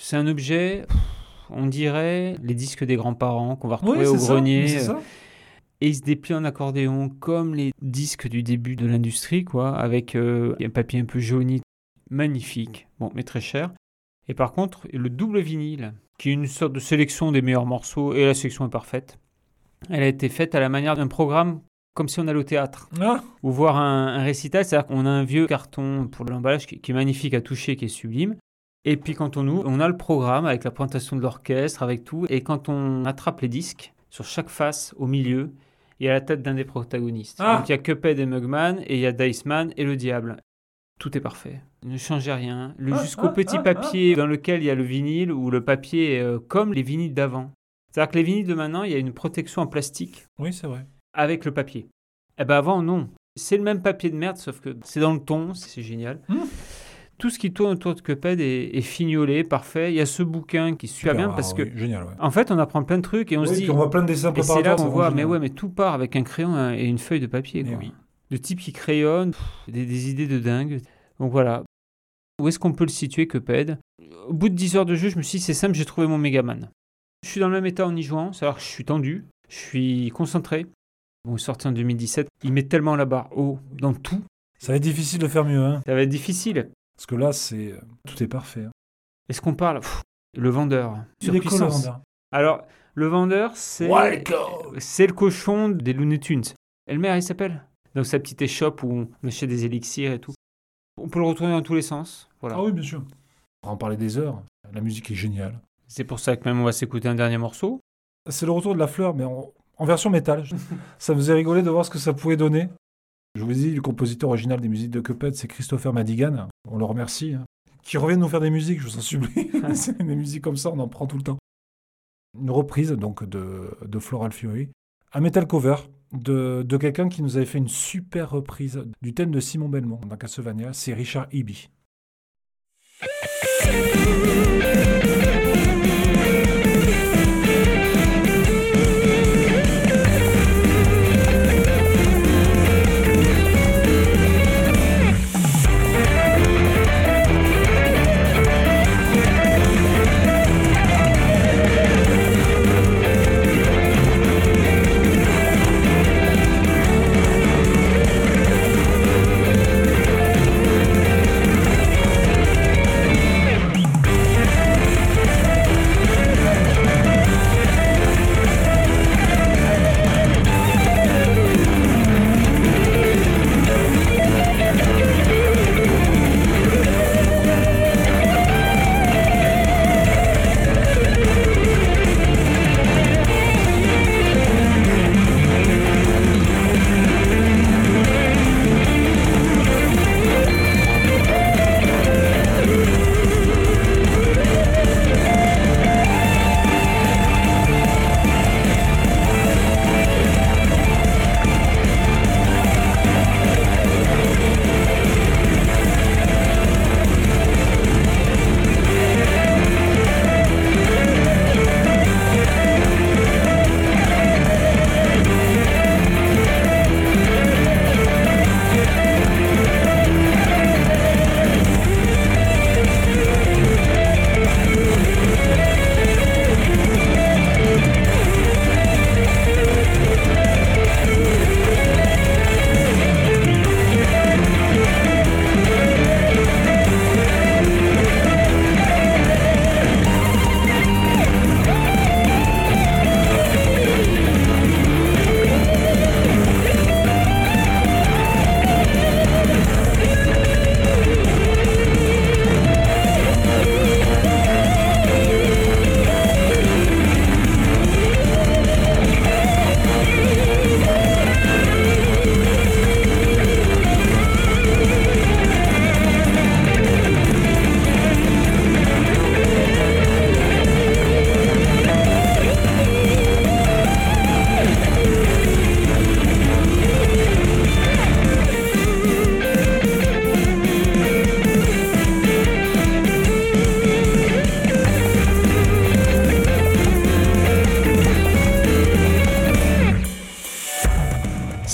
D: C'est un objet, on dirait les disques des grands-parents qu'on va retrouver au
C: ça,
D: grenier.
C: ça.
D: Et il se déplie en accordéon comme les disques du début de l'industrie, quoi, avec euh, un papier un peu jauni, magnifique, bon, mais très cher. Et par contre, le double vinyle, qui est une sorte de sélection des meilleurs morceaux, et la sélection est parfaite, elle a été faite à la manière d'un programme comme si on allait au théâtre,
C: Ah,
D: ou voir un, un récital, c'est-à-dire qu'on a un vieux carton pour l'emballage qui, qui est magnifique à toucher, qui est sublime. Et puis quand on ouvre, on a le programme avec la présentation de l'orchestre, avec tout. Et quand on attrape les disques, sur chaque face, au milieu, il y a la tête d'un des protagonistes.
C: Ah.
D: Donc il y a Cuphead et Mugman, et il y a Diceman et le diable. Tout est parfait. Ne changez rien. Le-
C: Ah,
D: Jusqu'au petit papier dans lequel il y a le vinyle, où le papier est euh, comme les vinyles d'avant. C'est-à-dire que les vinyles de maintenant, il y a une protection en plastique
C: oui, c'est vrai.
D: Avec le papier. Eh ben avant, non. C'est le même papier de merde, sauf que c'est dans le ton, c'est génial.
C: Hmm.
D: Tout ce qui tourne autour de Cuphead est, est fignolé, parfait. Il y a ce bouquin qui est super, bien
C: ah,
D: parce
C: oui,
D: que,
C: Génial, ouais.
D: en fait, on apprend plein de trucs et on
C: Oui,
D: se dit.
C: on voit plein de dessins
D: Et c'est là qu'on voit, mais ouais, mais tout part avec un crayon hein, et une feuille de papier. Quoi.
C: oui.
D: De type qui crayonne, pff, des, des idées de dingue. Donc voilà. Où est-ce qu'on peut le situer, Cuphead? Au bout de 10 heures de jeu, je me suis dit, c'est simple, j'ai trouvé mon Megaman. Je suis dans le même état en y jouant, c'est-à-dire que je suis tendu, je suis concentré. Est sorti en 2017, il met tellement la barre haut dans tout,
C: Ça va être difficile de faire mieux, hein.
D: ça va être difficile.
C: Parce que là, c'est tout est parfait. hein.
D: Est-ce qu'on parle? Pff, Le vendeur. Surpuissance.
C: vendeur.
D: Alors, le vendeur, c'est. C'est le cochon des Looney Tunes. Elmer, il s'appelle Donc, sa petite échoppe où on achète des élixirs et tout. On peut le retrouver dans tous les sens. Voilà.
C: Ah oui, bien sûr. On va en parler des heures. La musique est géniale.
D: C'est pour ça que même on va s'écouter un dernier morceau.
C: C'est le retour de la fleur, mais en, en version métal. ça me faisait rigoler de voir ce que ça pouvait donner? Je vous ai dit, le compositeur original des musiques de Cuphead, c'est Christopher Madigan. On le remercie. hein. Qui revient nous faire des musiques, je vous en supplie. Des musiques comme ça, on en prend tout le temps. Une reprise donc de, de Floral Fury. un metal cover de, de quelqu'un qui nous avait fait une super reprise du thème de Simon Belmont dans Castlevania, c'est Richard Eby.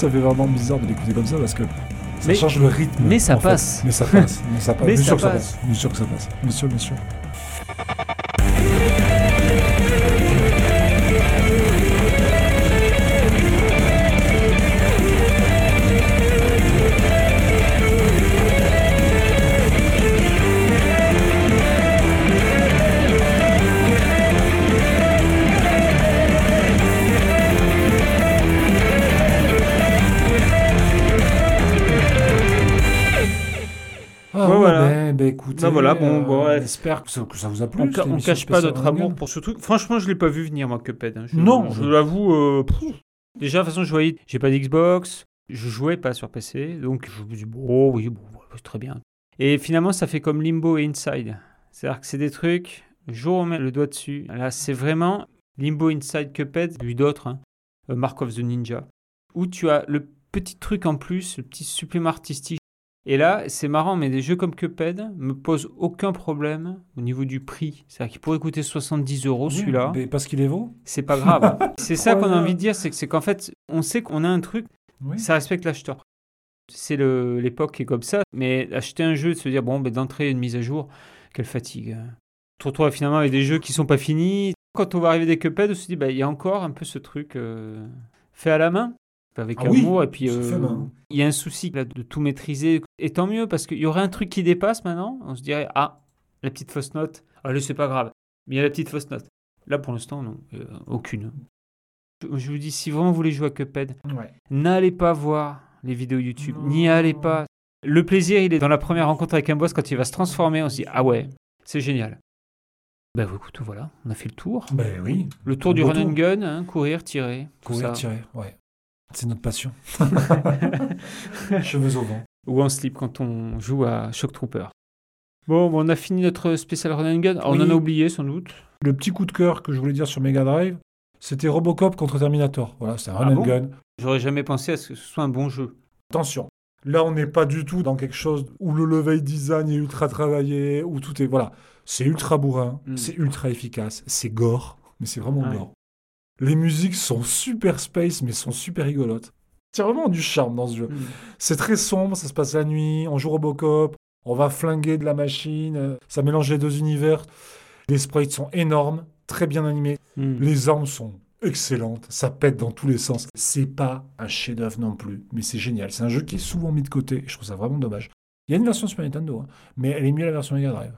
C: Ça fait vraiment bizarre de l'écouter comme ça parce que ça
D: Mais-
C: change le rythme.
D: mais ça
C: fait.
D: passe.
C: Mais ça passe. Mais ça passe.
D: Mais
C: bien
D: ça
C: sûr que ça
D: passe.
C: passe. Bien sûr que ça passe. Bien sûr, bien sûr. Ah,
D: Ouais, voilà.
C: Ben, ben, écoutez,
D: Ben voilà, bon, bon, ouais.
C: J'espère que ça, que ça vous a plu.
D: On, ca- on cache pas notre amour pour ce truc. Franchement, je l'ai pas vu venir, moi, Cuphead. hein. Je,
C: Non.
D: Je l'avoue. euh. Déjà, de toute façon, je voyais. J'ai pas d'Xbox. Je jouais pas sur PC. Donc, je me dis, bon, oui, bon, c'est très bien. Et finalement, ça fait comme Limbo et Inside. C'est-à-dire que c'est des trucs. Le jour où on met le doigt dessus, là, c'est vraiment Limbo, Inside, Cuphead, vu d'autres. hein. Euh, Mark of the Ninja. Où tu as le petit truc en plus, le petit supplément artistique. Et là, c'est marrant, mais des jeux comme Cuphead me posent aucun problème au niveau du prix. C'est-à-dire qu'il pourrait coûter 70 euros celui-là.
C: mais Parce qu'il est vaut
D: C'est pas grave. c'est ça qu'on a envie de dire, c'est que c'est qu'en fait, on sait qu'on a un truc,
C: Oui.
D: ça respecte l'acheteur. C'est l'époque qui est comme ça. Mais acheter un jeu, de se dire, bon, ben, d'entrée, une mise à jour, quelle fatigue. Tu te retrouves finalement avec des jeux qui sont pas finis. Quand on va arriver des Cuphead, on se dit, bah, il y a encore un peu ce truc euh, fait à la main, avec
C: Ah oui,
D: et puis, euh,
C: main.
D: il y a un souci là, de tout maîtriser. Et tant mieux, parce qu'il y aurait un truc qui dépasse maintenant. On se dirait, ah, la petite fausse note. Allez, c'est pas grave. Mais il y a la petite fausse note. Là, pour l'instant, non. euh, aucune. Je, vous dis, si vraiment vous voulez jouer à Cuphead,
C: Ouais.
D: n'allez pas voir les vidéos YouTube. N'y allez pas. Le plaisir, il est dans la première rencontre avec un boss quand il va se transformer. On se dit, ah ouais, c'est génial. Ben écoute, voilà, on a fait le tour.
C: Ben oui.
D: Le tour du run and gun, hein, courir, tirer.
C: Courir,
D: ça.
C: tirer. Ouais. C'est notre passion. Cheveux au vent.
D: Ou en slip quand on joue à Shock Trooper. Bon, on a fini notre spécial run and gun. Alors, On en a oublié sans doute.
C: Le petit coup de cœur que je voulais dire sur Mega Drive, C'était Robocop contre Terminator. Voilà, c'est un run
D: Ah
C: and gun.
D: J'aurais jamais pensé à ce que ce soit un bon jeu.
C: Attention, là on n'est pas du tout dans quelque chose où le level design est ultra travaillé, où tout est... Voilà, c'est ultra bourrin,
D: Mm.
C: c'est ultra efficace, c'est gore, mais c'est vraiment
D: Ouais.
C: gore. Les musiques sont super space, mais sont super rigolotes. C'est vraiment du charme dans ce jeu. C'est très sombre, ça se passe la nuit, on joue Robocop, on va flinguer de la machine, euh, ça mélange les deux univers. Les sprites sont énormes, très bien animés,
D: Hmm.
C: les armes sont excellentes, ça pète dans tous les sens. C'est pas un chef-d'œuvre non plus, mais c'est génial. C'est un jeu qui est souvent mis de côté, et je trouve ça vraiment dommage. Il y a une version Super Nintendo, hein, mais elle est mieux la version Mega Drive.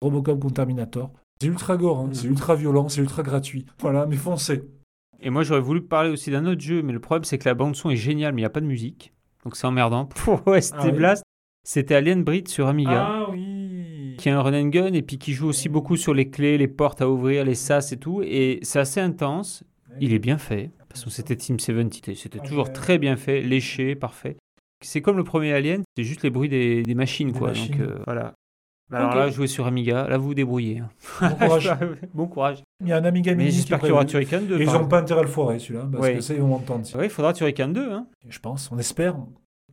C: Robocop contre Terminator, c'est ultra gore, hein, c'est ultra violent, c'est ultra gratuit. Voilà, mais foncez.
D: Et moi, j'aurais voulu parler aussi d'un autre jeu, mais le problème, c'est que la bande-son est géniale, mais il n'y a pas de musique. Donc c'est emmerdant. Pour OST
C: Ah oui.
D: Blast, c'était Alien Breed sur Amiga.
C: Ah oui
D: qui est un run and gun et puis qui joue aussi beaucoup sur les clés, les portes à ouvrir, les sas et tout. Et c'est assez intense. Il est bien fait. Parce que c'était Team 70. C'était
C: Ah
D: toujours très bien fait, léché, parfait. C'est comme le premier Alien, c'est juste les bruits des, des machines,
C: Des
D: quoi.
C: machines.
D: Donc euh, voilà. Alors
C: Ok.
D: là, jouer sur Amiga, là vous vous débrouillez. hein.
C: Bon courage.
D: bon courage.
C: Il y a un Amiga Mini
D: j'espère qu'il y aura. Turrican 2.
C: Et Ils n'ont pas intérêt à le foirer celui-là, parce
D: Oui.
C: que ça, ils vont m'entendre.
D: Oui, il faudra Turrican 2. Hein.
C: Je pense, on espère.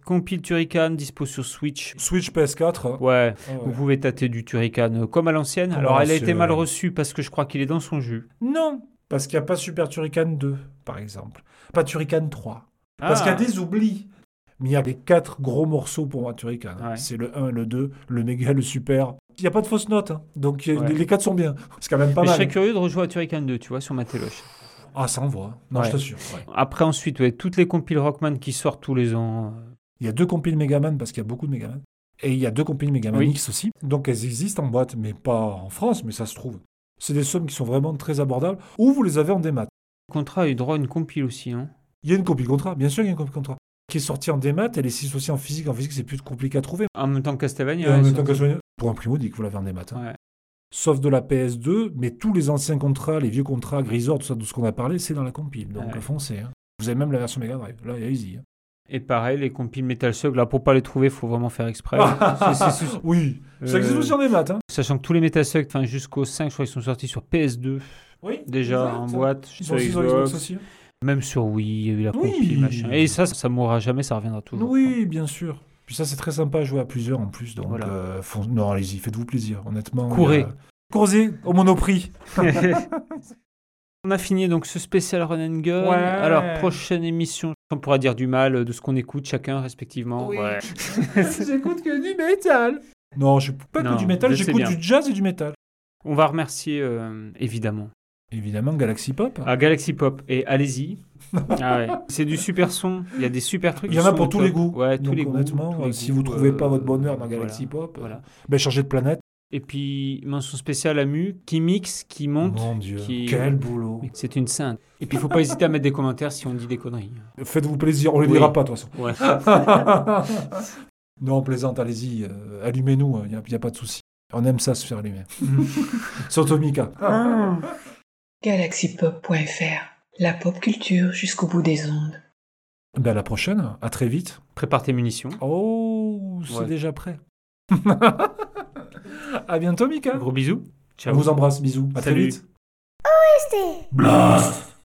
D: Compile Turrican, dispo sur Switch.
C: Switch PS4.
D: Ouais,
C: ah ouais.
D: vous pouvez tâter du Turrican euh, comme à l'ancienne. Alors elle a été mal reçue parce que je crois qu'il est dans son jus.
C: Non, parce qu'il n'y a pas Super Turrican 2, par exemple. Pas Turrican 3. Parce
D: Ah.
C: qu'il y a des oublis. Mais il y a les quatre gros morceaux pour moi, Turrican.
D: Ouais.
C: C'est le 1, le 2, le méga, le super. Il n'y a pas de fausses notes. hein. Donc a-
D: Ouais.
C: les, quatre sont bien. C'est quand même pas
D: Mais je
C: mal.
D: serais curieux de rejouer à Turrican 2, tu vois, sur ma téloche.
C: Ah, ça envoie. Non,
D: Ouais.
C: je t'assure.
D: Après, ensuite, toutes les compiles Rockman qui sortent tous les ans. euh,
C: Il y a deux compiles Megaman parce qu'il y a beaucoup de Megaman. Et il y a deux compiles Megaman
D: Oui.
C: X aussi. Donc elles existent en boîte, mais pas en France, mais ça se trouve. C'est des sommes qui sont vraiment très abordables. Ou vous les avez en démat.
D: Contra a eu droit à une compile aussi. Hein.
C: Il y a une copie contrat, bien sûr, il y a une copie contrat. Qui est sortie en démat, elle est aussi en physique. En physique, c'est plus compliqué à trouver.
D: En même temps que Castlevania.
C: en même temps que pour un primo, dit que vous l'avez en démat. hein.
D: Ouais.
C: Sauf de la PS2, mais tous les anciens contrats, les vieux contrats, Grisor, tout ça, de ce qu'on a parlé, c'est dans la compile. Donc
D: Ouais.
C: foncez. hein. Vous avez même la version Mega Drive. Là, allez-y. hein.
D: Et pareil, les compiles Metal Slug, là, pour pas les trouver, faut vraiment faire exprès.
C: Oui, ça
D: Euh,
C: existe aussi en démat. Hein.
D: Sachant que tous les Metal Slug, jusqu'au 5, je crois qu'ils sont sortis sur PS2,
C: Oui,
D: déjà en boîte,
C: Ils sont aussi sur
D: Xbox,
C: Xbox aussi.
D: Même sur Wii, il y a eu la
C: Oui.
D: compile, machin. Et ça, ça mourra jamais, ça reviendra toujours.
C: Oui, bien sûr. Puis ça, c'est très sympa à jouer à plusieurs en plus. Donc,
D: Voilà.
C: euh, non, allez-y, faites-vous plaisir, honnêtement.
D: Courez.
C: a- Courez au Monoprix.
D: On a fini donc ce spécial Run and Gun.
C: Ouais.
D: Alors, prochaine émission, on pourra dire du mal de ce qu'on écoute chacun respectivement.
C: Oui.
D: Ouais.
C: J'écoute que du métal. Non, je pas
D: Non,
C: que du métal, j'écoute du jazz et du métal.
D: On va remercier euh, évidemment
C: Évidemment, Galaxy Pop.
D: à Galaxy Pop et allez-y. Ah ouais. C'est du super son, il y a des super trucs.
C: Il y en a pour tous
D: top.
C: les goûts.
D: Ouais, tous
C: Donc,
D: les goûts.
C: honnêtement,
D: tous les
C: si vous trouvez
D: euh,
C: pas votre bonheur dans
D: voilà,
C: Galaxy Pop,
D: Voilà.
C: ben changez de planète.
D: Et puis, mention spéciale à Mu qui mixe, qui monte.
C: Mon Dieu,
D: qui-
C: quel boulot.
D: C'est une sainte. Et puis, il faut pas hésiter à mettre des commentaires si on dit des conneries.
C: Faites-vous plaisir, on les
D: Oui.
C: lira pas de toute façon.
D: Ouais.
C: non, plaisante, allez-y, euh, allumez-nous, il n'y a, y a pas de souci. On aime ça se faire allumer. Surtout Mika.
A: galaxypop.fr La pop culture jusqu'au bout des ondes.
C: Ben, à la prochaine, à très vite.
D: Prépare tes munitions.
C: Oh, c'est
D: Ouais.
C: déjà prêt. à bientôt, Mika.
D: Gros bisous.
C: Je
D: Ciao.
C: vous embrasse, bisous. À très
D: Salut.
C: vite. Blast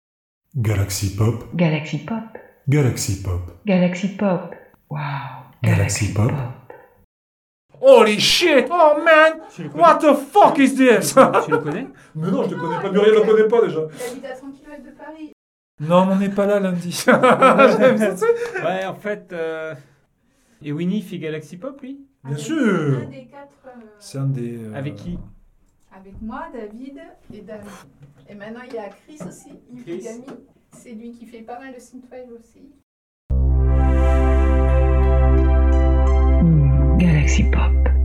E: Galaxy Pop,
A: Galaxy Pop.
E: Galaxy Pop,
A: Galaxy Pop. Wow.
E: Galaxy Pop.
C: Holy shit! Oh man! What the fuck is this?
D: Tu le connais
C: Mais non, je te connais pas, Muriel le connaît pas déjà.
F: Il habite à 100 km de Paris.
C: Non, mais on n'est pas là lundi.
D: Ouais, en fait. euh, Et Winnie fait Galaxy Pop, lui?
C: Bien
F: Avec
C: sûr.
F: Un des quatre. euh,
C: C'est un des. euh,
D: Avec qui?
F: Avec moi, David et David. Et maintenant, il y a Chris aussi,
D: Chris.
F: C'est lui qui fait pas mal de synthwave aussi.
A: Galaxy Pop.